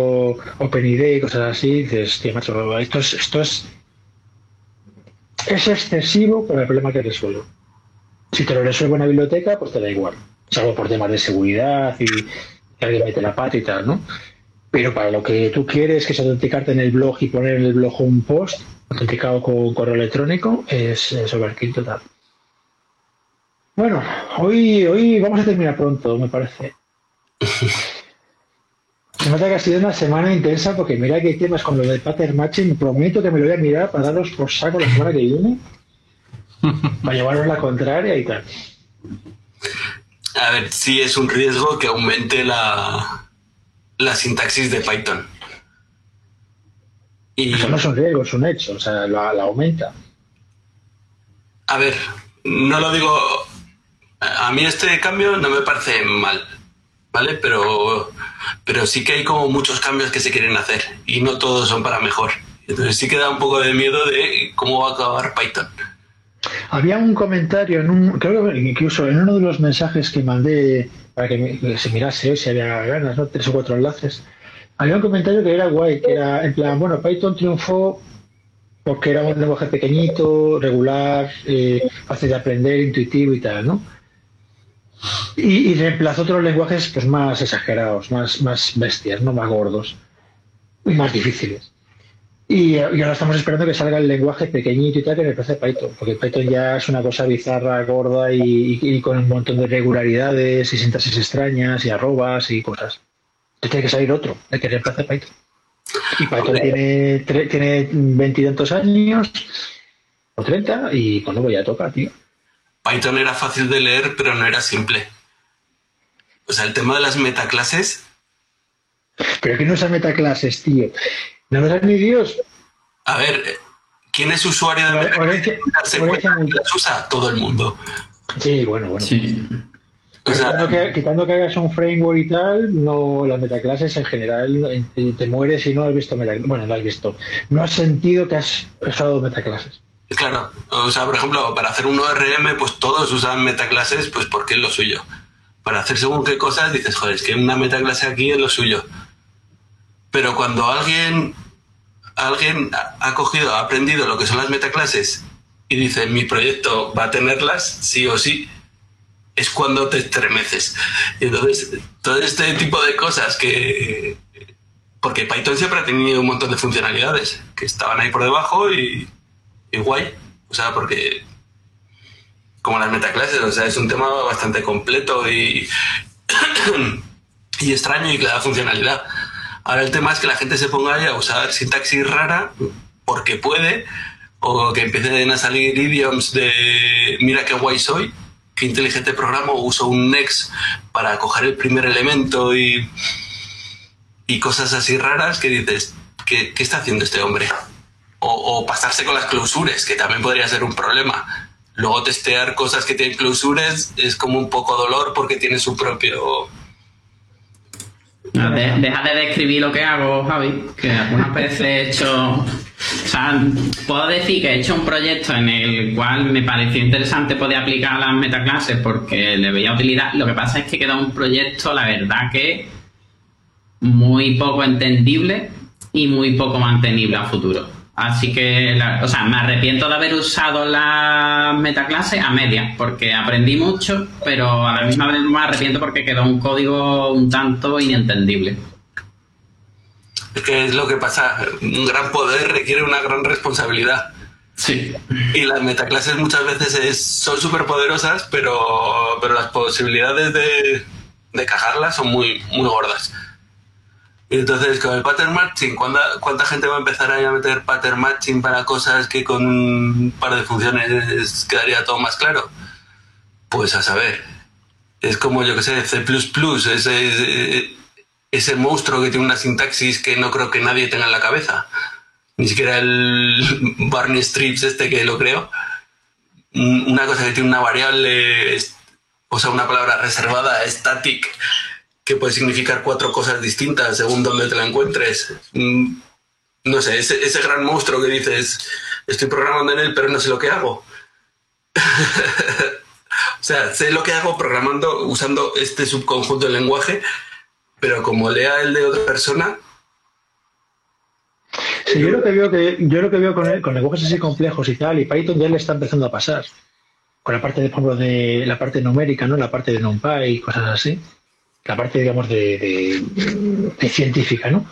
OpenID y cosas así, dices, tío, macho, esto es, esto es, es excesivo para el problema que resuelve. Si te lo resuelve una biblioteca, pues te da igual. Salvo por temas de seguridad y que alguien mete la pata y tal, ¿no? Pero para lo que tú quieres, que es autenticarte en el blog y poner en el blog un post autenticado con correo electrónico, es, es overkill total. Bueno, hoy, hoy vamos a terminar pronto, me parece. Se nota que ha sido una semana intensa porque mira que hay temas con lo del pattern matching. Prometo que me lo voy a mirar para daros por saco la semana que viene. Para llevaros la contraria y tal. A ver, sí es un riesgo que aumente la, la sintaxis de Python. Y Eso no es un riesgo, es un hecho. O sea, la, la aumenta. a ver, no lo digo. A mí este cambio no me parece mal, ¿vale? Pero, pero sí que hay como muchos cambios que se quieren hacer y no todos son para mejor. Entonces sí que da un poco de miedo de cómo va a acabar Python. Había un comentario, en un, creo que incluso en uno de los mensajes que mandé para que, se mirase hoy si había ganas, tres o cuatro enlaces. Había un comentario que era guay, que era en plan, bueno, Python triunfó porque era un lenguaje pequeñito, regular, eh, fácil de aprender, intuitivo y tal, ¿no? Y, y reemplazó otros lenguajes pues más exagerados, más, más bestias, ¿no? Más gordos y más difíciles. Y, y ahora estamos esperando que salga el lenguaje pequeñito y tal que reemplace Python, porque Python ya es una cosa bizarra, gorda y, con un montón de irregularidades y sintaxis extrañas y arrobas y cosas. Entonces tiene que salir otro, el que reemplace Python. Y Python tiene, tre- tiene veintitantos años o treinta y con nuevo ya toca, tío. Python era fácil de leer, pero no era simple. O sea, el tema de las metaclases, Pero que no usa metaclases, tío. No lo sabe ni Dios. a ver, ¿quién es usuario de cuenta que multa. las usa todo el mundo. Sí, bueno, bueno. Sí. O sea, Quitando que, quitando que hagas un framework y tal, no las metaclases en general te, te mueres si no has visto metaclases. Bueno, no has visto. No has sentido que has usado metaclases. Claro, o sea, por ejemplo, para hacer un ORM, pues todos usan metaclases, pues porque es lo suyo. Para hacer según qué cosas, dices, joder, es que una metaclase aquí es lo suyo. Pero cuando alguien, alguien ha cogido, ha aprendido lo que son las metaclases y dice, mi proyecto va a tenerlas, sí o sí, es cuando te estremeces. Entonces, todo este tipo de cosas que... Porque Python siempre ha tenido un montón de funcionalidades que estaban ahí por debajo y, y guay. O sea, porque como las metaclases, o sea, es un tema bastante completo y, y extraño y que da funcionalidad. Ahora el tema es que la gente se ponga ahí a usar sintaxis rara porque puede, o que empiecen a salir idioms de mira qué guay soy, qué inteligente programa, uso un next para coger el primer elemento y, y cosas así raras que dices, ¿qué, qué está haciendo este hombre? O, o pasarse con las clausuras, que también podría ser un problema. Luego testear cosas que tienen clausuras es como un poco dolor porque tiene su propio... Deja de describir lo que hago, Javi, que algunas veces he hecho... O sea, puedo decir que he hecho un proyecto en el cual me pareció interesante poder aplicar las metaclases porque le veía utilidad. Lo que pasa es que queda un proyecto, la verdad que muy poco entendible y muy poco mantenible a futuro. Así que, la- o sea, me arrepiento de haber usado la metaclase a media, porque aprendí mucho, pero a la misma vez me arrepiento porque quedó un código un tanto inentendible. Es que es lo que pasa. Un gran poder requiere una gran responsabilidad. Sí. Y las metaclases muchas veces es- son súper poderosas, pero, pero las posibilidades de, de cagarlas son muy, muy gordas. Entonces con el pattern matching, ¿cuánta, ¿cuánta gente va a empezar a meter pattern matching para cosas que con un par de funciones quedaría todo más claro? Pues a saber. Es como, yo que sé, C++, ese, ese, monstruo que tiene una sintaxis que no creo que nadie tenga en la cabeza. Ni siquiera el Barney Strips este que lo creo. Un- Una cosa que tiene una variable, o sea, una palabra reservada, static, que puede significar cuatro cosas distintas según donde te la encuentres. Mm, No sé, ese, ese gran monstruo que dices, estoy programando en él, pero no sé lo que hago. O sea, sé lo que hago programando, usando este subconjunto de lenguaje, pero como lea el de otra persona, Sí, yo lo que veo que yo lo que veo con, el- con lenguajes así complejos y tal, y Python ya le está empezando a pasar. Con la parte de, por ejemplo, de la parte numérica, ¿no? La parte de NumPy y cosas así. La parte, digamos, de, de- de científica, ¿no?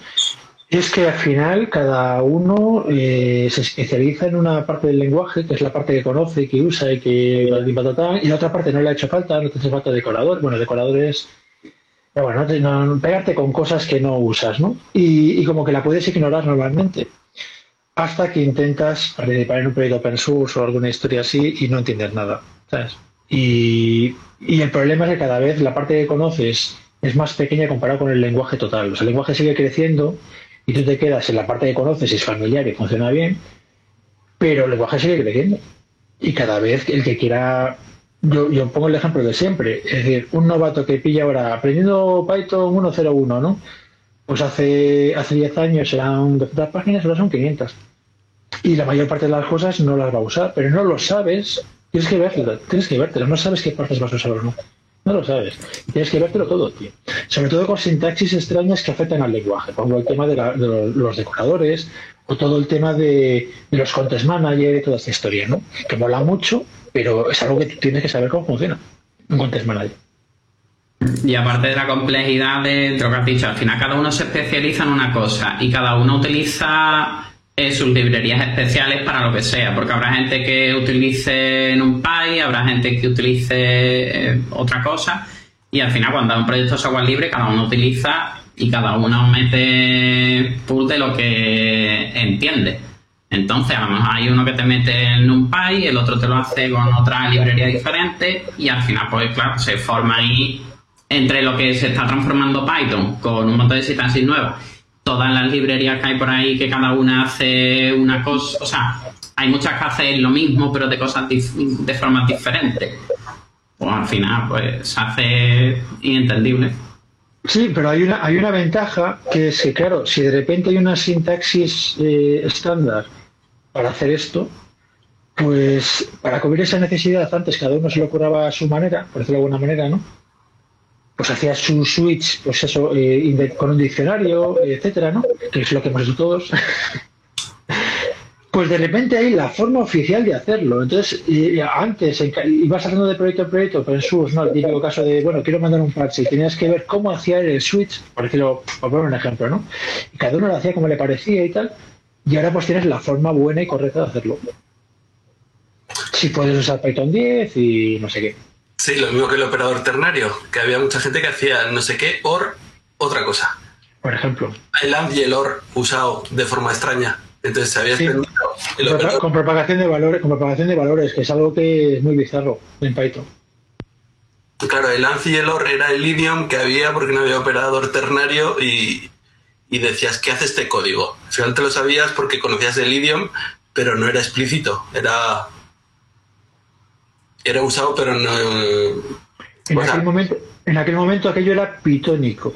Es que al final cada uno eh, se especializa en una parte del lenguaje, que es la parte que conoce, que usa y que y la otra parte no le ha hecho falta, no te hace falta decorador. Bueno, decorador es pero bueno, no no- pegarte con cosas que no usas, ¿no? Y, y como que la puedes ignorar normalmente. Hasta que intentas participar en un proyecto open source o alguna historia así y no entiendes nada, ¿sabes? Y, y el problema es que cada vez la parte que conoces es más pequeña comparado con el lenguaje total. O sea, el lenguaje sigue creciendo y tú te quedas en la parte que conoces y es familiar y funciona bien, pero el lenguaje sigue creciendo. Y cada vez el que quiera yo, pongo el ejemplo de siempre, es decir, un novato que pilla ahora aprendiendo Python 1.01, ¿no? Pues hace hace 10 años eran 200 páginas, ahora son 500. Y la mayor parte de las cosas no las va a usar, pero no lo sabes, tienes que verlo, tienes que no sabes qué partes vas a usar o no. No lo sabes. Tienes que vértelo todo, tío. Sobre todo con sintaxis extrañas que afectan al lenguaje. Pongo el tema de, la- de los, decoradores o todo el tema de, los content manager y toda esta historia, ¿no? Que mola mucho, pero es algo que tienes que saber cómo funciona. Un content manager. Y aparte de la complejidad de lo que has dicho, al final cada uno se especializa en una cosa y cada uno utiliza eh, sus librerías especiales para lo que sea, porque habrá gente que utilice NumPy, habrá gente que utilice eh, otra cosa y al final cuando hay un proyecto software libre cada uno utiliza y cada uno mete pool de lo que entiende. Entonces, a lo mejor hay uno que te mete el NumPy, el otro te lo hace con otra librería diferente y al final, pues claro, se forma ahí entre lo que se está transformando Python con un montón de sintaxis nuevas, todas las librerías que hay por ahí que cada una hace una cosa, o sea, hay muchas que hacen lo mismo pero de cosas de formas diferentes. Pues al final, pues se hace inentendible. Sí, pero hay una, hay una ventaja que es que, claro, si de repente hay una sintaxis eh, estándar para hacer esto, pues para cubrir esa necesidad, antes cada uno se lo curaba a su manera, por decirlo de alguna manera, ¿no? Pues hacía su switch, pues eso, eh, con un diccionario, etcétera, ¿no? Que es lo que hemos hecho todos. Pues de repente hay la forma oficial de hacerlo. Entonces, antes en ibas hablando de proyecto en proyecto, open source, ¿no? El típico caso de, bueno, quiero mandar un fax y tenías que ver cómo hacía el switch, por decirlo, por poner un ejemplo, ¿no? Y cada uno lo hacía como le parecía y tal. Y ahora pues tienes la forma buena y correcta de hacerlo. Si puedes usar Python 10 y no sé qué. Sí, lo mismo que el operador ternario, que había mucha gente que hacía no sé qué, or, otra cosa. Por ejemplo. El AND y el OR usado de forma extraña. Entonces se había Sí. el Con, operador. con propagación de valores, con propagación de valores, que es algo que es muy bizarro en Python. Claro, el AND y el OR era el idiom que había porque no había operador ternario y, y decías, ¿qué hace este código? Al final te lo sabías porque conocías el idiom, pero no era explícito. Era, era usado, pero no... En aquel momento, en aquel momento aquello era pitónico.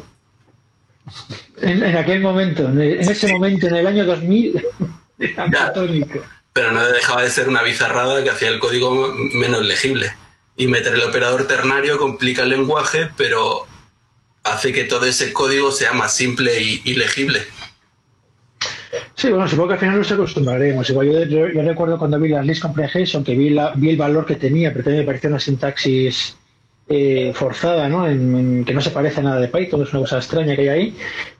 En, en aquel momento, en, en ese momento, en el año 2000, era Ya. pitónico. pero no dejaba de ser una bizarrada que hacía el código menos legible. Y meter el operador ternario complica el lenguaje, pero hace que todo ese código sea más simple y, y legible. Sí, bueno, supongo que al final nos acostumbraremos. Igual yo, yo- yo recuerdo cuando vi las list comprehension, que vi, la, vi el valor que tenía, pero también me pareció una sintaxis eh, forzada, ¿no? En- en- que no se parece a nada de Python, es una cosa extraña que hay ahí.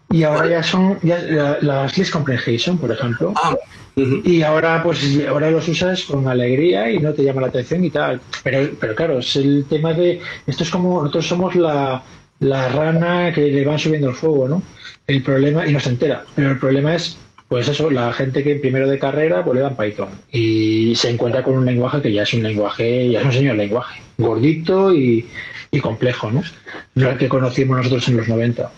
y ahora ya son ya, la- las list comprehension, por ejemplo. Ah. Y ahora, pues, ahora los usas con alegría y no te llama la atención y tal. Pero, pero claro, es el tema de. Esto es como nosotros somos la, la rana que le van subiendo el fuego, ¿no? El problema, y no se entera. Pero el problema es, pues eso, la gente que primero de carrera, pues le dan Python. Y se encuentra con un lenguaje que ya es un lenguaje, ya es un señor lenguaje. Gordito y, y complejo, ¿no? No el que conocimos nosotros en los 90.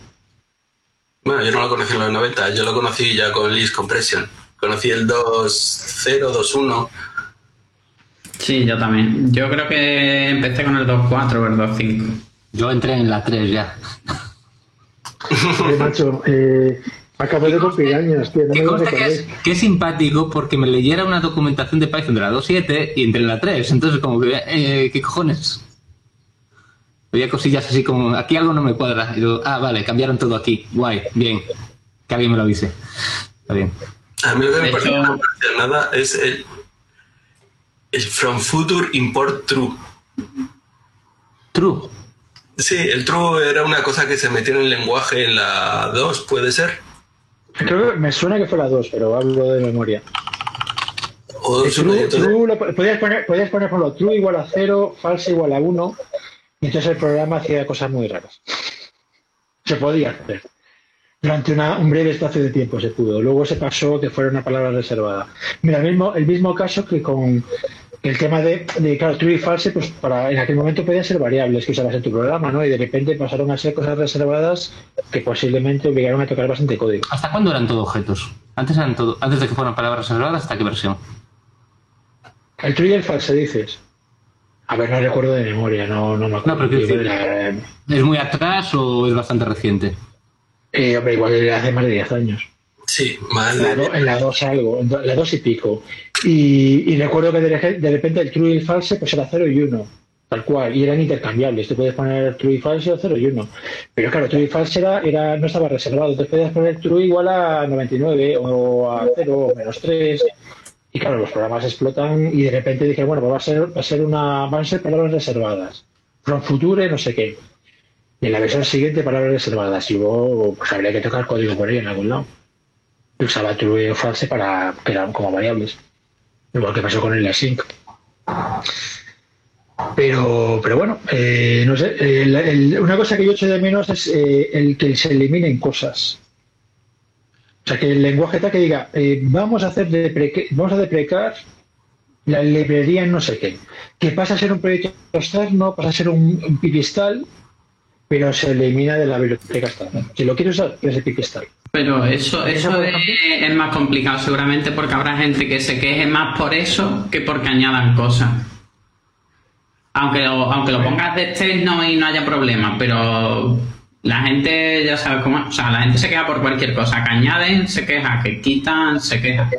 Bueno, yo no lo conocí en los 90, yo lo conocí ya con List Compression. Conocí el 2.0, 2.1. Sí, yo también. Yo creo que empecé con el 2.4 o el 2.5. Yo entré en la 3 ya. Eh, macho, eh, acabo de cumplir años, tío. No Que me lo que que es simpático porque me leyera una documentación de Python de la 2.7 y entré en la 3. Entonces, como que, eh, ¿qué cojones? Había cosillas así como, aquí algo no me cuadra. Y yo, ah, vale, cambiaron todo aquí. Guay, bien. Que alguien me lo avise. Está bien. A mí lo que me parece hecho- que no parece nada es el, el From Future Import True. True. Sí, el true era una cosa que se metió en el lenguaje en la 2, puede ser. Creo que me suena que fue la 2, pero hablo de memoria. O Eh, True, true lo- podías poner, podías poner por ejemplo, true igual a 0, falsa igual a 1, y entonces el programa hacía cosas muy raras. Se podía hacer. Durante una- un breve espacio de tiempo se pudo. Luego se pasó que fuera una palabra reservada. Mira, el mismo, el mismo caso que con el tema de, de, claro, true y false, pues para en aquel momento podían ser variables que usabas en tu programa, ¿no? Y de repente pasaron a ser cosas reservadas que posiblemente obligaron a tocar bastante código. ¿Hasta cuándo eran todo objetos? Antes eran todo, antes de que fueran palabras reservadas, ¿hasta qué versión? El true y el false dices. A ver, no recuerdo de memoria, no, no me acuerdo. No, pero decir- Eh, ¿Es muy atrás o es bastante reciente? eh, hombre, igual hace más de 10 años. Sí, más En la, do- en la 2 algo, en la 2 y pico. Y, y recuerdo que de, repente el true y el false pues era 0 y 1. Tal cual, y eran intercambiables. Tú puedes poner true y false o 0 y 1. Pero claro, true y false era, era, no estaba reservado. Entonces podías poner true igual a 99 o a 0 o menos 3. Y claro, los programas explotan y de repente dije, bueno, pues va a ser, va a ser una, van a ser palabras reservadas. From future, no sé qué. Y en la versión siguiente, palabras reservadas. Y luego, pues habría que tocar código por ahí en algún lado. Usaba true o false para eran como variables. Igual que pasó con el async. Pero, pero bueno, eh, no sé. el- una cosa que yo echo de menos es eh, el que se eliminen cosas. O sea, que el lenguaje tal que diga, eh, vamos a hacer depreque- vamos a deprecar la librería en no sé qué. Que pasa a ser un proyecto externo, pasa a ser un, pipistal, pero se elimina de la biblioteca estándar. Si lo quieres usar, es el pipistal. Pero eso, eso es, más complicado seguramente porque habrá gente que se queje más por eso que porque añadan cosas. Aunque lo, aunque lo pongas de externo y no haya problema, pero la gente ya sabe cómo. O sea, la gente se queja por cualquier cosa. Que añaden, se queja. Que quitan, se queja.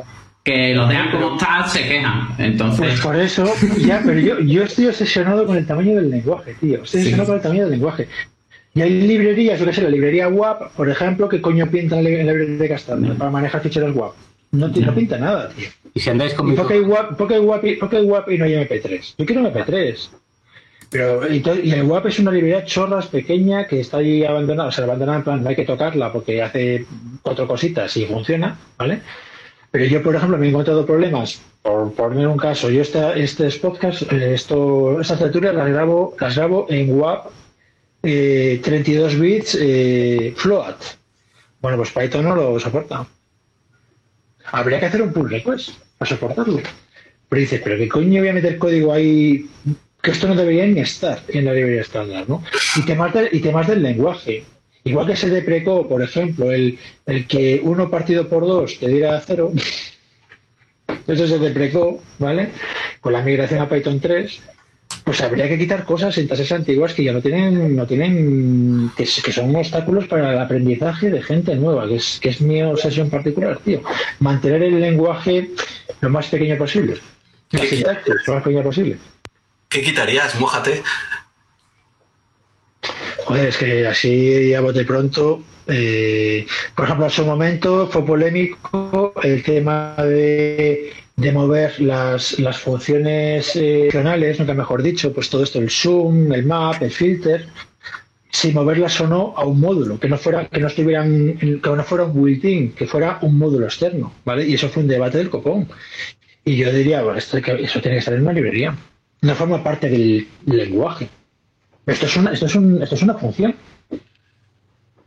Que lo dejan como está, se quejan. Entonces, Pues por eso, ya, pero yo, yo estoy obsesionado con el tamaño del lenguaje, tío. Estoy obsesionado con el tamaño del lenguaje. Y hay librerías, yo que sé, la librería WAP, por ejemplo, que coño pinta en la en la biblioteca estándar para manejar ficheros WAP. No, no pinta nada, tío. Y si andáis con ¿Y mi... por qué hay WAP, qué WAP y, qué WAP no hay MP3? Yo quiero MP3. Pero, y, el WAP es una librería chorras pequeña que está ahí abandonada, o sea, abandonada en plan, no hay que tocarla porque hace cuatro cositas y funciona, ¿vale? Pero yo, por ejemplo, me he encontrado problemas, por poner un caso, yo esta, este podcast, eh, esto, estas lecturas las grabo, las grabo en WAP eh, 32 bits eh, float. Bueno, pues Python no lo soporta. Habría que hacer un pull request para soportarlo. Pero dices, pero ¿qué coño voy a meter código ahí? Que esto no debería ni estar en la librería estándar, ¿no? Y temas, del- y temas del lenguaje. Igual que se deprecó, por ejemplo, el, el que uno partido por dos te diera cero. Eso se deprecó, ¿vale? Con la migración a Python 3. Pues habría que quitar cosas, sintaxis antiguas que ya no tienen, no tienen, que, son obstáculos para el aprendizaje de gente nueva, que es, que es mi obsesión particular, tío. Mantener el lenguaje lo más pequeño posible. La sintaxis lo más pequeño posible. ¿Qué quitarías? Mójate. Joder, es que así a bote pronto, eh, por ejemplo, en su momento fue polémico el tema de, de mover las, las funciones eh, funcionales, nunca mejor dicho, pues todo esto, el zoom, el map, el filter, si moverlas o no a un módulo, que no fuera, que no estuvieran, que no fuera un built-in, que fuera un módulo externo, ¿vale? Y eso fue un debate del copón. Y yo diría, bueno, esto, eso tiene que estar en una librería. No forma parte del lenguaje. Esto es una, esto es un, esto es una función.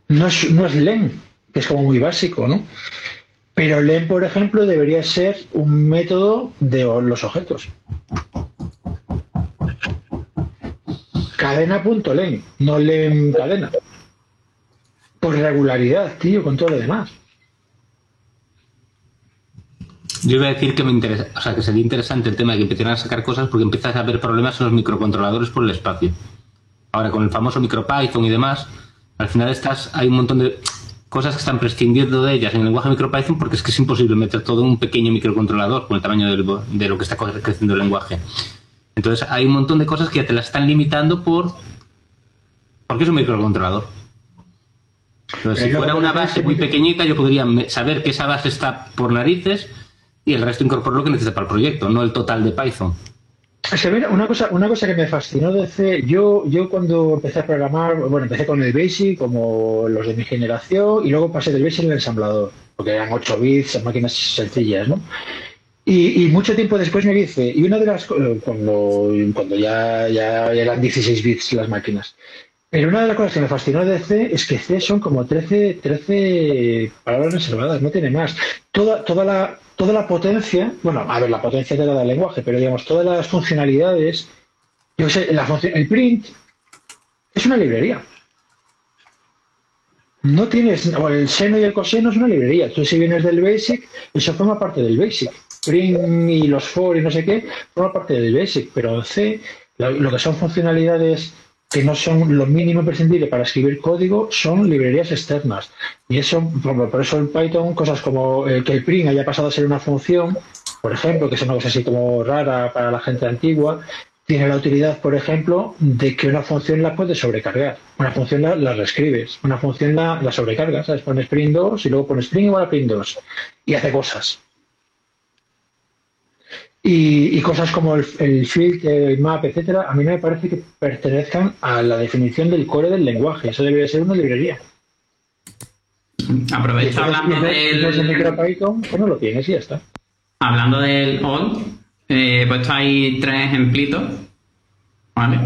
No es, no es len, que es como muy básico, ¿no? Pero len, por ejemplo, debería ser un método de los objetos. Cadena.len, no len cadena. Por regularidad, tío, con todo lo demás. Yo iba a decir que me interesa, o sea, que sería interesante el tema de que empezaran a sacar cosas porque empiezas a haber problemas en los microcontroladores por el espacio. Ahora con el famoso MicroPython y demás, al final estás, hay un montón de cosas que están prescindiendo de ellas en el lenguaje MicroPython porque es que es imposible meter todo en un pequeño microcontrolador con el tamaño de lo que está creciendo el lenguaje. Entonces hay un montón de cosas que ya te las están limitando por porque es un microcontrolador. Entonces, si fuera una base muy pequeñita, yo podría saber que esa base está por narices y el resto incorporar lo que necesita para el proyecto, no el total de Python. Una cosa, una cosa que me fascinó de C, yo, yo cuando empecé a programar, bueno, empecé con el BASIC, como los de mi generación, y luego pasé del BASIC al ensamblador, porque eran 8 bits, máquinas sencillas, ¿no? Y, mucho tiempo después me dice, y una de las cuando, cuando ya, ya eran 16 bits las máquinas, pero una de las cosas que me fascinó de C es que C son como 13, 13 palabras reservadas, no tiene más. Toda, toda, la, toda la potencia, bueno, a ver, la potencia te la da el lenguaje, pero digamos, todas las funcionalidades, yo sé, el print es una librería. No tienes, el seno y el coseno es una librería. Tú si vienes del BASIC, eso forma parte del BASIC print y los for y no sé qué, forma parte del basic, pero C, lo, que son funcionalidades que no son lo mínimo imprescindible para escribir código son librerías externas. Y eso, por, eso en Python, cosas como que el print haya pasado a ser una función, por ejemplo, que es una cosa así como rara para la gente antigua, tiene la utilidad, por ejemplo, de que una función la puedes sobrecargar. Una función la, reescribes, una función la, la sobrecargas. Pones print 2 y luego pones print igual a print 2 y hace cosas. Y, cosas como el, el filter, el map, etcétera, a mí me parece que pertenezcan a la definición del core del lenguaje. Eso debería ser una librería. Aprovecho hablando del. MicroPython, pues no lo tienes y ya está. Hablando del all, eh, he puesto ahí tres ejemplitos. ¿Vale?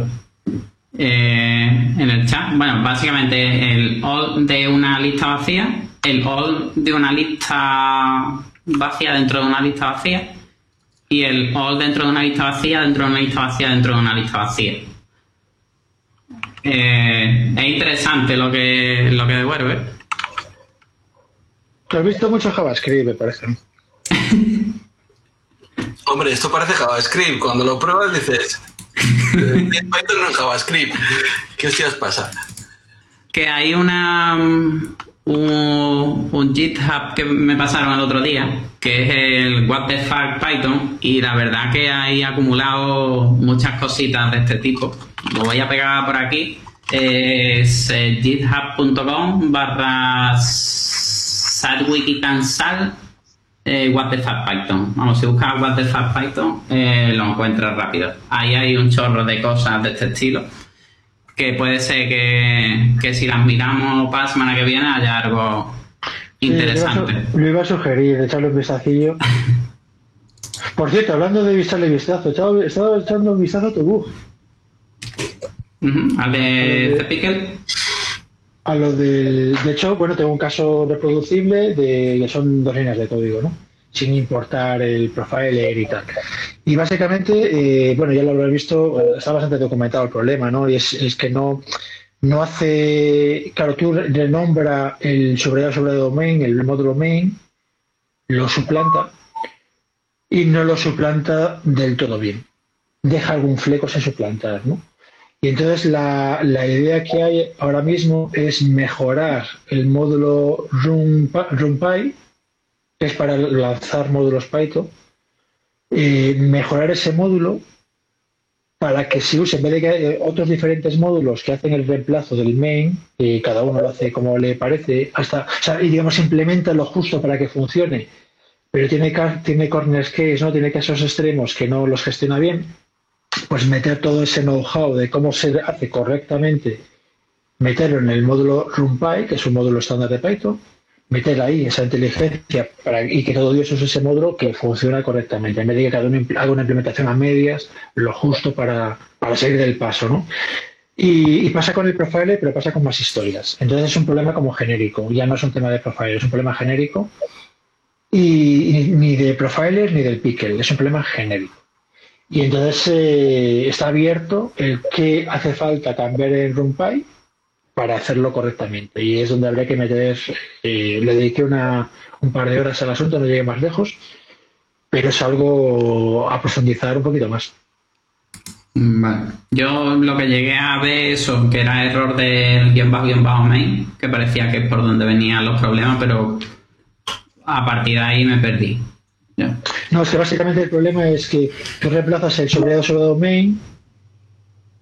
Eh, en el chat. Bueno, básicamente el all de una lista vacía, el all de una lista vacía dentro de una lista vacía y el all dentro de una lista vacía, dentro de una lista vacía, dentro de una lista vacía. Eh, es interesante lo que, lo que devuelve. Has visto mucho JavaScript, me parece. Hombre, esto parece JavaScript. Cuando lo pruebas dices, Python no es JavaScript. ¿Qué hostias pasa? Que hay una un, un, GitHub que me pasaron el otro día, que es el What the fuck Python, y la verdad que hay acumulado muchas cositas de este tipo. Lo voy a pegar por aquí. Es eh, github.com barra sadwikitansal eh, What the fuck Python. Vamos, si buscas What the fuck Python, eh, lo encuentras rápido. Ahí hay un chorro de cosas de este estilo que puede ser que, si las miramos para la semana que viene haya algo interesante. lo, iba a, sugerir, echarle un vistacillo. Por cierto, hablando de echarle vistazo, he estado echando un vistazo a tu bug. ¿Al de Pickle? A lo de. De hecho, bueno, tengo un caso reproducible de que son dos líneas de código, ¿no? sin importar el profiler y tal. Y básicamente, eh, bueno, ya lo habrás visto, está bastante documentado el problema, ¿no? Y es, que no, no hace, claro, tú renombra el sobre sobre domain, el módulo main, lo suplanta y no lo suplanta del todo bien. Deja algún fleco sin suplantar, ¿no? Y entonces la, la, idea que hay ahora mismo es mejorar el módulo RunPy es para lanzar módulos Python, eh, mejorar ese módulo para que se use, en vez de que hay otros diferentes módulos que hacen el reemplazo del main, y cada uno lo hace como le parece, hasta, o sea, y digamos, implementa lo justo para que funcione, pero tiene, tiene corner case, ¿no? tiene casos extremos que no los gestiona bien, pues meter todo ese know-how de cómo se hace correctamente meterlo en el módulo RunPy, que es un módulo estándar de Python, meter ahí esa inteligencia para, y que todo Dios use ese módulo que funciona correctamente, en vez de que cada uno haga una implementación a medias, lo justo para, para salir del paso, ¿no? Y, y pasa con el profiler, pero pasa con más historias. Entonces es un problema como genérico, ya no es un tema de profiler, es un problema genérico y, y ni de profiler ni del pickle, es un problema genérico. Y entonces eh, está abierto el que hace falta cambiar en RunPy para hacerlo correctamente. Y es donde habría que meter, eh, le dediqué una, un par de horas al asunto, no llegué más lejos, pero es algo a profundizar un poquito más. Vale. Yo lo que llegué a ver eso, que era error del guion bajo guion bajo main, que parecía que es por donde venían los problemas, pero a partir de ahí me perdí. No, es que básicamente el problema es que tú reemplazas el sobrado sobre domain,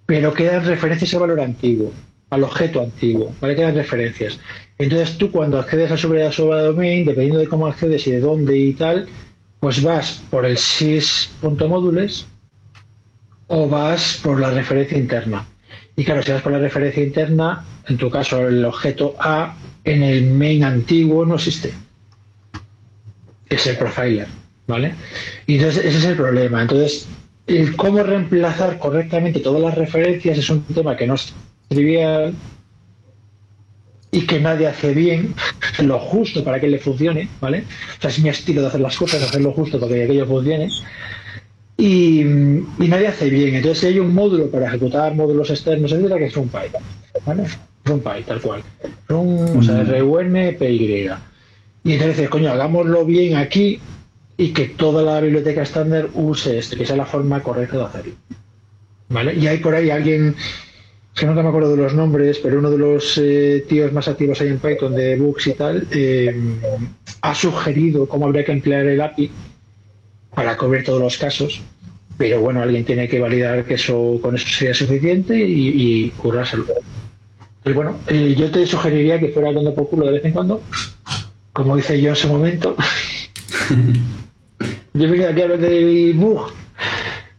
pero quedan referencias al valor antiguo, al objeto antiguo, ¿vale? Quedan referencias. Entonces tú cuando accedes sobrado sobre domain, dependiendo de cómo accedes y de dónde y tal, pues vas por el sys.modules o vas por la referencia interna. Y claro, si vas por la referencia interna, en tu caso el objeto A en el main antiguo no existe. Es el profiler, ¿vale? Y entonces ese es el problema. Entonces, el cómo reemplazar correctamente todas las referencias es un tema que no es trivial y que nadie hace bien lo justo para que le funcione, ¿vale? O sea, es mi estilo de hacer las cosas, hacer lo justo para que aquello funcione. Y, y nadie hace bien. Entonces, si hay un módulo para ejecutar módulos externos, etcétera, que es un Python, ¿vale? Un Python, tal cual. Un, o sea, RUNPY. Y entonces coño, hagámoslo bien aquí y que toda la biblioteca estándar use este, que sea la forma correcta de hacerlo. ¿Vale? Y hay por ahí alguien, que nunca me acuerdo de los nombres, pero uno de los eh, tíos más activos ahí en Python de books y tal, eh, ha sugerido cómo habría que emplear el API para cubrir todos los casos. Pero bueno, alguien tiene que validar que eso con eso sea suficiente y, y currárselo. Y bueno, eh, yo te sugeriría que fuera dando por culo de vez en cuando, como hice yo en ese momento. yo venía aquí a hablar de bug,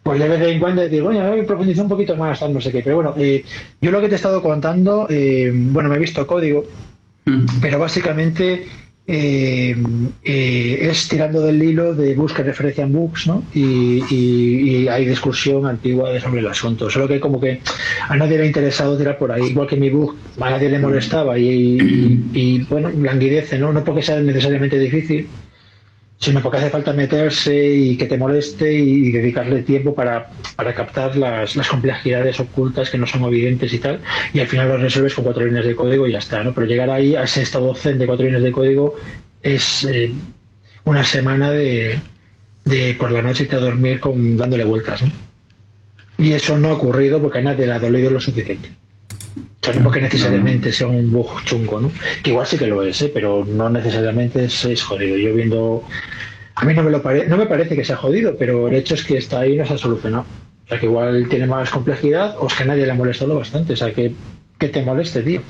pues de vez en cuando decir, bueno, a ver, profundizar un poquito más, no sé qué. Pero bueno, eh, yo lo que te he estado contando, eh, bueno, me he visto código, Mm. pero básicamente eh, eh, es tirando del hilo de busca referencia en bugs, ¿no? Y, y- y hay discusión antigua sobre el asunto. Solo que como que a nadie le ha interesado tirar por ahí, igual que mi bug a nadie le molestaba y, y- y, bueno, languidece, ¿no? No porque sea necesariamente difícil, sino porque hace falta meterse y que te moleste y dedicarle tiempo para, para captar las, las complejidades ocultas que no son evidentes y tal, y al final lo resuelves con cuatro líneas de código y ya está, ¿no? Pero llegar ahí a ese estado zen de cuatro líneas de código es eh, una semana de, de por la noche irte a dormir con, dándole vueltas, ¿no? Y eso no ha ocurrido porque a nadie le ha dolido lo suficiente. O sea, no porque necesariamente sea un bug chungo, ¿no? Que igual sí que lo es, ¿eh? pero no necesariamente es, es jodido. Yo viendo... A mí no me, lo pare... no me parece que sea jodido, pero el hecho es que está ahí y no se ha solucionado. O sea, que igual tiene más complejidad o es que nadie le ha molestado bastante. O sea, que, que te moleste, tío.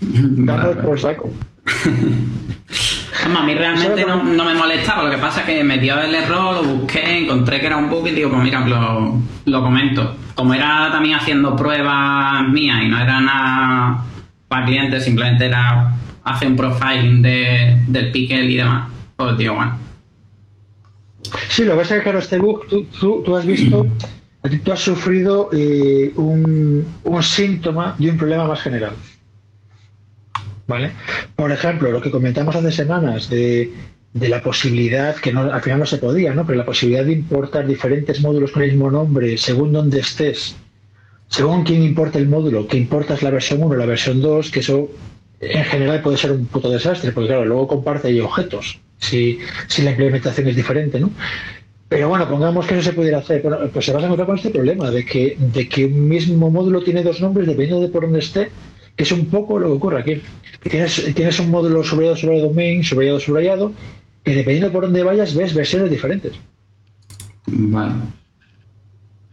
Damos por saco. A mí realmente no, no me molestaba, lo que pasa es que me dio el error, lo busqué, encontré que era un bug y digo, pues mira, lo, lo comento. Como era también haciendo pruebas mías y no era nada para clientes, simplemente era hacer un profiling de, del pickle y demás, pues digo, bueno. Sí, lo que pasa es que, claro, este bug, tú, tú, tú has visto, tú has sufrido eh, un, un síntoma de un problema más general. ¿Vale? Por ejemplo, lo que comentamos hace semanas de, de la posibilidad, que no, al final no se podía, ¿no? Pero la posibilidad de importar diferentes módulos con el mismo nombre según donde estés, según quién importa el módulo, que importas la versión 1 la versión 2, que eso en general puede ser un puto desastre, porque claro, luego comparte ahí objetos, si, si la implementación es diferente, ¿no? Pero bueno, pongamos que eso se pudiera hacer, bueno, pues se vas a encontrar con este problema de que, de que un mismo módulo tiene dos nombres dependiendo de por dónde esté, que es un poco lo que ocurre aquí. Tienes, tienes un módulo subrayado, subrayado, domain, subrayado, subrayado, que dependiendo por dónde vayas ves versiones diferentes. Vale.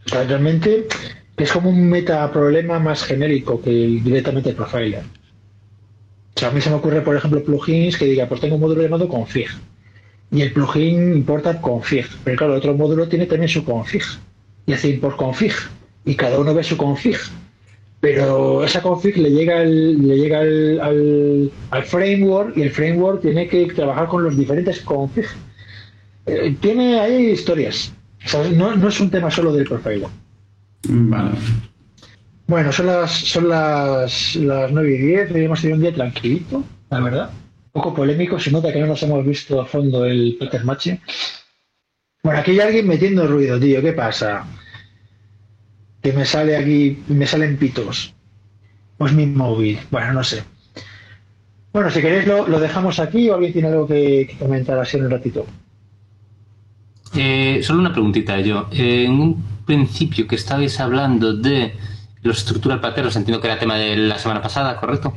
O sea, realmente es como un metaproblema más genérico que directamente el profiler. O sea, a mí se me ocurre, por ejemplo, plugins que diga, pues tengo un módulo llamado config. Y el plugin importa config. Pero claro, el otro módulo tiene también su config. Y hace import config. Y cada uno ve su config. Pero esa config le llega, al, le llega al, al- al framework y el framework tiene que trabajar con los diferentes config. Eh, tiene ahí historias. O sea, no, no es un tema solo del profiler. Vale. Bueno, son las son las, las 9 y 10, hoy hemos tenido un día tranquilito, la verdad. Un poco polémico, se nota que no nos hemos visto a fondo el Peter Machi. Bueno, aquí hay alguien metiendo ruido, tío, ¿qué pasa? Que me sale aquí, me salen pitos. Pues mi móvil, bueno, no sé. Bueno, si queréis lo, lo dejamos aquí o alguien tiene algo que, que comentar así en un ratito. Eh, solo una preguntita yo. Eh, en un principio que estabais hablando de los estructural pateros, entiendo que era tema de la semana pasada, ¿correcto?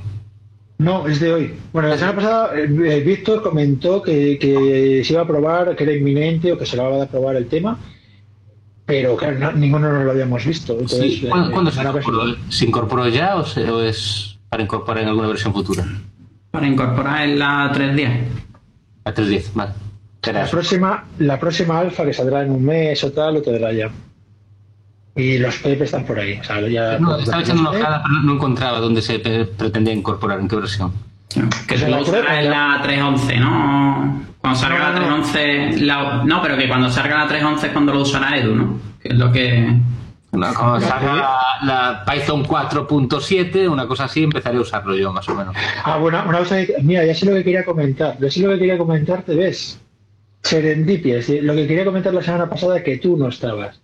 No, es de hoy. Bueno, la semana pasada eh, eh, Víctor comentó que, que se iba a aprobar, que era inminente o que se acababa de aprobar el tema, pero claro, no- ninguno nos lo habíamos visto. Entonces, Sí. ¿Cuándo, eh, cuándo se, incorporó? ¿Se incorporó ya o, se- o es para incorporar en alguna versión futura? Para incorporar en la 3.10. A 3.10, vale. La próxima, la próxima alfa que saldrá en un mes o tal, lo tendrá ya. Y los PP están por ahí. o sea, ya No, estaba echando una pero no encontraba dónde se pretendía incorporar, en qué versión. Que Pues la lo en la 3.11, ¿no? Cuando salga No, la no, no. 3.11... la- No, pero que cuando salga la 3.11 es cuando lo usará Edu, ¿no? Que es lo que... Cuando salga la, la Python 4.7, una cosa así, empezaré a usarlo yo, más o menos. Ah, bueno, una cosa que- mira, ya sé lo que quería comentar. Ya sé lo que quería comentar, te ves. Serendipia, es decir, lo que quería comentar la semana pasada que tú no estabas.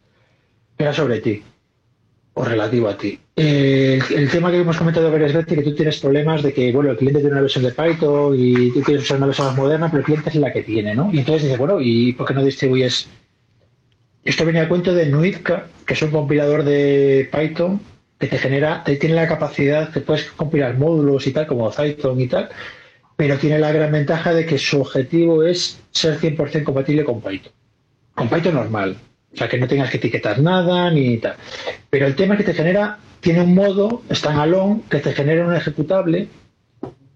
Era sobre ti. O relativo a ti. Eh, el, tema que hemos comentado varias veces, que tú tienes problemas de que, bueno, el cliente tiene una versión de Python y tú quieres usar una versión más moderna, pero el cliente es la que tiene, ¿no? Y entonces dices, bueno, ¿y por qué no distribuyes? Esto venía a cuento de Nuitka, que es un compilador de Python que te genera, te tiene la capacidad, que puedes compilar módulos y tal, como Python y tal, pero tiene la gran ventaja de que su objetivo es ser 100% compatible con Python. Con Python normal. O sea, que no tengas que etiquetar nada ni tal. Pero el tema es que te genera, tiene un modo standalone que te genera un ejecutable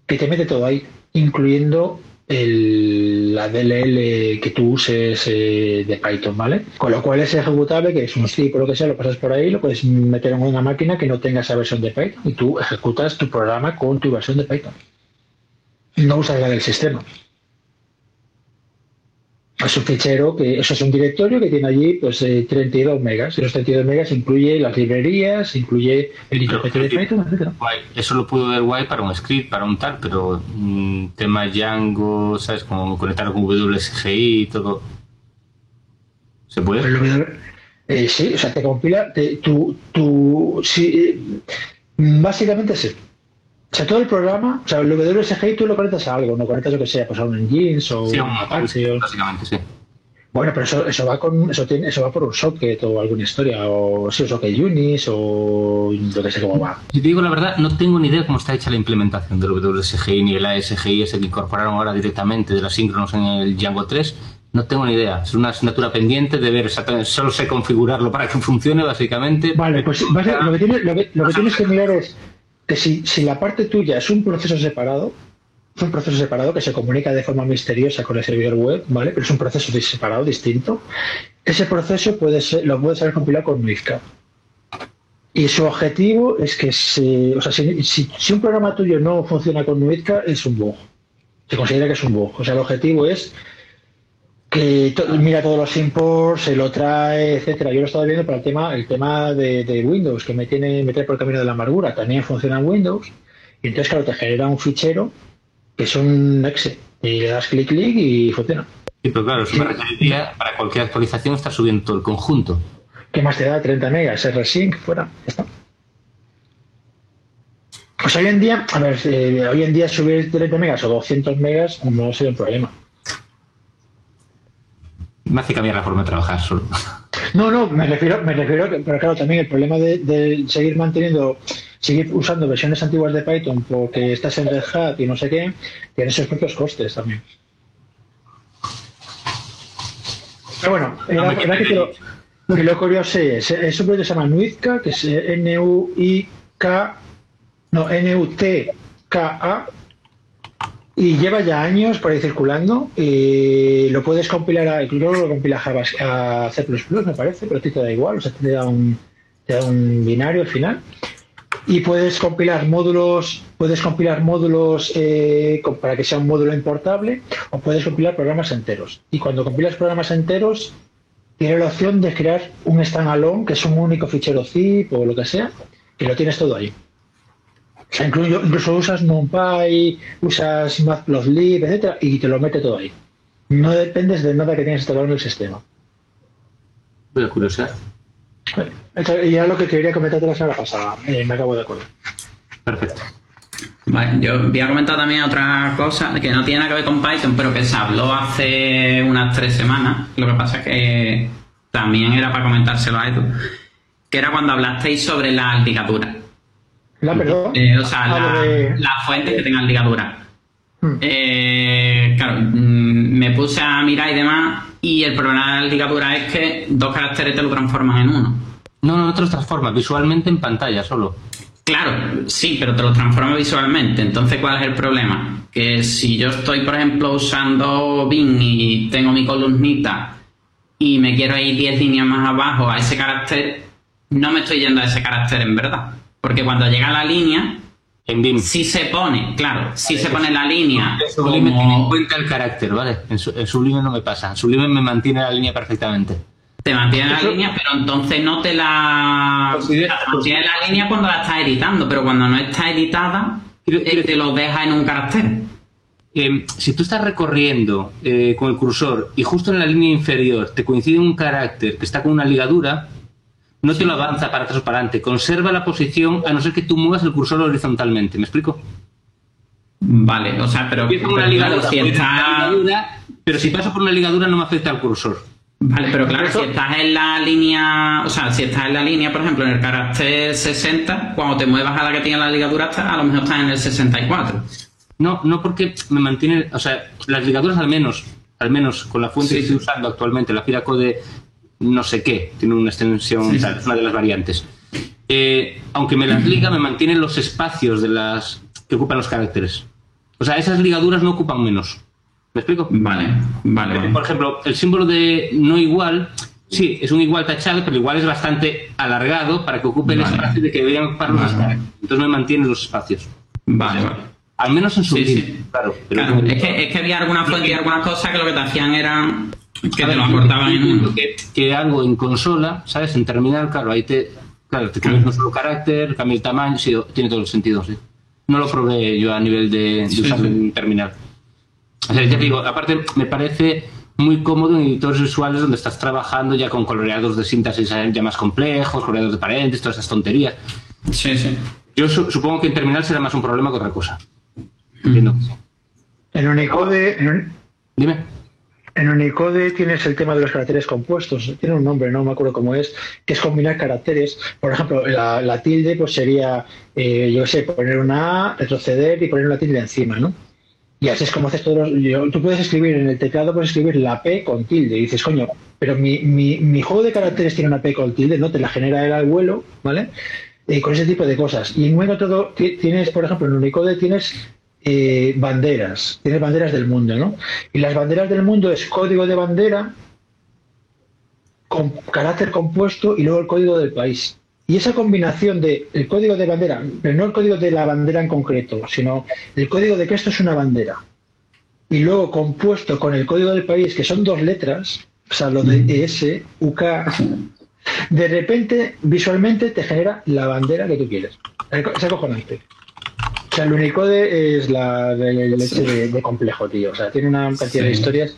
que te mete todo ahí, incluyendo el, la DLL que tú uses eh, de Python, ¿vale? Con lo cual ese ejecutable, que es un script o lo que sea, lo pasas por ahí, lo puedes meter en una máquina que no tenga esa versión de Python y tú ejecutas tu programa con tu versión de Python. No usas la del sistema. Es un fichero que, eso es un directorio que tiene allí pues eh, 32 megas. Y los 32 megas incluye las librerías, incluye el interpreto de Python. Guay. Eso lo puedo ver guay para un script, para un tal, pero mm, tema Django, ¿sabes? Como conectar con WSGI y todo. ¿Se puede? Pues eh, sí, o sea, te compila, te- tu, tu, sí, eh, básicamente sí. O sea, todo el programa, o sea, el WSGI tú lo conectas a algo, no conectas lo que sea, pues a un Engines o Sí, un Apache. o- básicamente, sí. Bueno, pero eso, eso va con, eso tiene, eso va por un socket o alguna historia, o si un socket Unis o lo que sé cómo va. Si te digo la verdad, no tengo ni idea cómo está hecha la implementación del WSGI ni el ASGI ese que incorporaron ahora directamente de los síncronos en el Django 3. No tengo ni idea. Es una asignatura pendiente de ver exactamente. Solo sé configurarlo para que funcione, básicamente. Vale, pues base- lo que, tienes, lo, que, lo que tienes que mirar es que si, si la parte tuya es un proceso separado, es un proceso separado que se comunica de forma misteriosa con el servidor web, ¿vale? Pero es un proceso separado, distinto. Ese proceso puede ser, lo puedes haber compilado con Nuizka. Y su objetivo es que se, o sea, si, si- si un programa tuyo no funciona con Nuizka, es un bug. Se considera que es un bug. O sea, el objetivo es que to- mira todos los imports, se lo trae, etcétera. Yo lo he estado viendo para el tema, el tema de, de Windows, que me tiene meter por el camino de la amargura. También funciona en Windows. Y entonces, claro, te genera un fichero que es un exe. Y le das clic, clic y funciona. Sí, pero claro, me requeriría para cualquier actualización estar subiendo todo el conjunto. ¿Qué más te da? 30 megas, rsync, fuera. Ya está. Pues hoy en día, a ver, eh, hoy en día subir 30 megas o 200 megas no sería un problema. Me hace cambiar la forma de trabajar solo. No, no, me refiero, me refiero, pero claro, también el problema de, de seguir manteniendo, seguir usando versiones antiguas de Python porque estás en Red Hat y no sé qué, tiene sus propios costes también. Pero bueno, era, me era que, te lo, que lo curioso es, es un proyecto que se llama Nuizka, que es N-U-I-K, no, N-U-T-K-A, y lleva ya años por ahí circulando. Y lo puedes compilar a, lo compila a, C++, me parece, pero a ti te da igual, o sea, te da un, te da un binario al final. y puedes compilar módulos, puedes compilar módulos eh, para que sea un módulo importable o puedes compilar programas enteros. Y cuando compilas programas enteros, tiene la opción de crear un standalone, que es un único fichero zip o lo que sea, que lo tienes todo ahí. O sea, incluso, incluso usas NumPy, usas Matplotlib, etcétera, y te lo mete todo ahí. No dependes de nada que tienes instalado en el sistema. Voy a curiosidad. Y ya lo que quería comentarte la semana pasada, eh, me acabo de acordar. Perfecto. Vale, yo voy a comentar también otra cosa que no tiene nada que ver con Python, pero que se habló hace unas tres semanas. Lo que pasa es que también era para comentárselo a Edu. Que era cuando hablasteis sobre las ligaduras. La perdón. Eh, o sea, Ah, la- lo de- las fuentes que tengan ligaduras. Hmm. Eh, claro, mm, me puse a mirar y demás, y el problema de las ligaduras es que dos caracteres te lo transforman en uno. No, no, no te los transforma visualmente en pantalla solo. Claro, sí, pero te lo transforma visualmente. Entonces, ¿cuál es el problema? Que si yo estoy, por ejemplo, usando Bing y tengo mi columnita y me quiero ir 10 líneas más abajo a ese carácter, no me estoy yendo a ese carácter en verdad. Porque cuando llega la línea, En BIM. sí se pone, claro, sí se pone la línea En Sublime tiene en cuenta el carácter, ¿vale? En, su- en Sublime no me pasa. En Sublime me mantiene la línea perfectamente. te mantiene la línea, pero entonces no te la... Considera- te mantiene la línea cuando la estás editando, pero cuando no está editada, Quiero- eh, quiero- te lo deja en un carácter. Eh, si tú estás recorriendo eh, con el cursor y justo en la línea inferior te coincide un carácter que está con una ligadura, no te lo avanza para atrás o para adelante. Conserva la posición a no ser que tú muevas el cursor horizontalmente. ¿Me explico? Vale, o sea, pero, una ligadura, si estás, ligadura, pero si paso por una ligadura no me afecta al cursor. vale, pero claro, si estás en la línea, o sea, si estás en la línea, por ejemplo, en el carácter 60, cuando te muevas a la que tiene la ligadura, a lo mejor estás en el 64. No, no porque me mantiene, o sea, las ligaduras al menos, al menos con la fuente que estoy usando actualmente, la Firacode no sé qué, tiene una extensión, es una de las variantes. Eh, aunque me las liga, me mantiene los espacios de las que ocupan los caracteres. O sea, esas ligaduras no ocupan menos. ¿Me explico? Vale, vale. Por ejemplo, el símbolo de no igual, sí, es un igual tachado, pero igual es bastante alargado para que ocupe el espacio de que deberían ocupar los Vale. caracteres. Entonces me mantiene los espacios. Vale, vale. Al menos en su Sí, sí. claro. pero Claro, como- es, que, es que había algunas fuentes y algunas cosas que lo que te hacían era que te lo acortaban en uno. que, que algo en consola, ¿sabes? En terminal, claro, ahí te, claro, te cambias un solo carácter, cambia el tamaño, sí, tiene todo el sentido, sí. No lo probé yo a nivel de, de Sí, usarlo sí. en terminal. O sea, ya te digo, aparte me parece muy cómodo en editores visuales donde estás trabajando ya con coloreados de sintaxis ya más complejos, coloreados de paréntesis, todas esas tonterías. Sí, sí. Yo su- supongo que en terminal será más un problema que otra cosa. Entiendo. En Unicode, en, Un- Dime. En Unicode tienes el tema de los caracteres compuestos. Tiene un nombre, no me acuerdo cómo es, que es combinar caracteres. Por ejemplo, la, tilde pues sería, eh, yo sé, poner una A, retroceder y poner una tilde encima, ¿no? Y así es como haces todos los... tú puedes escribir en el teclado, puedes escribir la P con tilde. Y dices, coño, pero mi, mi, mi juego de caracteres tiene una P con tilde, ¿no? Te la genera el abuelo, ¿vale? Con ese tipo de cosas. Y en todo ti- tienes, por ejemplo, en Unicode tienes eh, banderas, tienes banderas del mundo, ¿no? Y las banderas del mundo es código de bandera con carácter compuesto y luego el código del país. Y esa combinación de el código de bandera, pero no el código de la bandera en concreto, sino el código de que esto es una bandera, y luego compuesto con el código del país, que son dos letras, o sea, lo de ES, UK, de repente visualmente te genera la bandera que tú quieres. Es acojonante. O sea, el Unicode es la de, leche de, de complejo, tío. O sea, tiene una cantidad de historias.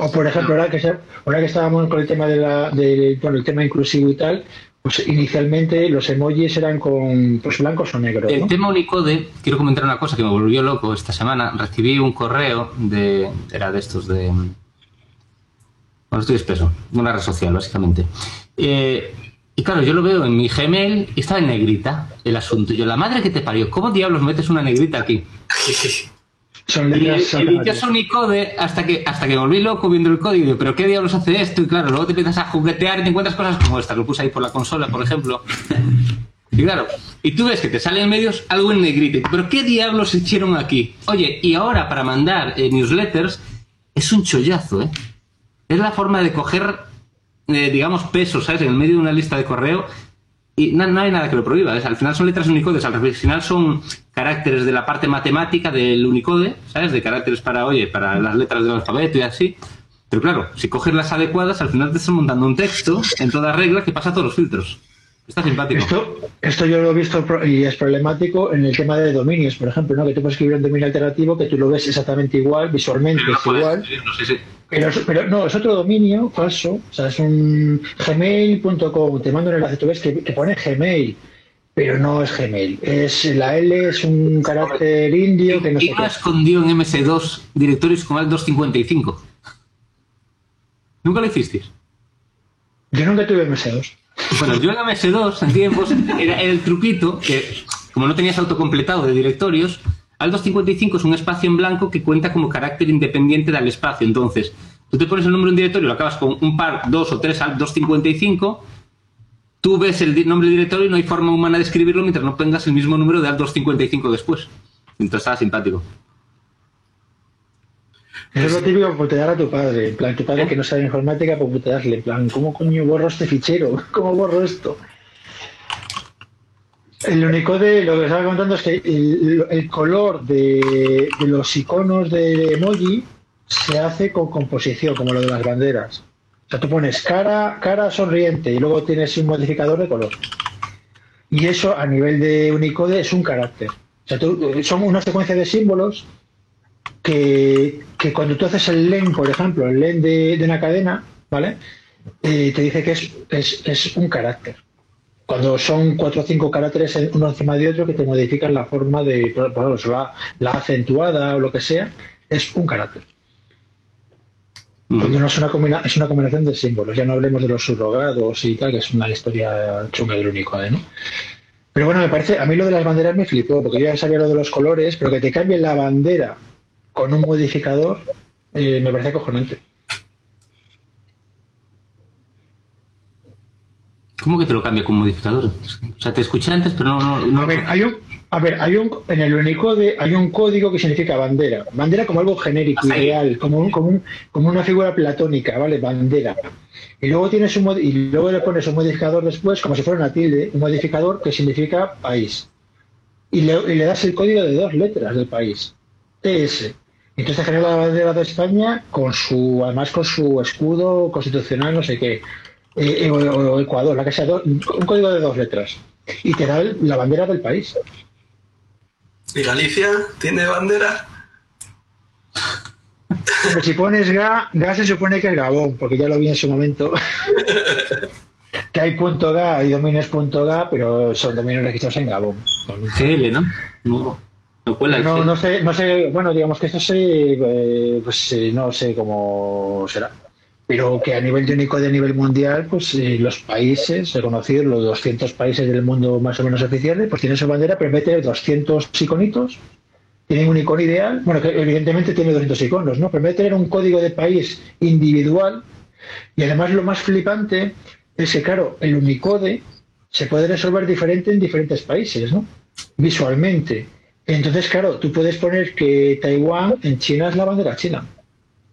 O por ejemplo, ahora que, ahora que estábamos con el tema de la, de, bueno, el tema inclusivo y tal, pues inicialmente los emojis eran con pues blancos o negros. El ¿no? tema Unicode, quiero comentar una cosa que me volvió loco esta semana. Recibí un correo de. Era de estos de. Bueno, estoy espeso, de una red social, básicamente. Eh, y claro, yo lo veo en mi Gmail y estaba en negrita el asunto. Y yo, la madre que te parió, ¿cómo diablos metes una negrita aquí? Son Y el dichoso automáticas. Unicode hasta que, hasta que me volví loco viendo el código. y digo, ¿Pero qué diablos hace esto? Y claro, luego te empiezas a juguetear y te encuentras cosas como esta. Lo puse ahí por la consola, por ejemplo. Y claro, y tú ves que te sale en medios algo en negrita. ¿Pero qué diablos hicieron aquí? Oye, y ahora para mandar eh, newsletters es un chollazo, ¿eh? Es la forma de coger, eh, digamos, pesos, ¿sabes? En el medio de una lista de correo y no, hay nada que lo prohíba. Es, al final son letras Unicode, al final son caracteres de la parte matemática del Unicode, ¿sabes? De caracteres para, oye, para las letras del alfabeto y así. Pero claro, si coges las adecuadas, al final te estás montando un texto en toda regla que pasa todos los filtros. Está simpático. Esto, esto yo lo he visto y es problemático en el tema de dominios, por ejemplo, ¿no? que tú puedes escribir un dominio alternativo que tú lo ves exactamente igual, visualmente Pero no es puedes igual, escribirlo, sí, sí. pero, no, es otro dominio falso, o sea, es un gmail.com, te mando un enlace, tú ves que, que pone Gmail, pero no es Gmail, es la L es un carácter indio que no sé ¿Quién qué. escondió en MS2 directorios con Alt 255? ¿Nunca lo hicisteis? Yo nunca tuve MS2. Bueno, yo en MS2 en tiempos era el truquito que, como no tenías autocompletado de directorios, al 255 es un espacio en blanco que cuenta como carácter independiente del espacio. Entonces, tú te pones el número de un directorio, lo acabas con un par, dos o tres al 255, tú ves el nombre del directorio y no hay forma humana de escribirlo mientras no tengas el mismo número de al 255 después. Entonces estaba simpático. Eso es lo típico putear a tu padre. En plan, tu padre que no sabe informática, para putearle. En plan, ¿cómo coño borro este fichero? ¿Cómo borro esto? El Unicode, lo que estaba contando es que el, el color de, de los iconos de emoji se hace con composición, como lo de las banderas. O sea, tú pones cara, cara sonriente y luego tienes un modificador de color. Y eso a nivel de Unicode es un carácter. O sea, tú- son una secuencia de símbolos que, que cuando tú haces el len, por ejemplo, el len de, de una cadena, ¿vale? Eh, te dice que es, es, es un carácter. Cuando son cuatro o cinco caracteres uno encima de otro que te modifican la forma de, por ejemplo, la, la acentuada o lo que sea, es un carácter. No es una, combina- es una combinación de símbolos. Ya no hablemos de los subrogados y tal, que es una historia chunga del único, ¿no? Pero bueno, me parece, a mí lo de las banderas me flipó, porque yo ya sabía lo de los colores, pero que te cambien la bandera con un modificador eh, me parece acojonante. ¿Cómo que te lo cambia con modificador? O sea, te escuché antes, pero no... no, no- A ver, hay un, a ver, hay un, en el Unicode hay un código que significa bandera. Bandera como algo genérico, Ahí. ideal, como, un- como, un- como una figura platónica, ¿vale? Bandera. Y luego tienes un y luego le pones un modificador después, como si fuera una tilde, un modificador que significa país. Y le, y le das el código de dos letras del país. TS. Entonces genera la bandera de España con su, además con su escudo constitucional, no sé qué. Eh, eh, o, o Ecuador, la que sea, do- un código de dos letras. Y te da el- la bandera del país. ¿Y Galicia tiene bandera? Pero si pones GA, GA se supone que es Gabón, porque ya lo vi en su momento. que hay punto .ga y dominios punto .ga, pero son dominios registrados en Gabón. Con- GL, ¿no? No, no No, sé, no sé, bueno, digamos que esto sí, eh, pues eh, no sé cómo será. Pero que a nivel de Unicode, a nivel mundial, pues eh, los países reconocidos, los 200 países del mundo más o menos oficiales, pues tienen su bandera, pero de tener 200 iconitos, tienen un icono ideal, bueno, que evidentemente tiene 200 iconos, ¿no? Pero de tener un código de país individual, y además lo más flipante es que, claro, el Unicode se puede resolver diferente en diferentes países, ¿no? Visualmente. Entonces, claro, tú puedes poner que Taiwán en China es la bandera china.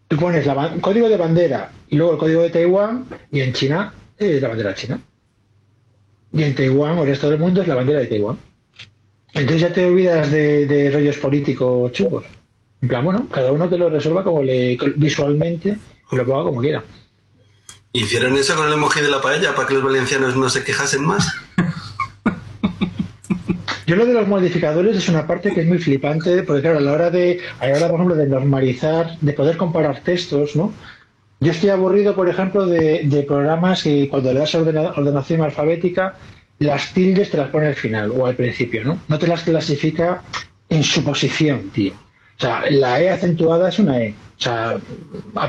Tú pones la código de bandera y luego el código de Taiwán y en China es la bandera china. Y en Taiwán o el resto del mundo es la bandera de Taiwán. Entonces ya te olvidas de, de rollos políticos chungos. En plan, bueno, cada uno que lo resuelva como le visualmente y lo ponga como quiera. ¿Hicieron eso con el emoji de la paella para que los valencianos no se quejasen más? Yo lo de los modificadores es una parte que es muy flipante, porque claro, a la hora de, a la hora, por ejemplo, de normalizar, de poder comparar textos, ¿no? Yo estoy aburrido, por ejemplo, de, programas que cuando le das ordena- ordenación alfabética, las tildes te las pone al final o al principio, ¿no? No te las clasifica en su posición, tío. O sea, la E acentuada es una E, o sea,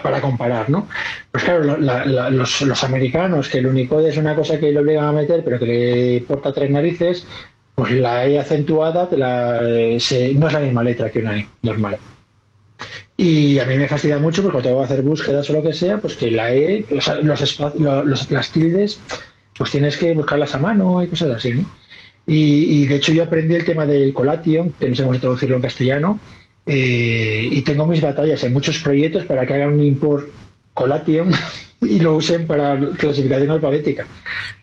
para comparar, ¿no? Pues claro, lo- la- la- los, los americanos, que el Unicode es una cosa que le obligan a meter, pero que le porta tres narices, pues la E acentuada la, eh, se- no es la misma letra que una E normal. Y a mí me fastidia mucho porque cuando tengo que hacer búsquedas o lo que sea, pues que la E, los espa- lo- los- las tildes, pues tienes que buscarlas a mano y cosas así, ¿no? Y, y, de hecho yo aprendí el tema del collation, que no sé cómo traducirlo en castellano, eh, y tengo mis batallas en muchos proyectos para que hagan un import Colation y lo usen para clasificación alfabética.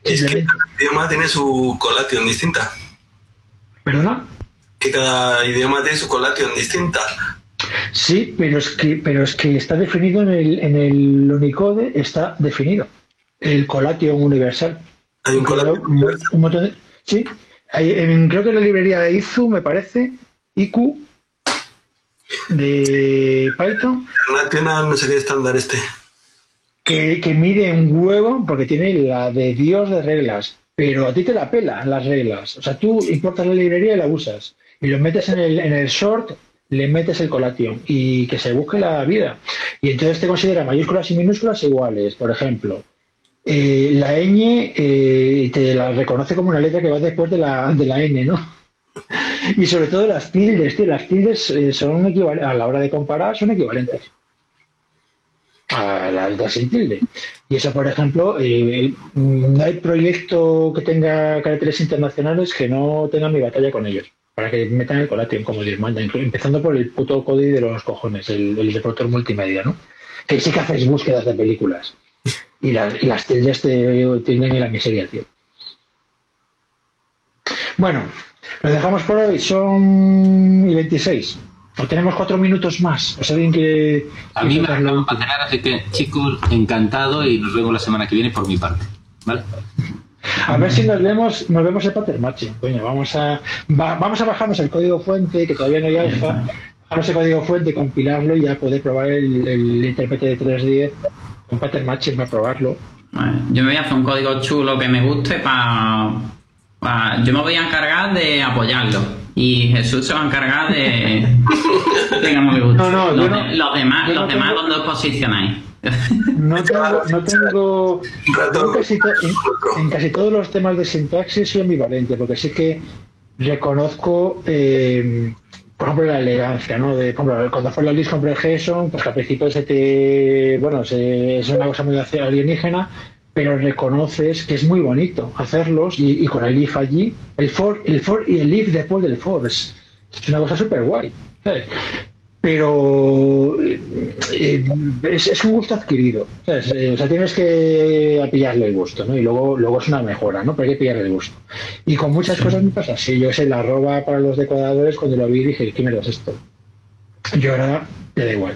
Es que cada idioma tiene su colation distinta. ¿Perdona? Que cada idioma tiene su colation distinta. Sí, pero es que, pero es que está definido en el, en el Unicode, está definido. El Colation universal. Hay un colation Un, un montón de- sí, hay- en- creo que en la librería de IZU, me parece, IQ, de Python, no sé qué estándar este. que, que mide un huevo porque tiene la de Dios de reglas, pero a ti te la pela las reglas. O sea, tú importas la librería y la usas. Y lo metes en el, en el short, le metes el colation y que se busque la vida. Y entonces te considera mayúsculas y minúsculas iguales. Por ejemplo, eh, la ñ eh, te la reconoce como una letra que va después de la, de la n, ¿no? Y sobre todo las tildes, tío, las tildes eh, son a la hora de comparar son equivalentes a las de sin tilde. Y eso, por ejemplo, eh, no hay proyecto que tenga caracteres internacionales que no tenga mi batalla con ellos, para que metan el colation como Dios manda, empezando por el puto código de los cojones, el, el multimedia, ¿no? Que sí que hacéis búsquedas de películas. Y las, tildes te tienen en la miseria, tío. Bueno, lo dejamos por hoy, son y 26. O tenemos cuatro minutos más. ¿O sea, alguien quiere A mí me acaban de cenar, así que chicos, encantado y nos vemos la semana que viene por mi parte. ¿Vale? A ver si nos vemos, nos vemos el pattern matching. Coño, vamos a, va- vamos a bajarnos el código fuente, que todavía no hay alfa, bajarnos el código fuente, compilarlo y ya poder probar el, el intérprete de 310 con pattern matching para probarlo. Yo me voy a hacer un código chulo que me guste para... yo me voy a encargar de apoyarlo. Y Jesús se va a encargar de... no me guste. No, no, los, yo no- de- los demás, los demás tengo- ¿dónde os posicionáis? No tengo, no tengo en, casi to- otro. en- en casi todos los temas de sintaxis soy ambivalente, porque sí que reconozco, eh, por ejemplo, la elegancia, ¿no? De, por ejemplo, cuando fue la list comprehension, pues que al principio se te, bueno, se- es una cosa muy alienígena, pero reconoces que es muy bonito hacerlos y, y con el if allí, el for, el for y el if después del for, es, es una cosa súper guay. ¿sabes? pero eh, es, es un gusto adquirido. ¿sabes? O sea, tienes que pillarle el gusto, ¿no? Y luego, luego es una mejora, ¿no? Pero hay que pillarle el gusto. Y con muchas cosas me pasa así. Yo sé, la arroba para los decoradores, cuando lo vi dije, ¿qué mierda es esto? Yo ahora te da igual.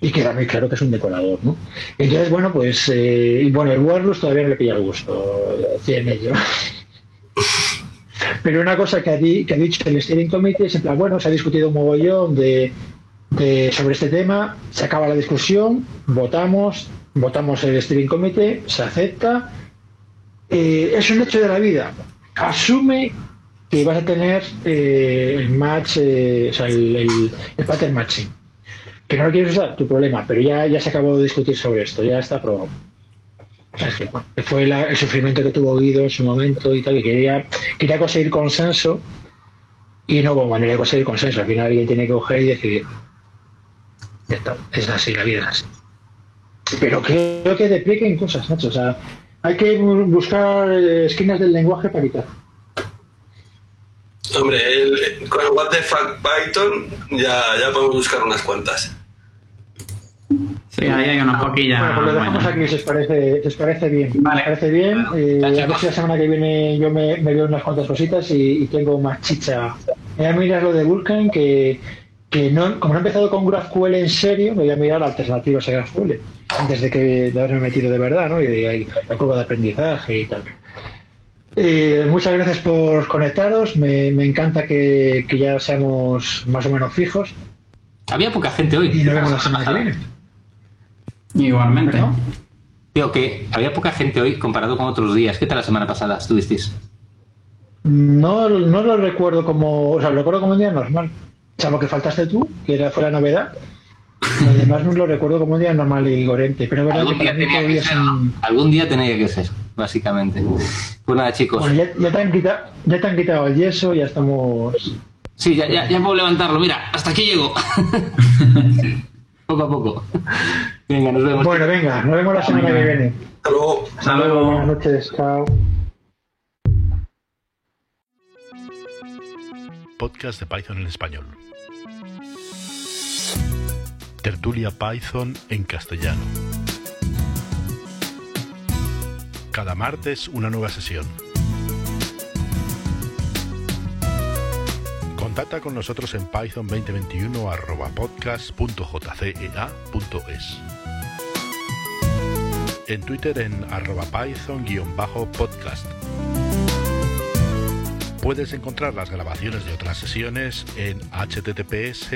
Y queda muy claro que es un decorador, ¿no? Entonces, bueno, pues, eh, y bueno, el Warlus todavía no le pilla el gusto, estoy en ello. Pero una cosa que ha, dicho el Steering Committee es en plan, bueno, se ha discutido un mogollón de, de- sobre este tema, se acaba la discusión, votamos, votamos el Steering Committee, se acepta. Eh, es un hecho de la vida. Asume que vas a tener eh, el match, eh, o sea, el- el pattern matching. Que no lo quieres usar, tu problema, pero ya, ya se acabó de discutir sobre esto, ya está aprobado. Fue el sufrimiento que tuvo Guido en su momento y tal, que quería, quería conseguir consenso y no hubo manera de conseguir consenso. Al final alguien tiene que coger y decidir. Ya está, es así, la vida así. Pero creo que depliquen cosas, Nacho. O sea, hay que bu- buscar eh, esquinas del lenguaje para quitar. Hombre, el, con el What the fuck Python ya, ya podemos buscar unas cuantas. Sí, ahí hay unas poquillas. Bueno, pues lo dejamos aquí, si os parece, si os parece bien. Vale. Me parece bien. eh, Vale, a ver si la semana que viene yo me, me veo unas cuantas cositas y, y tengo más chicha. Voy a mirar lo de Vulkan, que, que no, como no he empezado con GraphQL en serio, me voy a mirar alternativas a GraphQL antes de que de haberme metido de verdad, ¿no? Y de la curva de aprendizaje y tal. Eh, muchas gracias por conectaros. Me, me encanta que, que ya seamos más o menos fijos Había poca gente hoy. y nos vemos la semana que viene. Igualmente. ¿No? Digo que había poca gente hoy comparado con otros días. ¿Qué tal la semana pasada estuvisteis? No, no lo recuerdo como, o sea, lo recuerdo como un día normal. Salvo que faltaste tú, que era, fue la novedad. Lo demás no lo recuerdo como un día normal y gorente. Pero que Algún día tenía que ser, un... ¿no? Algún día tenía que ser, básicamente. Pues nada, chicos. Bueno, ya, ya te han quitado, ya te han quitado el yeso, ya estamos... Sí, ya, ya, ya puedo levantarlo. Mira, hasta aquí llego. poco a poco. Venga, nos vemos. Bueno, venga, nos vemos la semana que viene. Hasta luego. Hasta luego. Buenas noches, chao. Podcast de Python en español. Tertulia Python en castellano. Cada martes una nueva sesión. Contacta con nosotros en python 2021 arroba podcast.jcea.es. En Twitter en arroba python-podcast. Puedes encontrar las grabaciones de otras sesiones en https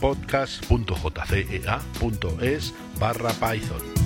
podcast.jcea.es barra python.